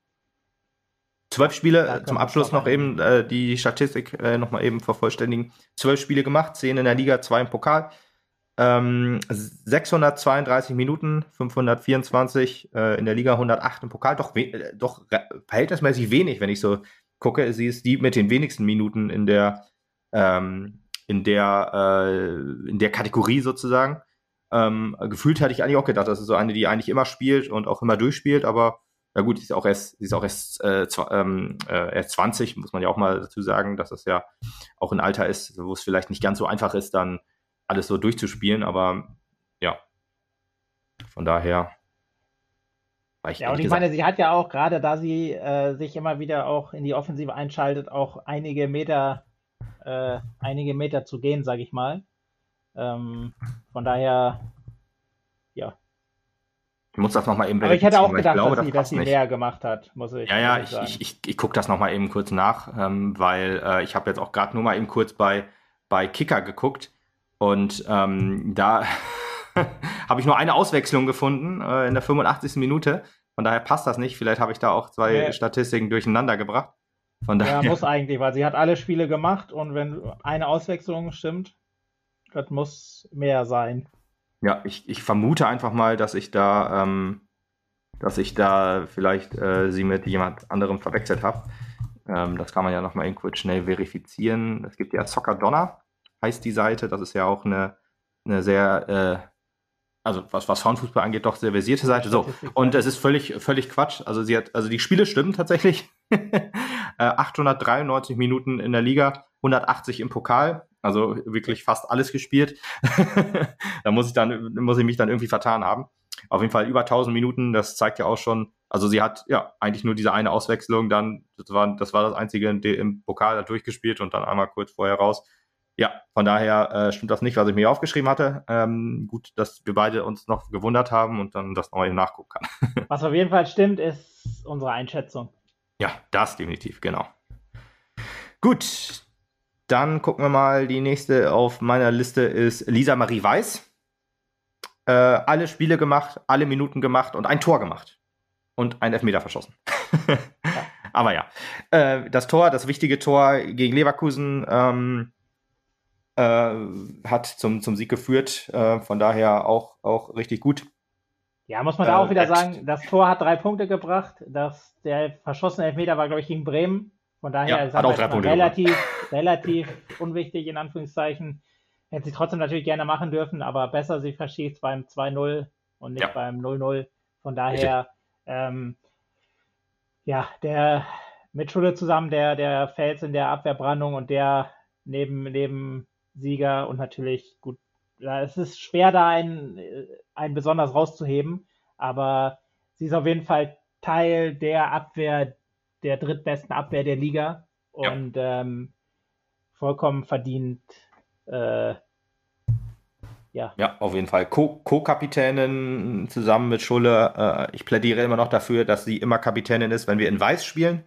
Zwölf Spiele, zum Abschluss noch eben äh, die Statistik äh, nochmal eben vervollständigen. Zwölf Spiele gemacht, zehn in der Liga, zwei im Pokal. Ähm, 632 Minuten, 524 äh, in der Liga, 108 im Pokal. Doch, äh, doch verhältnismäßig wenig, wenn ich so gucke. Sie ist die mit den wenigsten Minuten in der, ähm, in der, äh, in der Kategorie sozusagen. Ähm, gefühlt hätte ich eigentlich auch gedacht, das ist so eine, die eigentlich immer spielt und auch immer durchspielt, aber ja gut, sie ist auch erst, sie ist auch erst, äh, ähm, äh, erst 20, muss man ja auch mal dazu sagen, dass das ja auch ein Alter ist, wo es vielleicht nicht ganz so einfach ist, dann alles so durchzuspielen, aber ja, von daher. Ich ja, und ich gesagt, meine, sie hat ja auch, gerade da sie äh, sich immer wieder auch in die Offensive einschaltet, auch einige Meter, äh, einige Meter zu gehen, sage ich mal. Ähm, von daher, ja, ich muss das nochmal eben Aber ich hätte auch gedacht, glaube, dass, sie, dass sie mehr gemacht hat, muss ich Ja, ja, ich, sagen. ich, ich, ich gucke das nochmal eben kurz nach, ähm, weil äh, ich habe jetzt auch gerade nur mal eben kurz bei, bei Kicker geguckt und ähm, da habe ich nur eine Auswechslung gefunden äh, in der 85. Minute. Von daher passt das nicht. Vielleicht habe ich da auch zwei ja. Statistiken durcheinander gebracht. Von daher. Ja, muss eigentlich, weil sie hat alle Spiele gemacht und wenn eine Auswechslung stimmt, das muss mehr sein. Ja, ich, ich vermute einfach mal, dass ich da, ähm, dass ich da vielleicht äh, sie mit jemand anderem verwechselt habe. Ähm, das kann man ja nochmal eben kurz schnell verifizieren. Es gibt ja Soccer Donner, heißt die Seite. Das ist ja auch eine, eine sehr, äh, also was, was Frauenfußball angeht, doch sehr versierte Seite. So, und es ist völlig, völlig Quatsch. Also sie hat, also die Spiele stimmen tatsächlich. 893 äh, Minuten in der Liga, 180 im Pokal. Also wirklich fast alles gespielt. da muss ich dann, muss ich mich dann irgendwie vertan haben. Auf jeden Fall über 1000 Minuten, das zeigt ja auch schon, also sie hat ja eigentlich nur diese eine Auswechslung dann, das war das, war das einzige im Pokal da durchgespielt und dann einmal kurz vorher raus. Ja, von daher äh, stimmt das nicht, was ich mir aufgeschrieben hatte. Ähm, gut, dass wir beide uns noch gewundert haben und dann das neue nachgucken kann. was auf jeden Fall stimmt, ist unsere Einschätzung. Ja, das definitiv, genau. Gut, dann gucken wir mal, die nächste auf meiner Liste ist Lisa Marie Weiß. Äh, alle Spiele gemacht, alle Minuten gemacht und ein Tor gemacht. Und ein Elfmeter verschossen. Aber ja, äh, das Tor, das wichtige Tor gegen Leverkusen ähm, äh, hat zum, zum Sieg geführt. Äh, von daher auch, auch richtig gut. Ja, muss man da auch wieder äh, sagen, das Tor hat drei Punkte gebracht. Das, der verschossene Elfmeter war, glaube ich, gegen Bremen. Von daher ja, ist auch drei Punkte relativ, relativ unwichtig, in Anführungszeichen. Hätte sie trotzdem natürlich gerne machen dürfen, aber besser sie verschießt beim 2-0 und nicht ja. beim 0-0. Von daher, ähm, ja, der mit Schulle zusammen, der, der Fels in der Abwehrbrandung und der neben, neben Sieger und natürlich gut, ja, es ist schwer, da einen, einen besonders rauszuheben, aber sie ist auf jeden Fall Teil der Abwehr, der drittbesten Abwehr der Liga und ja. ähm, vollkommen verdient. Äh, ja. ja, auf jeden Fall. Co-Kapitänin zusammen mit Schulle. Äh, ich plädiere immer noch dafür, dass sie immer Kapitänin ist, wenn wir in Weiß spielen.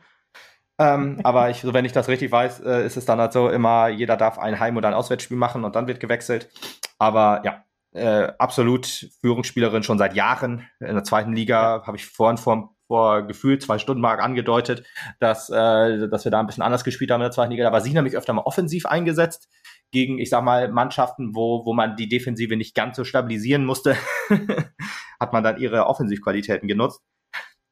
ähm, aber ich, wenn ich das richtig weiß, äh, ist es dann halt so immer, jeder darf ein Heim- oder ein Auswärtsspiel machen und dann wird gewechselt. Aber ja, äh, absolut Führungsspielerin schon seit Jahren. In der zweiten Liga ja. habe ich vorhin vor vor gefühlt zwei Stunden mal angedeutet, dass, äh, dass wir da ein bisschen anders gespielt haben in der zweiten Liga. Da war sie nämlich öfter mal offensiv eingesetzt gegen, ich sag mal, Mannschaften, wo, wo man die Defensive nicht ganz so stabilisieren musste, hat man dann ihre Offensivqualitäten genutzt.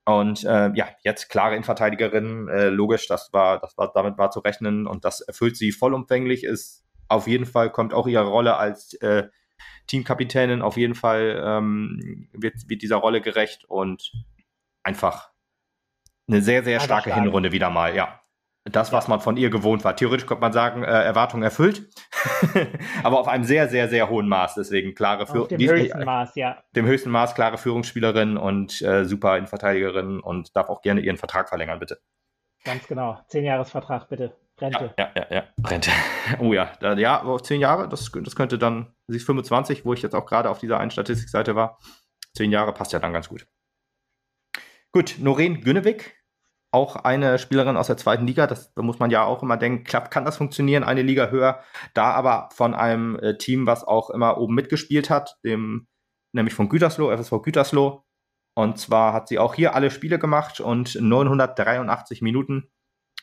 Und äh, ja, jetzt klare Innenverteidigerin, äh, logisch, das war, das war, damit war zu rechnen und das erfüllt sie vollumfänglich, ist auf jeden Fall, kommt auch ihre Rolle als äh, Teamkapitänin auf jeden Fall ähm, wird, wird dieser Rolle gerecht und einfach eine sehr, sehr starke stark. Hinrunde wieder mal, ja. Das, was man von ihr gewohnt war. Theoretisch könnte man sagen, äh, Erwartung erfüllt, aber auf einem sehr, sehr, sehr hohen Maß. Deswegen klare Führung. Dem höchsten Maß, ja. Dem höchsten Maß, klare Führungsspielerin und äh, super Innenverteidigerin und darf auch gerne ihren Vertrag verlängern, bitte. Ganz genau. Zehn Jahresvertrag, bitte. Rente. Ja, ja, ja, ja. Rente. Oh ja, da, ja, auf zehn Jahre, das, das könnte dann, sie ist 25, wo ich jetzt auch gerade auf dieser einen Statistikseite war. Zehn Jahre passt ja dann ganz gut. Gut, Noreen Günnewig, auch eine Spielerin aus der zweiten Liga. Das da muss man ja auch immer denken, klappt, kann das funktionieren, eine Liga höher. Da aber von einem äh, Team, was auch immer oben mitgespielt hat, dem, nämlich von Gütersloh, FSV Gütersloh. Und zwar hat sie auch hier alle Spiele gemacht und 983 Minuten,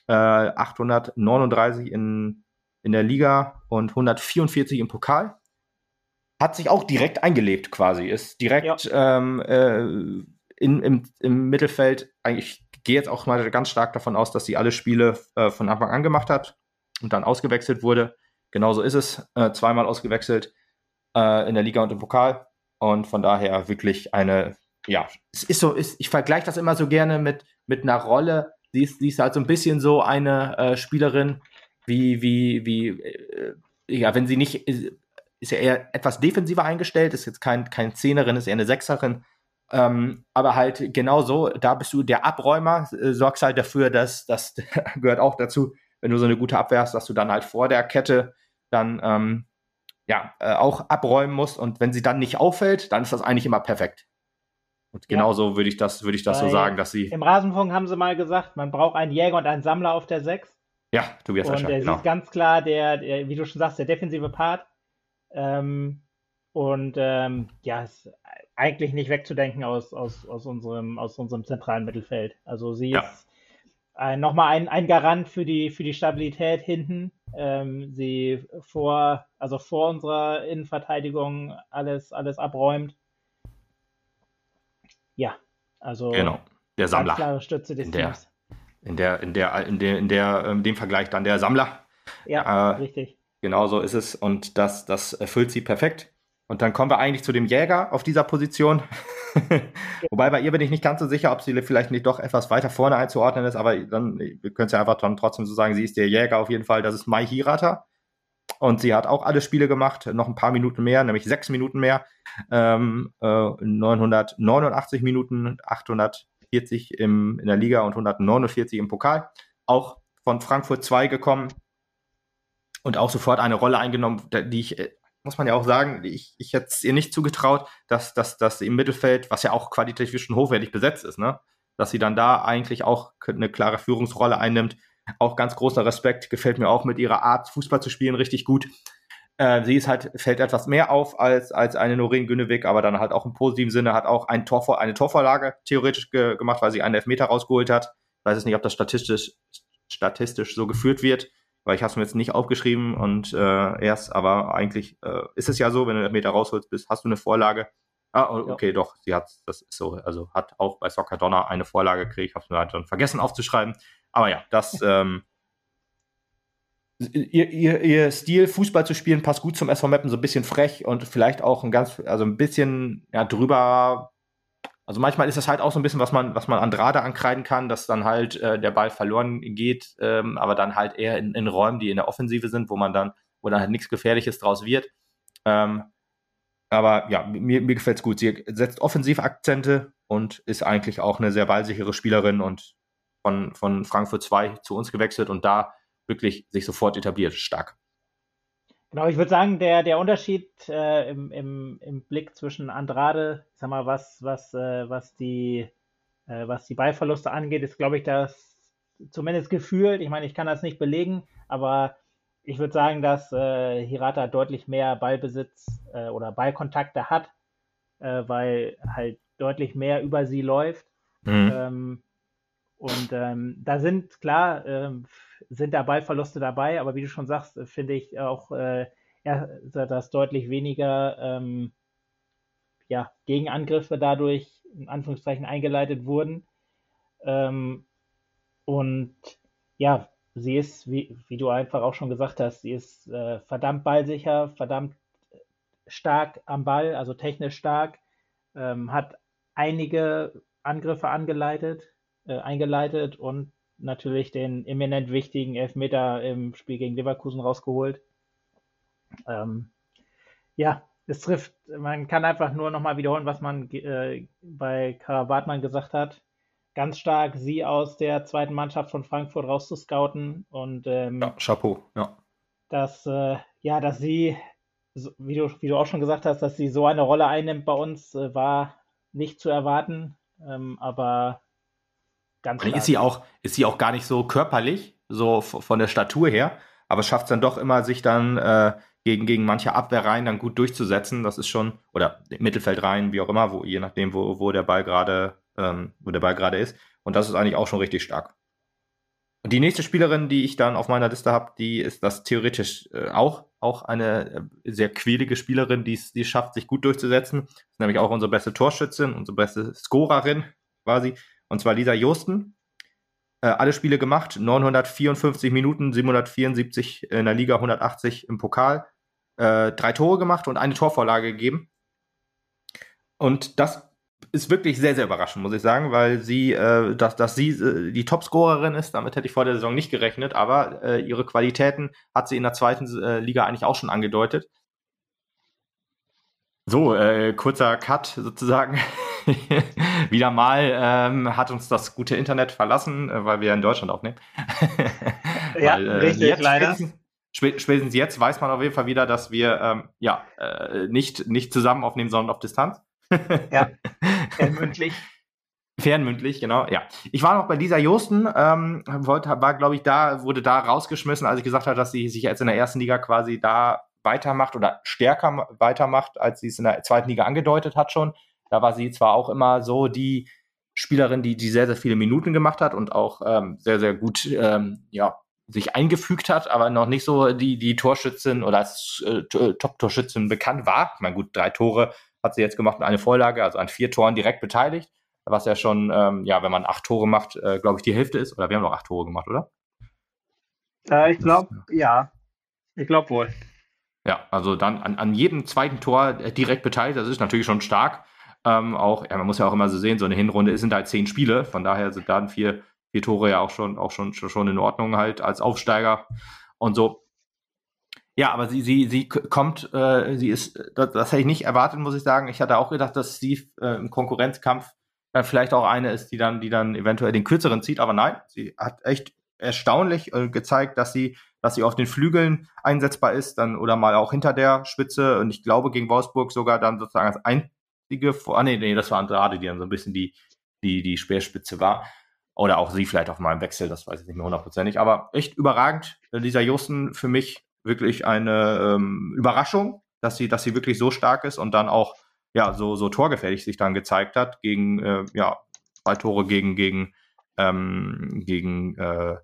äh, 839 in, in der Liga und 144 im Pokal. Hat sich auch direkt eingelebt quasi, ist direkt ja. ähm, äh, in, im, im Mittelfeld eigentlich gehe jetzt auch mal ganz stark davon aus, dass sie alle Spiele äh, von Anfang an gemacht hat und dann ausgewechselt wurde. Genauso ist es. Äh, zweimal ausgewechselt äh, in der Liga und im Pokal. Und von daher wirklich eine, ja, es ist so, ist, ich vergleiche das immer so gerne mit, mit einer Rolle. Sie ist, sie ist halt so ein bisschen so eine äh, Spielerin, wie, wie, wie, äh, ja, wenn sie nicht, ist ja eher etwas defensiver eingestellt, ist jetzt kein, kein Zehnerin, ist eher eine Sechserin ähm, aber halt genau so, da bist du der Abräumer, äh, sorgst halt dafür, dass das gehört auch dazu, wenn du so eine gute Abwehr hast, dass du dann halt vor der Kette dann ähm, ja äh, auch abräumen musst und wenn sie dann nicht auffällt, dann ist das eigentlich immer perfekt. Und genauso ja. würde ich das, würde ich das Bei, so sagen, dass sie. Im Rasenfunk haben sie mal gesagt, man braucht einen Jäger und einen Sammler auf der 6. Ja, Tobias Und der genau. ist ganz klar der, der, wie du schon sagst, der defensive Part. Ähm, und ähm, ja, ist eigentlich nicht wegzudenken aus, aus, aus, unserem, aus unserem zentralen Mittelfeld. Also sie ja. ist äh, nochmal ein, ein Garant für die, für die Stabilität hinten. Ähm, sie vor, also vor unserer Innenverteidigung alles, alles abräumt. Ja, also genau. der Sammler. klare Stütze des in der, Teams. In der, in der, in der, in der, in dem Vergleich dann der Sammler. Ja, äh, richtig. Genau so ist es und das, das erfüllt sie perfekt. Und dann kommen wir eigentlich zu dem Jäger auf dieser Position. Wobei bei ihr bin ich nicht ganz so sicher, ob sie vielleicht nicht doch etwas weiter vorne einzuordnen ist, aber dann, können es ja einfach dann trotzdem so sagen, sie ist der Jäger auf jeden Fall. Das ist Mai Hirata. Und sie hat auch alle Spiele gemacht, noch ein paar Minuten mehr, nämlich sechs Minuten mehr. Ähm, äh, 989 Minuten, 840 im, in der Liga und 149 im Pokal. Auch von Frankfurt 2 gekommen und auch sofort eine Rolle eingenommen, die ich äh, muss man ja auch sagen, ich, ich hätte es ihr nicht zugetraut, dass, dass, dass im Mittelfeld, was ja auch qualitativ schon hochwertig besetzt ist, ne, dass sie dann da eigentlich auch eine klare Führungsrolle einnimmt. Auch ganz großer Respekt, gefällt mir auch mit ihrer Art, Fußball zu spielen, richtig gut. Äh, sie ist halt, fällt etwas mehr auf als, als eine Noreen Günnewig, aber dann halt auch im positiven Sinne, hat auch ein Tor, eine Torvorlage theoretisch ge gemacht, weil sie einen Elfmeter rausgeholt hat. Ich weiß jetzt nicht, ob das statistisch, statistisch so geführt wird weil ich habe es mir jetzt nicht aufgeschrieben und äh, erst, aber eigentlich äh, ist es ja so, wenn du den Meter rausholst bist, hast du eine Vorlage. Ah, okay, ja. doch, sie hat, das ist so, also hat auch bei Soccer Donner eine Vorlage gekriegt, ich habe es mir halt dann vergessen aufzuschreiben. Aber ja, das, ähm, ihr, ihr, ihr Stil, Fußball zu spielen, passt gut zum SV Mappen, so ein bisschen frech und vielleicht auch ein ganz, also ein bisschen ja, drüber also manchmal ist das halt auch so ein bisschen, was man, was man Andrade ankreiden kann, dass dann halt äh, der Ball verloren geht, ähm, aber dann halt eher in, in Räumen, die in der Offensive sind, wo man dann, wo dann halt nichts Gefährliches draus wird. Ähm, aber ja, mir, mir gefällt es gut. Sie setzt offensive Akzente und ist eigentlich auch eine sehr ballsichere Spielerin und von, von Frankfurt 2 zu uns gewechselt und da wirklich sich sofort etabliert. Stark. Genau, ich würde sagen, der, der Unterschied äh, im, im, im Blick zwischen Andrade, sag mal, was, was, äh, was, die, äh, was die Ballverluste angeht, ist, glaube ich, das zumindest gefühlt, ich meine, ich kann das nicht belegen, aber ich würde sagen, dass äh, Hirata deutlich mehr Ballbesitz äh, oder Ballkontakte hat, äh, weil halt deutlich mehr über sie läuft. Mhm. Ähm, und ähm, da sind klar, ähm, sind da Ballverluste dabei, aber wie du schon sagst, äh, finde ich auch, äh, dass deutlich weniger ähm, ja, Gegenangriffe dadurch in Anführungszeichen eingeleitet wurden. Ähm, und ja, sie ist, wie, wie du einfach auch schon gesagt hast, sie ist äh, verdammt ballsicher, verdammt stark am Ball, also technisch stark, ähm, hat einige Angriffe angeleitet, äh, eingeleitet und natürlich den eminent wichtigen Elfmeter im Spiel gegen Leverkusen rausgeholt. Ähm, ja, es trifft, man kann einfach nur nochmal wiederholen, was man äh, bei Karabatmann gesagt hat. Ganz stark, sie aus der zweiten Mannschaft von Frankfurt rauszuscouten und ähm, ja, Chapeau, ja. Dass, äh, ja, dass sie, wie du, wie du auch schon gesagt hast, dass sie so eine Rolle einnimmt bei uns, äh, war nicht zu erwarten. Ähm, aber Ganz ist sie auch, ist sie auch gar nicht so körperlich, so von der Statur her, aber schafft es dann doch immer, sich dann äh, gegen, gegen manche Abwehrreihen dann gut durchzusetzen. Das ist schon, oder Mittelfeldreihen, wie auch immer, wo, je nachdem, wo, wo der Ball gerade, ähm, wo der Ball gerade ist. Und das ist eigentlich auch schon richtig stark. Und die nächste Spielerin, die ich dann auf meiner Liste habe, die ist das theoretisch äh, auch, auch eine äh, sehr quälige Spielerin, die es schafft, sich gut durchzusetzen. Das ist nämlich auch unsere beste Torschützin, unsere beste Scorerin quasi. Und zwar Lisa Josten. Äh, alle Spiele gemacht, 954 Minuten, 774 in der Liga, 180 im Pokal. Äh, drei Tore gemacht und eine Torvorlage gegeben. Und das ist wirklich sehr, sehr überraschend, muss ich sagen, weil sie, äh, dass, dass sie äh, die Topscorerin ist, damit hätte ich vor der Saison nicht gerechnet, aber äh, ihre Qualitäten hat sie in der zweiten äh, Liga eigentlich auch schon angedeutet. So, äh, kurzer Cut sozusagen. Wieder mal ähm, hat uns das gute Internet verlassen, äh, weil wir in Deutschland aufnehmen. ja, weil, richtig, jetzt, leider. Spätestens, spätestens jetzt weiß man auf jeden Fall wieder, dass wir ähm, ja nicht, nicht zusammen aufnehmen, sondern auf Distanz ja, fernmündlich. Fernmündlich, genau, ja. Ich war noch bei Lisa Josten, ähm, wollte, war, glaube ich, da, wurde da rausgeschmissen, als ich gesagt habe, dass sie sich jetzt in der ersten Liga quasi da weitermacht oder stärker weitermacht, als sie es in der zweiten Liga angedeutet hat schon. Da war sie zwar auch immer so die Spielerin, die, die sehr, sehr viele Minuten gemacht hat und auch ähm, sehr, sehr gut ähm, ja, sich eingefügt hat, aber noch nicht so die, die Torschützin oder als äh, Top-Torschützin bekannt war. Ich meine, gut, drei Tore hat sie jetzt gemacht und eine Vorlage, also an vier Toren direkt beteiligt, was ja schon, ähm, ja, wenn man acht Tore macht, äh, glaube ich, die Hälfte ist. Oder wir haben noch acht Tore gemacht, oder? Äh, ich glaube, ja. Ich glaube wohl. Ja, also dann an, an jedem zweiten Tor direkt beteiligt, das ist natürlich schon stark. Ähm, auch, ja, man muss ja auch immer so sehen, so eine Hinrunde sind halt zehn Spiele, von daher sind dann vier, vier Tore ja auch schon, auch schon, schon in Ordnung halt als Aufsteiger und so. Ja, aber sie, sie, sie kommt, äh, sie ist, das, das, hätte ich nicht erwartet, muss ich sagen. Ich hatte auch gedacht, dass sie äh, im Konkurrenzkampf dann vielleicht auch eine ist, die dann, die dann eventuell den kürzeren zieht, aber nein, sie hat echt erstaunlich äh, gezeigt, dass sie, dass sie auf den Flügeln einsetzbar ist, dann oder mal auch hinter der Spitze und ich glaube gegen Wolfsburg sogar dann sozusagen als einzige, ah nee, nee, das war Andrade, die dann so ein bisschen die, die, die Speerspitze war. Oder auch sie vielleicht auf meinem Wechsel, das weiß ich nicht mehr hundertprozentig. Aber echt überragend. Lisa Justen für mich wirklich eine ähm, Überraschung, dass sie, dass sie wirklich so stark ist und dann auch ja so, so torgefährlich sich dann gezeigt hat gegen äh, ja zwei Tore gegen gegen ähm, gegen äh,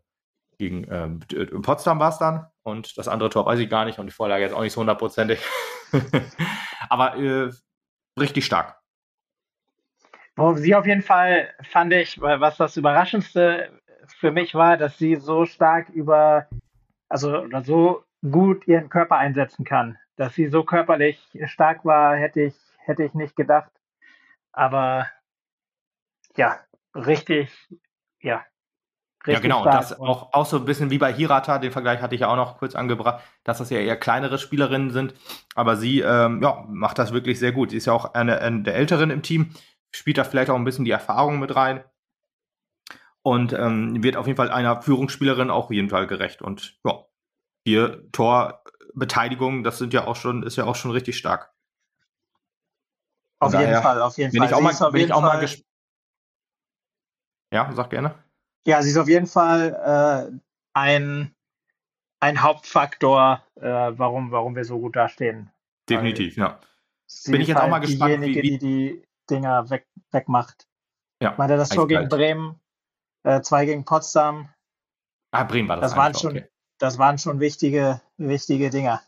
gegen ähm, Potsdam war es dann und das andere Tor weiß ich gar nicht und die Vorlage jetzt auch nicht so hundertprozentig. Aber äh, richtig stark. Sie auf jeden Fall fand ich, was das Überraschendste für mich war, dass sie so stark über, also oder so gut ihren Körper einsetzen kann. Dass sie so körperlich stark war, hätte ich, hätte ich nicht gedacht. Aber ja, richtig, ja. Richtig ja, genau. Und das auch, auch so ein bisschen wie bei Hirata, den Vergleich hatte ich ja auch noch kurz angebracht, dass das ja eher kleinere Spielerinnen sind. Aber sie ähm, ja, macht das wirklich sehr gut. Sie ist ja auch eine, eine der Älteren im Team, spielt da vielleicht auch ein bisschen die Erfahrung mit rein und ähm, wird auf jeden Fall einer Führungsspielerin auch auf jeden Fall gerecht. Und ja, vier Torbeteiligung, das sind ja auch schon, ist ja auch schon richtig stark. Auf jeden Fall, auf jeden bin Fall. Ich auch mal, bin ich auch mal gespannt. Ja, sag gerne. Ja, sie ist auf jeden Fall äh, ein, ein Hauptfaktor, äh, warum, warum wir so gut dastehen. Definitiv, ja. Bin ich jetzt auch mal gespannt, diejenige, wie, wie... die die Dinger weg, wegmacht. Ja. Ich meine, das Tor gegen Bremen, äh, zwei gegen Potsdam. Ah, Bremen war das. Das waren schon, okay das waren schon wichtige, wichtige Dinger.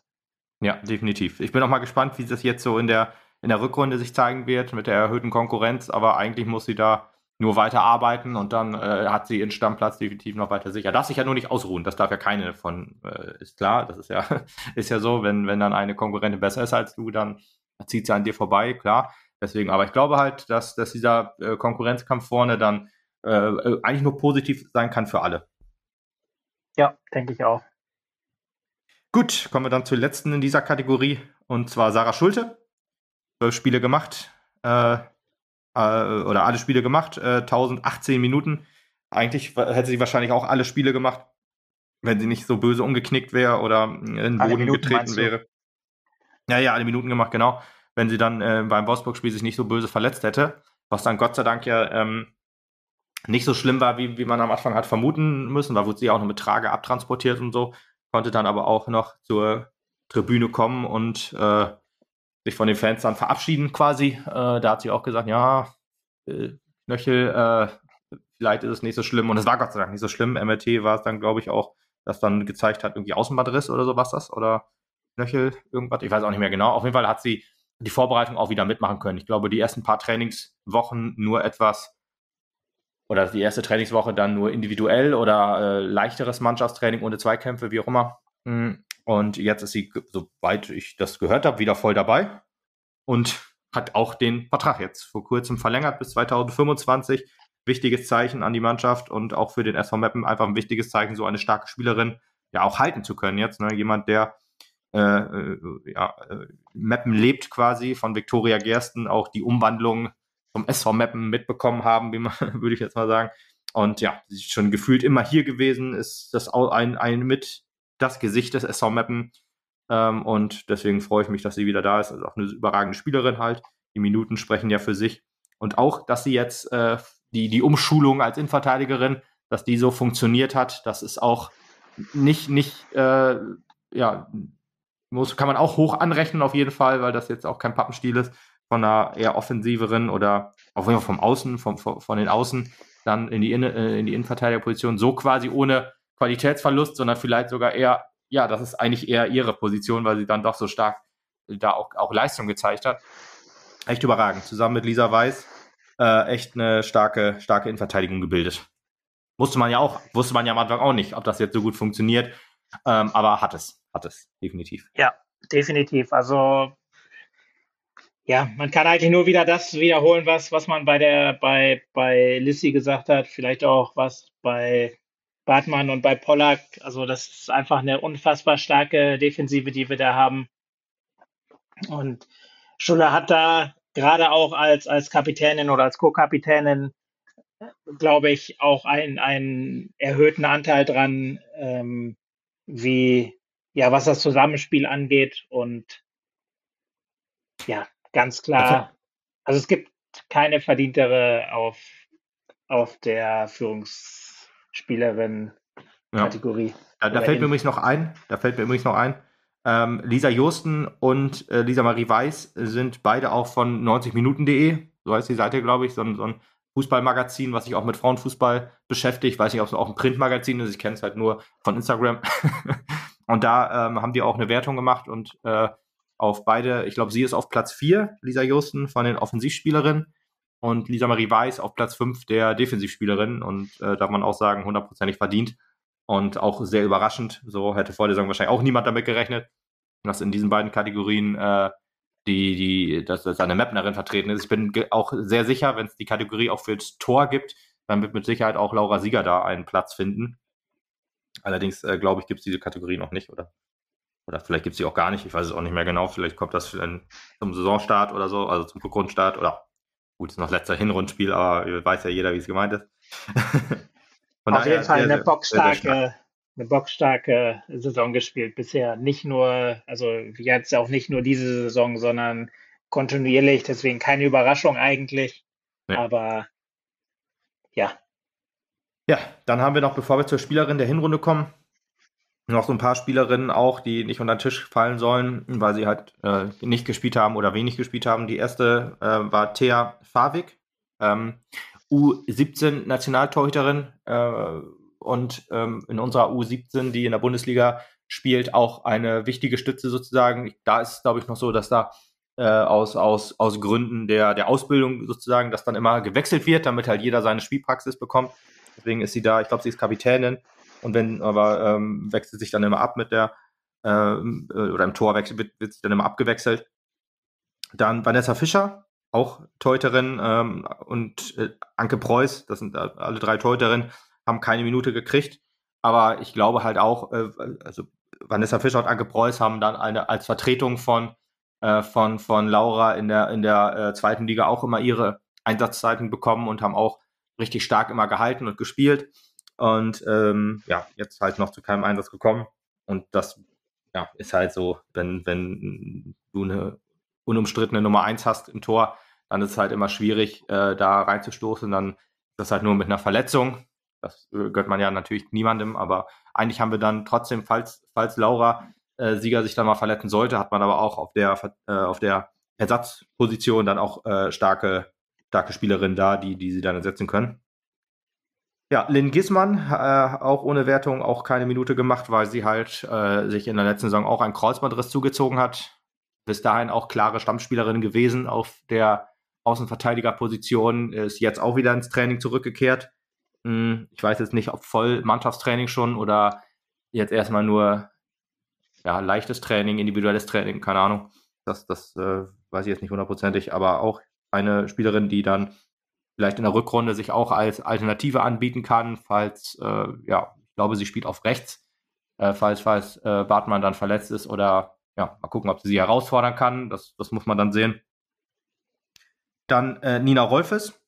Ja, definitiv. Ich bin auch mal gespannt, wie das jetzt so in der, in der Rückrunde sich zeigen wird mit der erhöhten Konkurrenz, aber eigentlich muss sie da nur weiter arbeiten und dann äh, hat sie ihren Stammplatz definitiv noch weiter sicher. Darf sich ja nur nicht ausruhen, das darf ja keine von, äh, ist klar, das ist ja, ist ja so, wenn, wenn dann eine Konkurrentin besser ist als du, dann zieht sie an dir vorbei, klar. Deswegen, aber ich glaube halt, dass, dass dieser äh, Konkurrenzkampf vorne dann äh, äh eigentlich nur positiv sein kann für alle. Ja, denke ich auch. Gut, kommen wir dann zur letzten in dieser Kategorie und zwar Sarah Schulte. Zwölf Spiele gemacht, äh, äh, oder alle Spiele gemacht, äh, 1018 Minuten. Eigentlich hätte sie wahrscheinlich auch alle Spiele gemacht, wenn sie nicht so böse umgeknickt wäre oder in den Boden Minuten, getreten wäre. Ja, ja, alle Minuten gemacht, genau. Wenn sie dann äh, beim Wolfsburg-Spiel sich nicht so böse verletzt hätte, was dann Gott sei Dank ja ähm, nicht so schlimm war, wie, wie man am Anfang hat vermuten müssen, weil wurde sie auch noch mit Trage abtransportiert und so, konnte dann aber auch noch zur Tribüne kommen und äh, sich von den Fans dann verabschieden quasi. Äh, da hat sie auch gesagt, ja, äh, Knöchel, äh, vielleicht ist es nicht so schlimm. Und es war Gott sei Dank nicht so schlimm. MRT war es dann, glaube ich, auch, das dann gezeigt hat, irgendwie Außenbandriss oder so was das. Oder Knöchel, irgendwas. Ich weiß auch nicht mehr genau. Auf jeden Fall hat sie die Vorbereitung auch wieder mitmachen können. Ich glaube, die ersten paar Trainingswochen nur etwas oder die erste Trainingswoche dann nur individuell oder äh, leichteres Mannschaftstraining ohne Zweikämpfe, wie auch immer. Hm, und jetzt ist sie, soweit ich das gehört habe, wieder voll dabei und hat auch den Vertrag jetzt vor kurzem verlängert bis 2025. Wichtiges Zeichen an die Mannschaft und auch für den SV Meppen einfach ein wichtiges Zeichen, so eine starke Spielerin ja auch halten zu können jetzt. Ne? Jemand, der äh, äh, ja, äh, Meppen lebt quasi, von Viktoria Gersten auch die Umwandlung vom SV Meppen mitbekommen haben, wie man, würde ich jetzt mal sagen. Und ja, sie ist schon gefühlt immer hier gewesen, ist das auch ein, ein mit das Gesicht des SV Meppen. Ähm, und deswegen freue ich mich, dass sie wieder da ist. Also auch eine überragende Spielerin halt. Die Minuten sprechen ja für sich. Und auch, dass sie jetzt äh, die, die Umschulung als Innenverteidigerin, dass die so funktioniert hat, das ist auch nicht, nicht, äh, ja, muss, kann man auch hoch anrechnen auf jeden Fall, weil das jetzt auch kein Pappenstiel ist von einer eher offensiveren oder auf jeden Fall vom Außen, vom, von den Außen dann in die, Innen, äh, in die Innenverteidigerposition, so quasi ohne Qualitätsverlust, sondern vielleicht sogar eher, ja, das ist eigentlich eher ihre Position, weil sie dann doch so stark da auch, auch Leistung gezeigt hat. Echt überragend. Zusammen mit Lisa Weiß äh, echt eine starke, starke Innenverteidigung gebildet. Musste man ja auch, wusste man ja am Anfang auch nicht, ob das jetzt so gut funktioniert. Ähm, aber hat es, hat es, definitiv. Ja, definitiv. Also ja, man kann eigentlich nur wieder das wiederholen, was, was man bei der, bei, bei Lissy gesagt hat, vielleicht auch was bei Bartmann und bei Pollack. Also das ist einfach eine unfassbar starke Defensive, die wir da haben. Und Schuller hat da gerade auch als, als Kapitänin oder als Co-Kapitänin, glaube ich, auch einen, einen erhöhten Anteil dran, ähm, wie, ja, was das Zusammenspiel angeht. Und ja, ganz klar. Also es gibt keine verdientere auf, auf der Führungsspielerin-Kategorie. Ja. Da, da fällt mir übrigens noch ein, da fällt mir übrigens noch ein, ähm, Lisa Josten und äh, Lisa Marie Weiß sind beide auch von 90minuten.de, so heißt die Seite, glaube ich, so ein, so ein Fußballmagazin, was sich auch mit Frauenfußball beschäftigt. Ich weiß nicht, ob es auch ein Printmagazin ist, ich kenne es halt nur von Instagram. und da ähm, haben die auch eine Wertung gemacht und äh, auf beide, ich glaube, sie ist auf Platz 4, Lisa Josten, von den Offensivspielerinnen und Lisa Marie Weiß auf Platz 5 der Defensivspielerinnen und äh, darf man auch sagen, hundertprozentig verdient und auch sehr überraschend. So hätte vor der Saison wahrscheinlich auch niemand damit gerechnet, dass in diesen beiden Kategorien äh, die, die, dass, dass Mapnerin vertreten ist. Ich bin auch sehr sicher, wenn es die Kategorie auch fürs Tor gibt, dann wird mit Sicherheit auch Laura Sieger da einen Platz finden. Allerdings, äh, glaube ich, gibt es diese Kategorie noch nicht, oder? Oder vielleicht gibt es sie auch gar nicht, ich weiß es auch nicht mehr genau. Vielleicht kommt das zum Saisonstart oder so, also zum Grundstart oder gut, ist noch letzter Hinrundspiel, aber weiß ja jeder, wie es gemeint ist. Auf jeden Fall sehr, eine bockstarke, eine bockstarke Saison gespielt bisher. Nicht nur, also jetzt auch nicht nur diese Saison, sondern kontinuierlich, deswegen keine Überraschung eigentlich. Nee. Aber ja. Ja, dann haben wir noch, bevor wir zur Spielerin der Hinrunde kommen, noch so ein paar Spielerinnen auch, die nicht unter den Tisch fallen sollen, weil sie halt äh, nicht gespielt haben oder wenig gespielt haben. Die erste äh, war Thea Favik, ähm, U17 Nationaltorhüterin äh, und ähm, in unserer U17, die in der Bundesliga spielt, auch eine wichtige Stütze sozusagen. Da ist es, glaube ich, noch so, dass da äh, aus, aus, aus Gründen der, der Ausbildung sozusagen, dass dann immer gewechselt wird, damit halt jeder seine Spielpraxis bekommt. Deswegen ist sie da, ich glaube, sie ist Kapitänin und wenn aber ähm, wechselt sich dann immer ab mit der, äh, oder im Tor wechselt, wird, wird sich dann immer abgewechselt. Dann Vanessa Fischer, auch Teuterin, ähm, und äh, Anke Preuß, das sind alle drei Teuterinnen, haben keine Minute gekriegt. Aber ich glaube halt auch, äh, also Vanessa Fischer und Anke Preuß haben dann eine als Vertretung von, äh, von, von Laura in der, in der äh, zweiten Liga auch immer ihre Einsatzzeiten bekommen und haben auch richtig stark immer gehalten und gespielt. Und ähm, ja, jetzt halt noch zu keinem Einsatz gekommen. Und das ja, ist halt so, wenn, wenn du eine unumstrittene Nummer eins hast im Tor, dann ist es halt immer schwierig, äh, da reinzustoßen. Dann Das halt nur mit einer Verletzung. Das äh, gehört man ja natürlich niemandem, aber eigentlich haben wir dann trotzdem, falls, falls Laura äh, Sieger sich dann mal verletzen sollte, hat man aber auch auf der, äh, auf der Ersatzposition dann auch äh, starke, starke Spielerinnen da, die, die sie dann ersetzen können. Ja, Lynn Gismann, äh, auch ohne Wertung, auch keine Minute gemacht, weil sie halt äh, sich in der letzten Saison auch einen Kreuzbandriss zugezogen hat. Bis dahin auch klare Stammspielerin gewesen auf der Außenverteidigerposition, ist jetzt auch wieder ins Training zurückgekehrt. Hm, ich weiß jetzt nicht, ob voll Mannschaftstraining schon oder jetzt erstmal nur ja, leichtes Training, individuelles Training, keine Ahnung. Das, das äh, weiß ich jetzt nicht hundertprozentig, aber auch eine Spielerin, die dann vielleicht in der Rückrunde sich auch als Alternative anbieten kann, falls, äh, ja, ich glaube, sie spielt auf rechts, äh, falls, falls äh, Bartmann dann verletzt ist oder ja, mal gucken, ob sie sie herausfordern kann. Das, das muss man dann sehen. Dann äh, Nina Rolfes,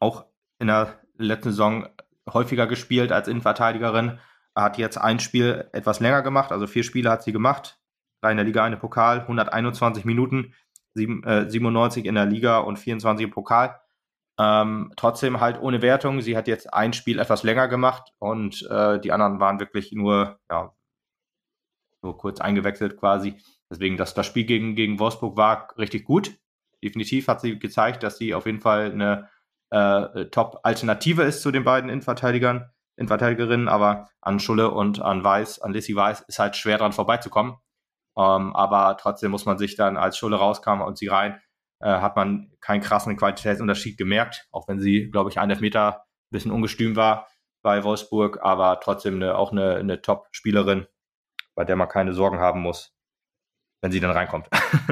auch in der letzten Saison häufiger gespielt als Innenverteidigerin, hat jetzt ein Spiel etwas länger gemacht, also vier Spiele hat sie gemacht. Drei in der Liga, eine Pokal, 121 Minuten, sieben, äh, 97 in der Liga und 24 im Pokal. Ähm, trotzdem halt ohne Wertung. Sie hat jetzt ein Spiel etwas länger gemacht und äh, die anderen waren wirklich nur, ja, nur kurz eingewechselt quasi. Deswegen, das, das Spiel gegen, gegen Wolfsburg war richtig gut. Definitiv hat sie gezeigt, dass sie auf jeden Fall eine äh, Top-Alternative ist zu den beiden Innenverteidigern, Innenverteidigerinnen, aber an Schulle und an Weiß, an Lissy Weiß ist halt schwer dran vorbeizukommen. Ähm, aber trotzdem muss man sich dann, als Schulle rauskam und sie rein, äh, hat man keinen krassen Qualitätsunterschied gemerkt, auch wenn sie, glaube ich, ein Elfmeter ein bisschen ungestüm war bei Wolfsburg, aber trotzdem eine, auch eine, eine Top-Spielerin, bei der man keine Sorgen haben muss, wenn sie dann reinkommt.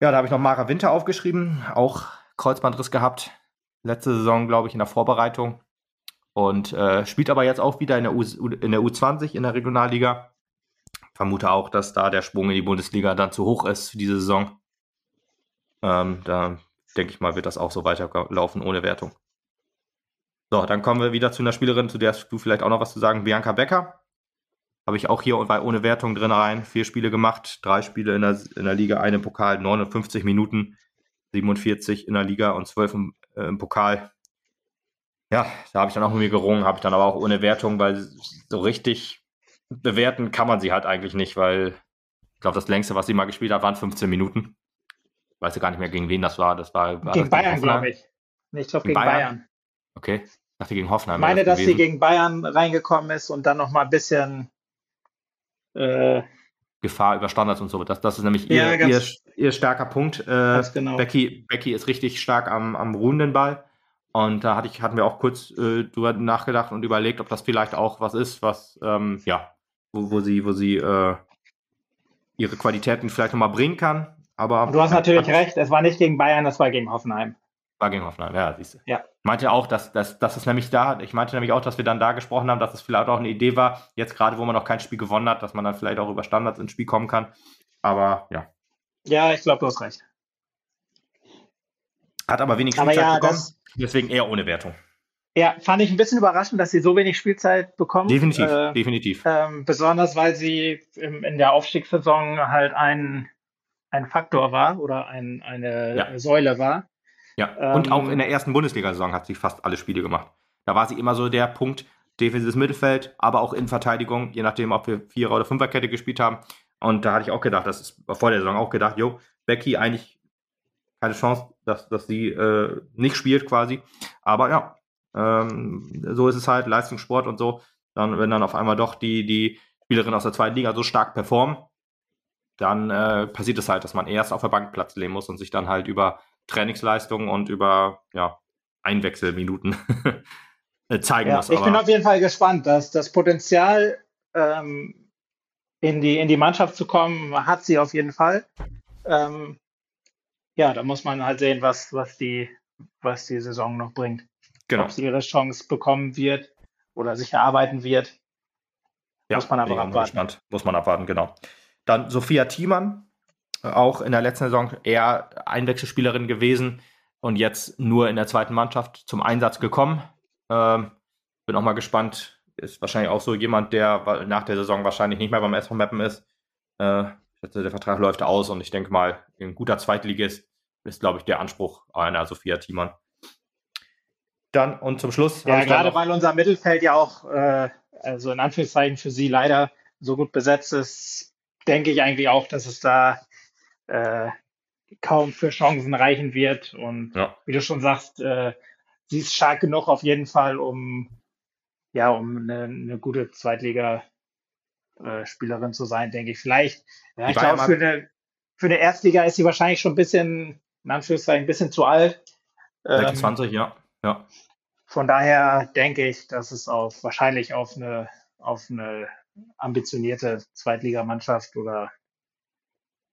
ja, da habe ich noch Mara Winter aufgeschrieben, auch Kreuzbandriss gehabt. Letzte Saison, glaube ich, in der Vorbereitung. Und äh, spielt aber jetzt auch wieder in der, U, in der U20 in der Regionalliga. Vermute auch, dass da der Sprung in die Bundesliga dann zu hoch ist für diese Saison. Ähm, da denke ich mal, wird das auch so weiterlaufen ohne Wertung. So, dann kommen wir wieder zu einer Spielerin, zu der du vielleicht auch noch was zu sagen. Bianca Becker. Habe ich auch hier bei ohne Wertung drin rein. Vier Spiele gemacht, drei Spiele in der, in der Liga, eine Pokal, 59 Minuten, 47 in der Liga und 12 im, äh, im Pokal. Ja, da habe ich dann auch mit mir gerungen, habe ich dann aber auch ohne Wertung, weil so richtig bewerten kann man sie halt eigentlich nicht, weil ich glaube, das längste, was sie mal gespielt hat, waren 15 Minuten weiß ja gar nicht mehr, gegen wen das war. Das war, war gegen das Bayern, glaube ich. Ich glaube gegen Bayern. Bayern. Okay. Ich dachte gegen Hoffenheim. Ich meine, das dass sie gegen Bayern reingekommen ist und dann nochmal ein bisschen äh, Gefahr über Standards und so. Das, das ist nämlich ihr, ja, ihr, ihr, starker Punkt. Äh, genau. Becky, Becky ist richtig stark am, am ruhenden Ball. Und da hatte ich, hatten wir auch kurz äh, drüber nachgedacht und überlegt, ob das vielleicht auch was ist, was, ähm, ja, wo, wo sie, wo sie äh, ihre Qualitäten vielleicht nochmal bringen kann. Aber du hast natürlich recht, es war nicht gegen Bayern, es war gegen Hoffenheim. War gegen Hoffenheim, ja, siehst du. Ja. Meinte auch, dass, dass, dass es nämlich da, ich meinte nämlich auch, dass wir dann da gesprochen haben, dass es vielleicht auch eine Idee war, jetzt gerade, wo man noch kein Spiel gewonnen hat, dass man dann vielleicht auch über Standards ins Spiel kommen kann. Aber ja. Ja, ich glaube, du hast recht. Hat aber wenig Spielzeit aber ja, bekommen, deswegen eher ohne Wertung. Ja, fand ich ein bisschen überraschend, dass sie so wenig Spielzeit bekommen. Definitiv, äh, definitiv. Ähm, besonders, weil sie im, in der Aufstiegssaison halt einen ein Faktor war oder ein, eine ja. Säule war. Ja, und ähm, auch in der ersten Bundesliga-Saison hat sie fast alle Spiele gemacht. Da war sie immer so der Punkt, defensives Mittelfeld, aber auch in Verteidigung, je nachdem, ob wir Vierer- oder Fünferkette gespielt haben. Und da hatte ich auch gedacht, das ist vor der Saison auch gedacht, jo, Becky eigentlich keine Chance, dass, dass sie äh, nicht spielt quasi. Aber ja, ähm, so ist es halt, Leistungssport und so. Dann, wenn dann auf einmal doch die, die Spielerin aus der zweiten Liga so stark performen, dann äh, passiert es halt, dass man erst auf der Bank Platz nehmen muss und sich dann halt über Trainingsleistungen und über ja, Einwechselminuten zeigen ja, muss. Ich bin auf jeden Fall gespannt, dass das Potenzial ähm, in, die, in die Mannschaft zu kommen, hat sie auf jeden Fall. Ähm, ja, da muss man halt sehen, was, was, die, was die Saison noch bringt. Genau. Ob sie ihre Chance bekommen wird oder sich erarbeiten wird. Ja, muss man aber abwarten. Gespannt. Muss man abwarten, genau. Dann Sophia Thiemann, auch in der letzten Saison eher Einwechselspielerin gewesen und jetzt nur in der zweiten Mannschaft zum Einsatz gekommen. Ähm, bin auch mal gespannt. Ist wahrscheinlich auch so jemand, der nach der Saison wahrscheinlich nicht mehr beim SV Mappen ist. Äh, der Vertrag läuft aus und ich denke mal, ein guter Zweitligist ist, glaube ich, der Anspruch einer Sophia Thiemann. dann und zum Schluss. Ja, gerade weil unser Mittelfeld ja auch, äh, also in Anführungszeichen für Sie leider so gut besetzt ist, denke ich eigentlich auch, dass es da äh, kaum für Chancen reichen wird. Und ja. wie du schon sagst, äh, sie ist stark genug auf jeden Fall, um ja, um eine, eine gute Zweitliga-Spielerin äh, zu sein, denke ich. Vielleicht, ja, ich glaube, für eine, für eine Erstliga ist sie wahrscheinlich schon ein bisschen, in Anführungszeichen, ein bisschen zu alt. 26, ähm, ja. ja. Von daher denke ich, dass es auf wahrscheinlich auf eine, auf eine ambitionierte Zweitligamannschaft oder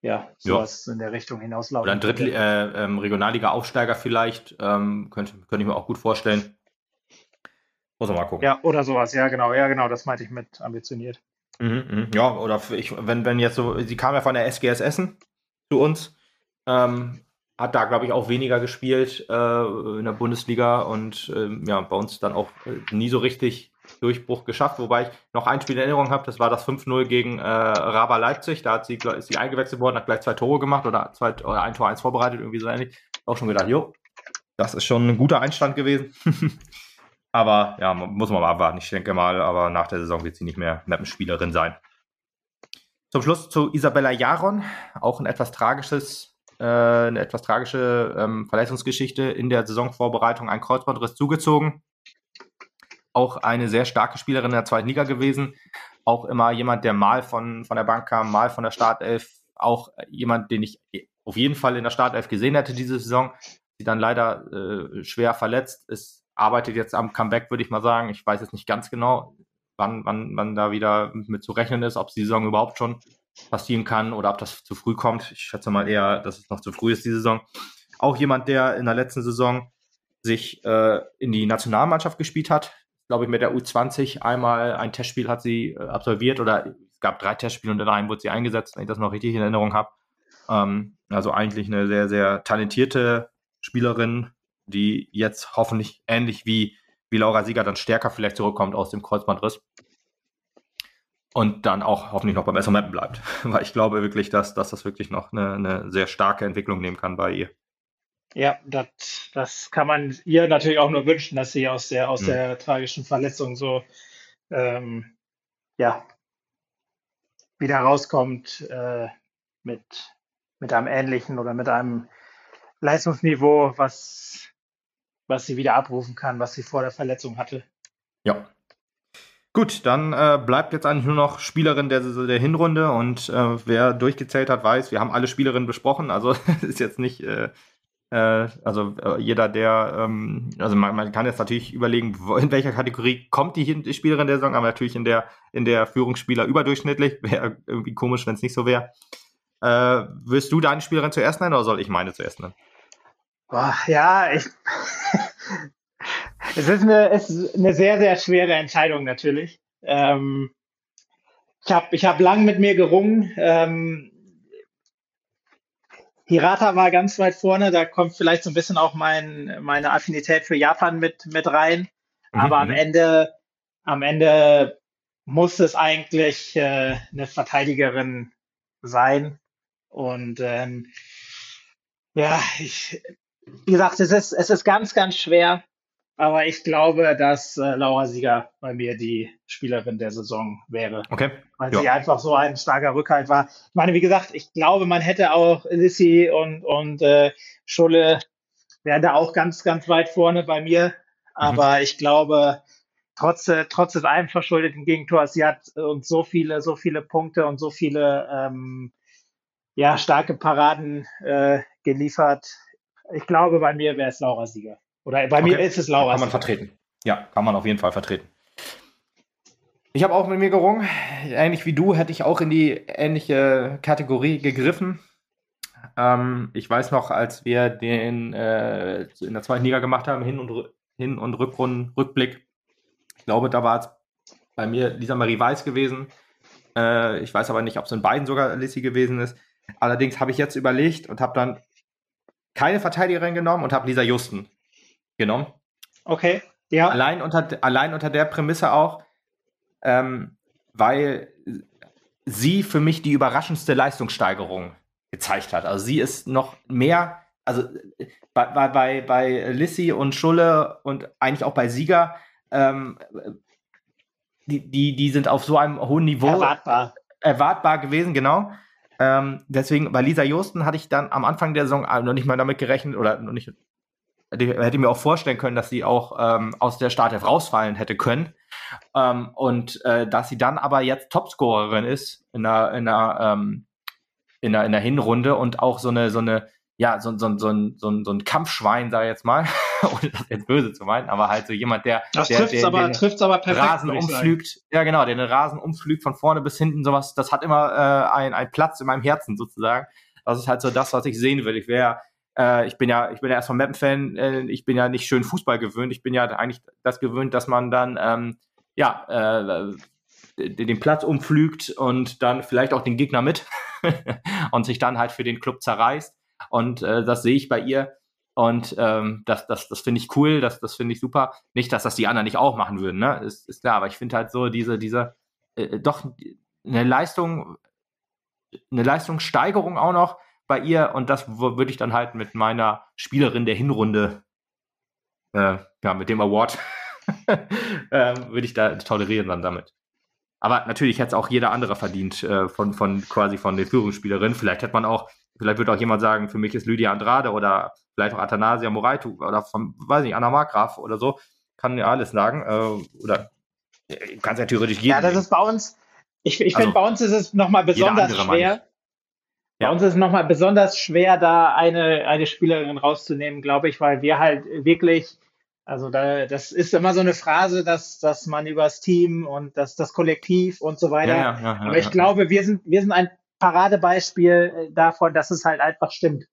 ja, sowas ja. in der Richtung hinauslaufen. Oder ein Drittel, äh, ähm, Regionalliga-Aufsteiger vielleicht, ähm, könnte, könnte ich mir auch gut vorstellen. Muss man mal gucken. Ja, oder sowas, ja, genau, ja, genau, das meinte ich mit ambitioniert. Mhm, mh. Ja, oder ich, wenn, wenn jetzt so, sie kam ja von der SGS Essen zu uns, ähm, hat da, glaube ich, auch weniger gespielt äh, in der Bundesliga und ähm, ja, bei uns dann auch äh, nie so richtig Durchbruch geschafft, wobei ich noch ein Spiel in Erinnerung habe, das war das 5-0 gegen äh, Raba Leipzig, da hat sie, ist sie eingewechselt worden, hat gleich zwei Tore gemacht oder, zwei, oder ein Tor, eins vorbereitet, irgendwie so ähnlich. Auch schon gedacht, jo, das ist schon ein guter Einstand gewesen. aber ja, muss man mal abwarten, ich denke mal, aber nach der Saison wird sie nicht mehr Mappenspielerin sein. Zum Schluss zu Isabella Jaron, auch ein etwas tragisches, äh, eine etwas tragische ähm, Verletzungsgeschichte in der Saisonvorbereitung, ein Kreuzbandriss zugezogen auch eine sehr starke Spielerin in der zweiten Liga gewesen. Auch immer jemand, der mal von, von der Bank kam, mal von der Startelf. Auch jemand, den ich auf jeden Fall in der Startelf gesehen hätte diese Saison. Sie dann leider äh, schwer verletzt ist, arbeitet jetzt am Comeback, würde ich mal sagen. Ich weiß jetzt nicht ganz genau, wann, wann, wann da wieder mit zu rechnen ist, ob die Saison überhaupt schon passieren kann oder ob das zu früh kommt. Ich schätze mal eher, dass es noch zu früh ist, die Saison. Auch jemand, der in der letzten Saison sich äh, in die Nationalmannschaft gespielt hat, glaube ich, mit der U20 einmal ein Testspiel hat sie äh, absolviert oder es gab drei Testspiele und in einem wurde sie eingesetzt, wenn ich das noch richtig in Erinnerung habe. Ähm, also eigentlich eine sehr, sehr talentierte Spielerin, die jetzt hoffentlich ähnlich wie, wie Laura Sieger dann stärker vielleicht zurückkommt aus dem Kreuzbandriss. Und dann auch hoffentlich noch beim SMM bleibt. Weil ich glaube wirklich, dass, dass das wirklich noch eine, eine sehr starke Entwicklung nehmen kann bei ihr. Ja, das, das kann man ihr natürlich auch nur wünschen, dass sie aus der, aus mhm. der tragischen Verletzung so ähm, ja, wieder rauskommt äh, mit, mit einem ähnlichen oder mit einem Leistungsniveau, was, was sie wieder abrufen kann, was sie vor der Verletzung hatte. Ja. Gut, dann äh, bleibt jetzt eigentlich nur noch Spielerin der, der Hinrunde und äh, wer durchgezählt hat, weiß, wir haben alle Spielerinnen besprochen, also ist jetzt nicht äh, also äh, jeder, der, ähm, also man, man, kann jetzt natürlich überlegen, wo, in welcher Kategorie kommt die, Spielerin der Saison, aber natürlich in der, in der Führungsspieler überdurchschnittlich. Wäre irgendwie komisch, wenn es nicht so wäre. Äh, wirst du deine Spielerin zuerst nennen oder soll ich meine zuerst nennen? Boah, ja, ich. es ist eine, es ist eine sehr, sehr schwere Entscheidung natürlich. Ähm, ich habe ich hab lang mit mir gerungen. Ähm, Hirata war ganz weit vorne, da kommt vielleicht so ein bisschen auch mein, meine Affinität für Japan mit, mit rein. Mhm. Aber am mhm. Ende, am Ende muss es eigentlich äh, eine Verteidigerin sein. Und ähm, ja, ich, wie gesagt, es ist, es ist ganz, ganz schwer. Aber ich glaube, dass äh, Laura Sieger bei mir die Spielerin der Saison wäre. Okay. Weil ja. sie einfach so ein starker Rückhalt war. Ich meine, wie gesagt, ich glaube, man hätte auch Lissy und, und äh, Schulle wären da auch ganz, ganz weit vorne bei mir. Aber mhm. ich glaube, trotz, trotz des eigenverschuldeten Gegentors, sie hat uns so viele, so viele Punkte und so viele ähm, ja, starke Paraden äh, geliefert. Ich glaube, bei mir wäre es Laura Sieger. Oder bei okay. mir ist es Laura. Kann man vertreten. Ja, kann man auf jeden Fall vertreten. Ich habe auch mit mir gerungen. Ähnlich wie du hätte ich auch in die ähnliche Kategorie gegriffen. Ähm, ich weiß noch, als wir den äh, in der zweiten Liga gemacht haben, Hin- und, Hin und Rückrunden, Rückblick. Ich glaube, da war es bei mir Lisa Marie Weiß gewesen. Äh, ich weiß aber nicht, ob es in beiden sogar Lissy gewesen ist. Allerdings habe ich jetzt überlegt und habe dann keine Verteidigerin genommen und habe Lisa Justen genommen. Okay, ja. Allein unter, allein unter der Prämisse auch, ähm, weil sie für mich die überraschendste Leistungssteigerung gezeigt hat. Also sie ist noch mehr, also bei, bei, bei Lissy und Schulle und eigentlich auch bei Sieger, ähm, die, die, die sind auf so einem hohen Niveau erwartbar, erwartbar gewesen, genau. Ähm, deswegen, bei Lisa Josten hatte ich dann am Anfang der Saison noch nicht mal damit gerechnet oder noch nicht, hätte mir auch vorstellen können, dass sie auch ähm, aus der Startelf rausfallen hätte können. Ähm, und äh, dass sie dann aber jetzt Topscorerin ist in der, in der, ähm, in der, in der Hinrunde und auch so eine, so eine, ja, so, so, so, ein, so, ein, so ein Kampfschwein, sag ich jetzt mal, ohne das jetzt böse zu meinen, aber halt so jemand, der, das der, trifft's der, aber, den trifft's aber perfekt, Rasen umflügt. Ja, genau, der den Rasen umflügt von vorne bis hinten, sowas, das hat immer äh, ein, ein Platz in meinem Herzen sozusagen. Das ist halt so das, was ich sehen will. Ich wäre äh, ich bin ja, ich bin ja erst vom Mappen-Fan, äh, ich bin ja nicht schön Fußball gewöhnt, ich bin ja eigentlich das gewöhnt, dass man dann ähm, ja äh, den Platz umflügt und dann vielleicht auch den Gegner mit und sich dann halt für den Club zerreißt. Und äh, das sehe ich bei ihr. Und ähm, das, das, das finde ich cool, das, das finde ich super. Nicht, dass das die anderen nicht auch machen würden, ne? Ist, ist klar, aber ich finde halt so diese, diese, äh, doch eine Leistung, eine Leistungssteigerung auch noch bei ihr und das würde ich dann halt mit meiner Spielerin der Hinrunde, äh, ja, mit dem Award, äh, würde ich da tolerieren dann damit. Aber natürlich hätte es auch jeder andere verdient äh, von, von quasi von den Führungsspielerinnen. Vielleicht hätte man auch, vielleicht würde auch jemand sagen, für mich ist Lydia Andrade oder vielleicht auch Athanasia Moraitu oder von, weiß nicht, Anna Markgraf oder so. Kann ja alles sagen. Äh, oder äh, kann es ja theoretisch geben. Ja, das ist bei uns, ich, ich also, finde, bei uns ist es nochmal besonders schwer. Bei uns ist es nochmal besonders schwer, da eine, eine Spielerin rauszunehmen, glaube ich, weil wir halt wirklich, also da, das ist immer so eine Phrase, dass, dass man übers Team und das, das Kollektiv und so weiter. Ja, ja, ja, Aber ich glaube, wir sind, wir sind ein Paradebeispiel äh, davon, dass es halt einfach stimmt.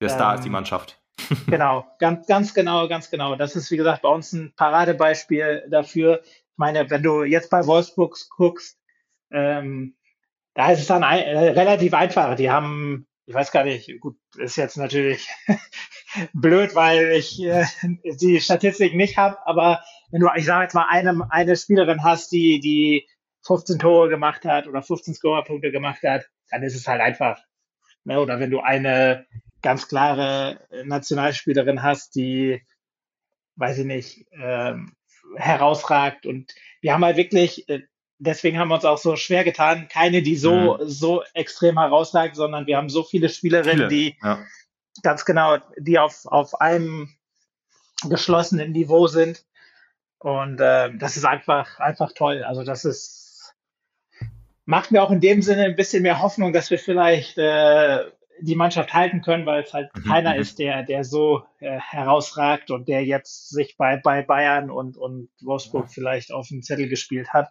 Der Star ähm, ist die Mannschaft. genau, ganz, ganz genau, ganz genau. Das ist, wie gesagt, bei uns ein Paradebeispiel dafür. Ich meine, wenn du jetzt bei Wolfsburg guckst, ähm, da ist es dann ein, äh, relativ einfach. Die haben, ich weiß gar nicht, gut, ist jetzt natürlich blöd, weil ich äh, die Statistik nicht habe, aber wenn du, ich sage jetzt mal, eine, eine Spielerin hast, die, die 15 Tore gemacht hat oder 15 Scorerpunkte gemacht hat, dann ist es halt einfach. Ne? Oder wenn du eine ganz klare Nationalspielerin hast, die, weiß ich nicht, ähm, herausragt. Und wir haben halt wirklich, äh, deswegen haben wir uns auch so schwer getan, keine, die so, mhm. so extrem herausragt, sondern wir haben so viele Spielerinnen, viele, die ja. ganz genau, die auf, auf einem geschlossenen Niveau sind. Und äh, das ist einfach, einfach toll. Also das ist, macht mir auch in dem Sinne ein bisschen mehr Hoffnung, dass wir vielleicht äh, die Mannschaft halten können, weil es halt mhm. keiner mhm. ist, der, der so äh, herausragt und der jetzt sich bei, bei Bayern und, und Wolfsburg ja. vielleicht auf den Zettel gespielt hat.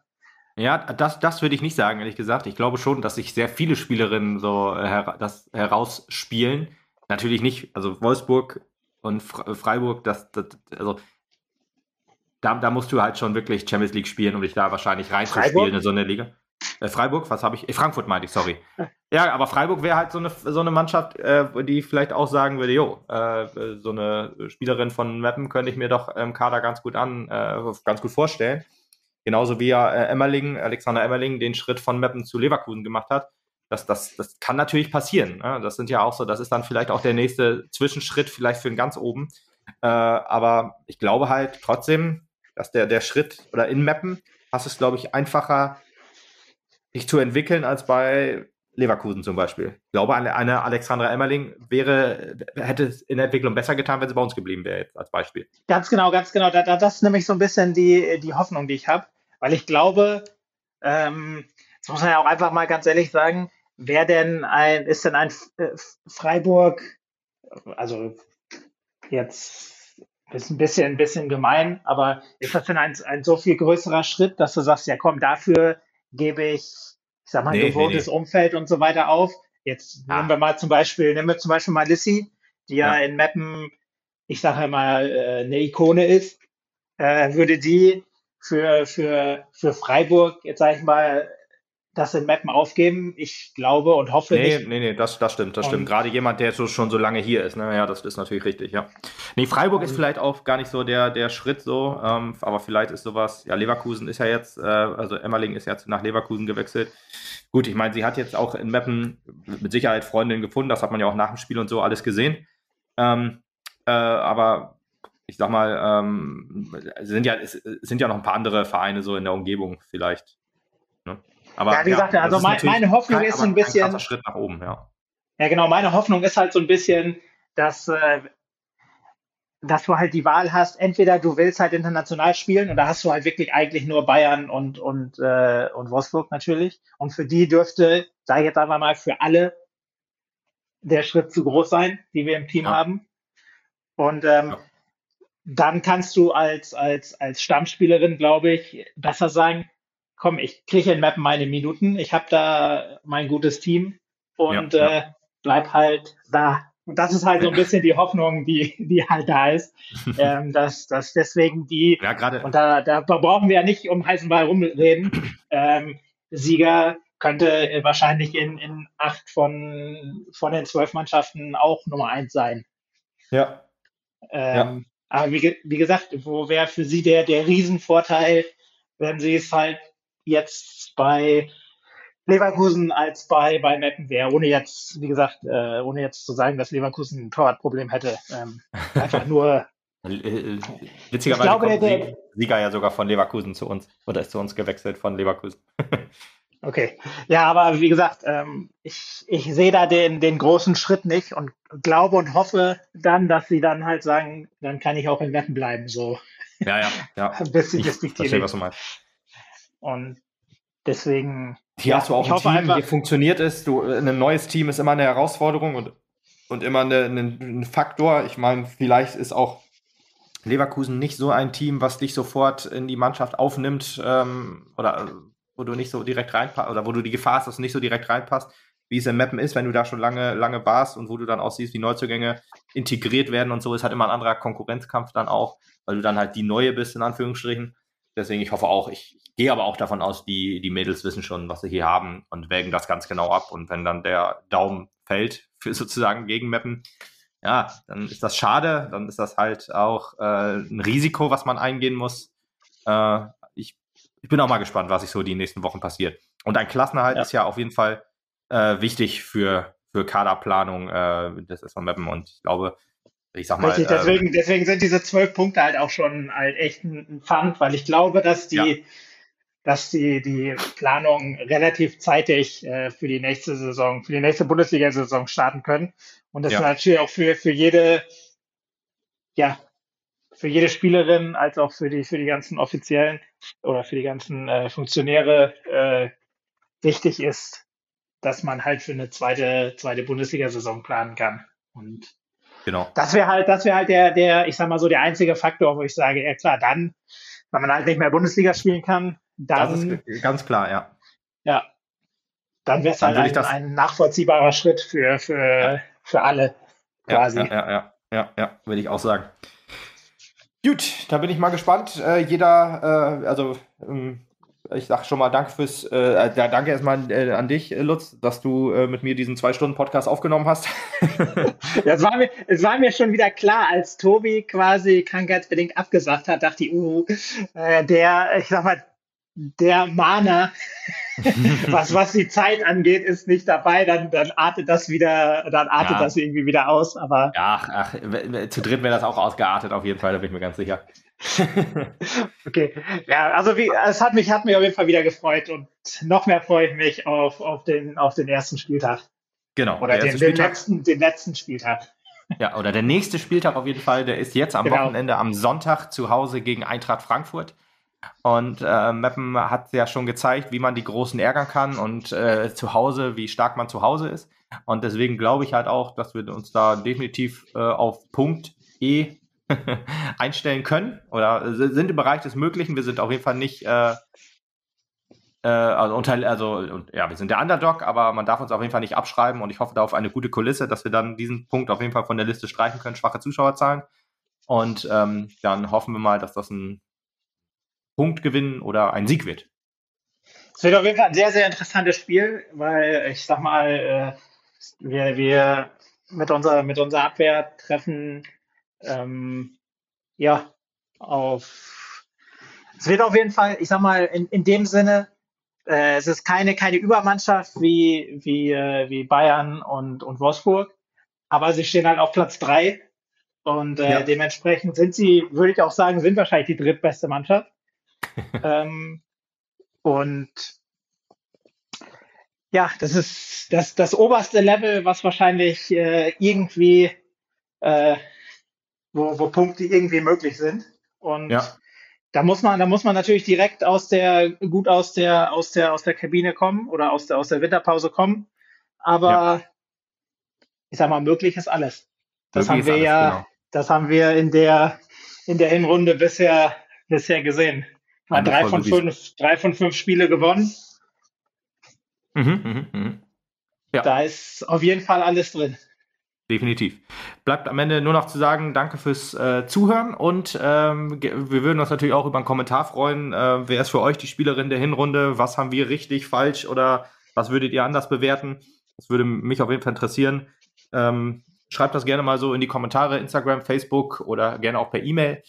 Ja, das, das würde ich nicht sagen, ehrlich gesagt. Ich glaube schon, dass sich sehr viele Spielerinnen so äh, her das herausspielen. Natürlich nicht, also Wolfsburg und Freiburg, das, das also da, da musst du halt schon wirklich Champions League spielen, um dich da wahrscheinlich reinzuspielen in so eine Liga. Äh, Freiburg, was habe ich? Äh, Frankfurt meinte ich, sorry. Ja, aber Freiburg wäre halt so eine, so eine Mannschaft, äh, die vielleicht auch sagen würde, jo, äh, so eine Spielerin von Mappen könnte ich mir doch im Kader ganz gut an, äh, ganz gut vorstellen. Genauso wie ja äh, Emmerling, Alexander Emmerling den Schritt von Meppen zu Leverkusen gemacht hat. Das, das, das kann natürlich passieren. Ne? Das sind ja auch so, das ist dann vielleicht auch der nächste Zwischenschritt, vielleicht für den ganz oben. Äh, aber ich glaube halt trotzdem, dass der, der Schritt oder in Meppen hast es, glaube ich, einfacher, sich zu entwickeln als bei Leverkusen zum Beispiel. Ich glaube, eine, eine Alexandra Emmerling wäre, hätte es in der Entwicklung besser getan, wenn sie bei uns geblieben wäre, jetzt als Beispiel. Ganz genau, ganz genau. Das ist nämlich so ein bisschen die, die Hoffnung, die ich habe. Weil ich glaube, ähm, das muss man ja auch einfach mal ganz ehrlich sagen, wer denn ein, ist denn ein äh, Freiburg, also jetzt ist ein bisschen, ein bisschen gemein, aber ist das denn ein, ein so viel größerer Schritt, dass du sagst, ja komm, dafür gebe ich, ich sag mal, nee, gewohntes nee, nee. Umfeld und so weiter auf. Jetzt ah. nehmen wir mal zum Beispiel, nehmen wir zum Beispiel mal Lissy, die ja, ja in Mappen, ich sage mal, äh, eine Ikone ist. Äh, würde die für, für, für Freiburg, jetzt sage ich mal, das in Mappen aufgeben. Ich glaube und hoffe nee, nicht. Nee, nee, das, das stimmt, das und stimmt. Gerade jemand, der so, schon so lange hier ist, ne? Ja, das ist natürlich richtig, ja. Nee, Freiburg ist vielleicht auch gar nicht so der, der Schritt so, ähm, aber vielleicht ist sowas, ja, Leverkusen ist ja jetzt, äh, also Emmerling ist jetzt nach Leverkusen gewechselt. Gut, ich meine, sie hat jetzt auch in Mappen mit Sicherheit Freundinnen gefunden, das hat man ja auch nach dem Spiel und so alles gesehen. Ähm, äh, aber ich sag mal, ähm, sind ja, es sind ja noch ein paar andere Vereine so in der Umgebung vielleicht. Ne? Aber, ja, wie gesagt, ja, also mein, meine Hoffnung kein, ist ein bisschen. Ein Schritt nach oben, ja. Ja, genau. Meine Hoffnung ist halt so ein bisschen, dass, äh, dass du halt die Wahl hast, entweder du willst halt international spielen und da hast du halt wirklich eigentlich nur Bayern und, und, äh, und Wolfsburg natürlich. Und für die dürfte, sage ich jetzt einfach mal, für alle der Schritt zu groß sein, die wir im Team ja. haben. Und ähm, ja. Dann kannst du als, als, als Stammspielerin, glaube ich, besser sagen, komm, ich kriege in Mappen meine Minuten, ich habe da mein gutes Team und ja, äh, bleib halt da. Und das ist halt so ein bisschen die Hoffnung, die, die halt da ist, ähm, dass, dass deswegen die, ja, gerade. und da, da brauchen wir ja nicht um heißen Ball rumreden, ähm, Sieger könnte wahrscheinlich in, in acht von, von den zwölf Mannschaften auch Nummer eins sein. Ja. Ähm, ja. Aber wie, wie gesagt, wo wäre für Sie der, der Riesenvorteil, wenn Sie es halt jetzt bei Leverkusen als bei, bei Meppen wäre, ohne jetzt, wie gesagt, äh, ohne jetzt zu sagen, dass Leverkusen ein Torwartproblem hätte. Ähm, einfach nur. Äh, äh, witzigerweise ich glaube, kommt der, Sieger ja sogar von Leverkusen zu uns oder ist zu uns gewechselt von Leverkusen. Okay. Ja, aber wie gesagt, ähm, ich, ich sehe da den, den großen Schritt nicht und glaube und hoffe dann, dass sie dann halt sagen, dann kann ich auch in Wetten bleiben. So. Ja, ja, ja. Ein bisschen ich verstehe, was du meinst. Und deswegen. Hier ja, hast du auch ein Team, einfach, hier funktioniert es. Du, ein neues Team ist immer eine Herausforderung und, und immer eine, eine, ein Faktor. Ich meine, vielleicht ist auch Leverkusen nicht so ein Team, was dich sofort in die Mannschaft aufnimmt ähm, oder wo du nicht so direkt reinpasst oder wo du die Gefahr hast, dass du nicht so direkt reinpasst, wie es im Mappen ist, wenn du da schon lange, lange warst und wo du dann auch siehst, wie Neuzugänge integriert werden und so, ist halt immer ein anderer Konkurrenzkampf dann auch, weil du dann halt die Neue bist, in Anführungsstrichen. Deswegen, ich hoffe auch, ich, gehe aber auch davon aus, die, die Mädels wissen schon, was sie hier haben und wägen das ganz genau ab. Und wenn dann der Daumen fällt für sozusagen gegen Mappen, ja, dann ist das schade, dann ist das halt auch äh, ein Risiko, was man eingehen muss. Äh, ich bin auch mal gespannt, was sich so die nächsten Wochen passiert. Und ein Klassenerhalt ja. ist ja auf jeden Fall äh, wichtig für, für Kaderplanung äh, des SV Meppen. Und ich glaube, ich sag mal. Richtig, deswegen, äh, deswegen sind diese zwölf Punkte halt auch schon halt echt ein Pfand, weil ich glaube, dass die, ja. dass die, die Planung relativ zeitig äh, für die nächste Saison, für die nächste Bundesliga-Saison starten können. Und das ja. natürlich auch für, für jede, ja, für jede Spielerin als auch für die, für die ganzen Offiziellen oder für die ganzen äh, Funktionäre äh, wichtig ist, dass man halt für eine zweite, zweite Bundesliga-Saison planen kann. Und genau. das wäre halt, das wäre halt der, der, ich sag mal so, der einzige Faktor, wo ich sage, ja klar, dann, wenn man halt nicht mehr Bundesliga spielen kann, dann. Ganz klar, ja. Ja. Dann wäre es halt ein, ein, nachvollziehbarer Schritt für, für, ja. für alle quasi. Ja, ja, ja, ja, ja, würde ich auch sagen. Gut, da bin ich mal gespannt. Äh, jeder, äh, also ähm, ich sag schon mal Danke fürs, äh, danke erstmal äh, an dich, Lutz, dass du äh, mit mir diesen zwei Stunden Podcast aufgenommen hast. das war mir, es war mir schon wieder klar, als Tobi quasi krankheitsbedingt abgesagt hat, dachte ich, uh, äh, der, ich sag mal, der Mahner, was, was die Zeit angeht, ist nicht dabei, dann, dann artet das wieder, dann artet ja. das irgendwie wieder aus, aber. Ach, ach, zu dritt wäre das auch ausgeartet, auf jeden Fall, da bin ich mir ganz sicher. okay. Ja, also wie, es hat mich, hat mich auf jeden Fall wieder gefreut und noch mehr freue ich mich auf, auf den, auf den ersten Spieltag. Genau. Oder den, den, letzten, den letzten Spieltag. Ja, oder der nächste Spieltag auf jeden Fall, der ist jetzt am genau. Wochenende am Sonntag zu Hause gegen Eintracht Frankfurt. Und äh, Meppen hat ja schon gezeigt, wie man die Großen ärgern kann und äh, zu Hause, wie stark man zu Hause ist. Und deswegen glaube ich halt auch, dass wir uns da definitiv äh, auf Punkt E einstellen können oder sind im Bereich des Möglichen. Wir sind auf jeden Fall nicht, äh, äh, also, unter, also ja, wir sind der Underdog, aber man darf uns auf jeden Fall nicht abschreiben und ich hoffe da auf eine gute Kulisse, dass wir dann diesen Punkt auf jeden Fall von der Liste streichen können, schwache Zuschauerzahlen. Und ähm, dann hoffen wir mal, dass das ein Punkt gewinnen oder ein Sieg wird. Es wird auf jeden Fall ein sehr, sehr interessantes Spiel, weil ich sag mal, äh, wir, wir mit unserer, mit unserer Abwehr treffen ähm, ja auf es wird auf jeden Fall, ich sag mal, in, in dem Sinne, äh, es ist keine, keine Übermannschaft wie, wie, äh, wie Bayern und, und Wolfsburg, aber sie stehen halt auf Platz drei Und äh, ja. dementsprechend sind sie, würde ich auch sagen, sind wahrscheinlich die drittbeste Mannschaft. Ähm, und ja, das ist das, das oberste Level, was wahrscheinlich äh, irgendwie, äh, wo, wo Punkte irgendwie möglich sind. Und ja. da muss man, da muss man natürlich direkt aus der, gut aus der, aus der, aus der Kabine kommen oder aus der, aus der Winterpause kommen. Aber ja. ich sag mal, möglich ist alles. Das möglich haben wir alles, ja, genau. das haben wir in der, in der Hinrunde bisher, bisher gesehen. Mal drei von fünf, drei von fünf Spiele gewonnen. Mhm, mh, mh. Ja. Da ist auf jeden Fall alles drin. Definitiv. Bleibt am Ende nur noch zu sagen, danke fürs äh, Zuhören und ähm, wir würden uns natürlich auch über einen Kommentar freuen. Äh, wer ist für euch die Spielerin der Hinrunde? Was haben wir richtig, falsch oder was würdet ihr anders bewerten? Das würde mich auf jeden Fall interessieren. Ähm, schreibt das gerne mal so in die Kommentare, Instagram, Facebook oder gerne auch per E-Mail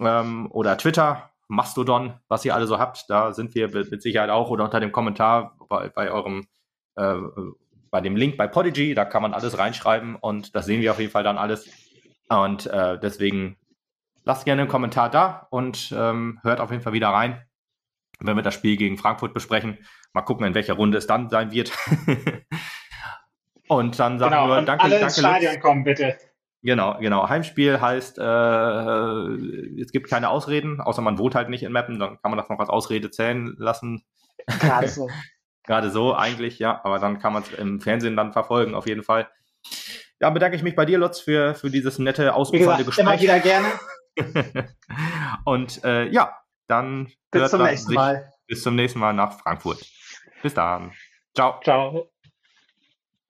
ähm, oder Twitter. Mastodon, was ihr alle so habt. Da sind wir mit Sicherheit auch oder unter dem Kommentar bei, bei eurem, äh, bei dem Link bei Podigy, da kann man alles reinschreiben und das sehen wir auf jeden Fall dann alles. Und äh, deswegen lasst gerne einen Kommentar da und ähm, hört auf jeden Fall wieder rein, wenn wir das Spiel gegen Frankfurt besprechen. Mal gucken, in welcher Runde es dann sein wird. und dann sagen genau, wir danke, alle danke. Stadion Lutz. kommen, bitte. Genau, genau. Heimspiel heißt, äh, es gibt keine Ausreden, außer man wohnt halt nicht in Mappen, dann kann man das noch als Ausrede zählen lassen. Gerade so. Gerade so eigentlich, ja, aber dann kann man es im Fernsehen dann verfolgen, auf jeden Fall. Ja, bedanke ich mich bei dir, Lutz, für, für dieses nette, ausufernde Gespräch. Immer wieder gerne. Und äh, ja, dann bis zum nächsten Mal. Bis zum nächsten Mal nach Frankfurt. Bis dann. Ciao. Ciao.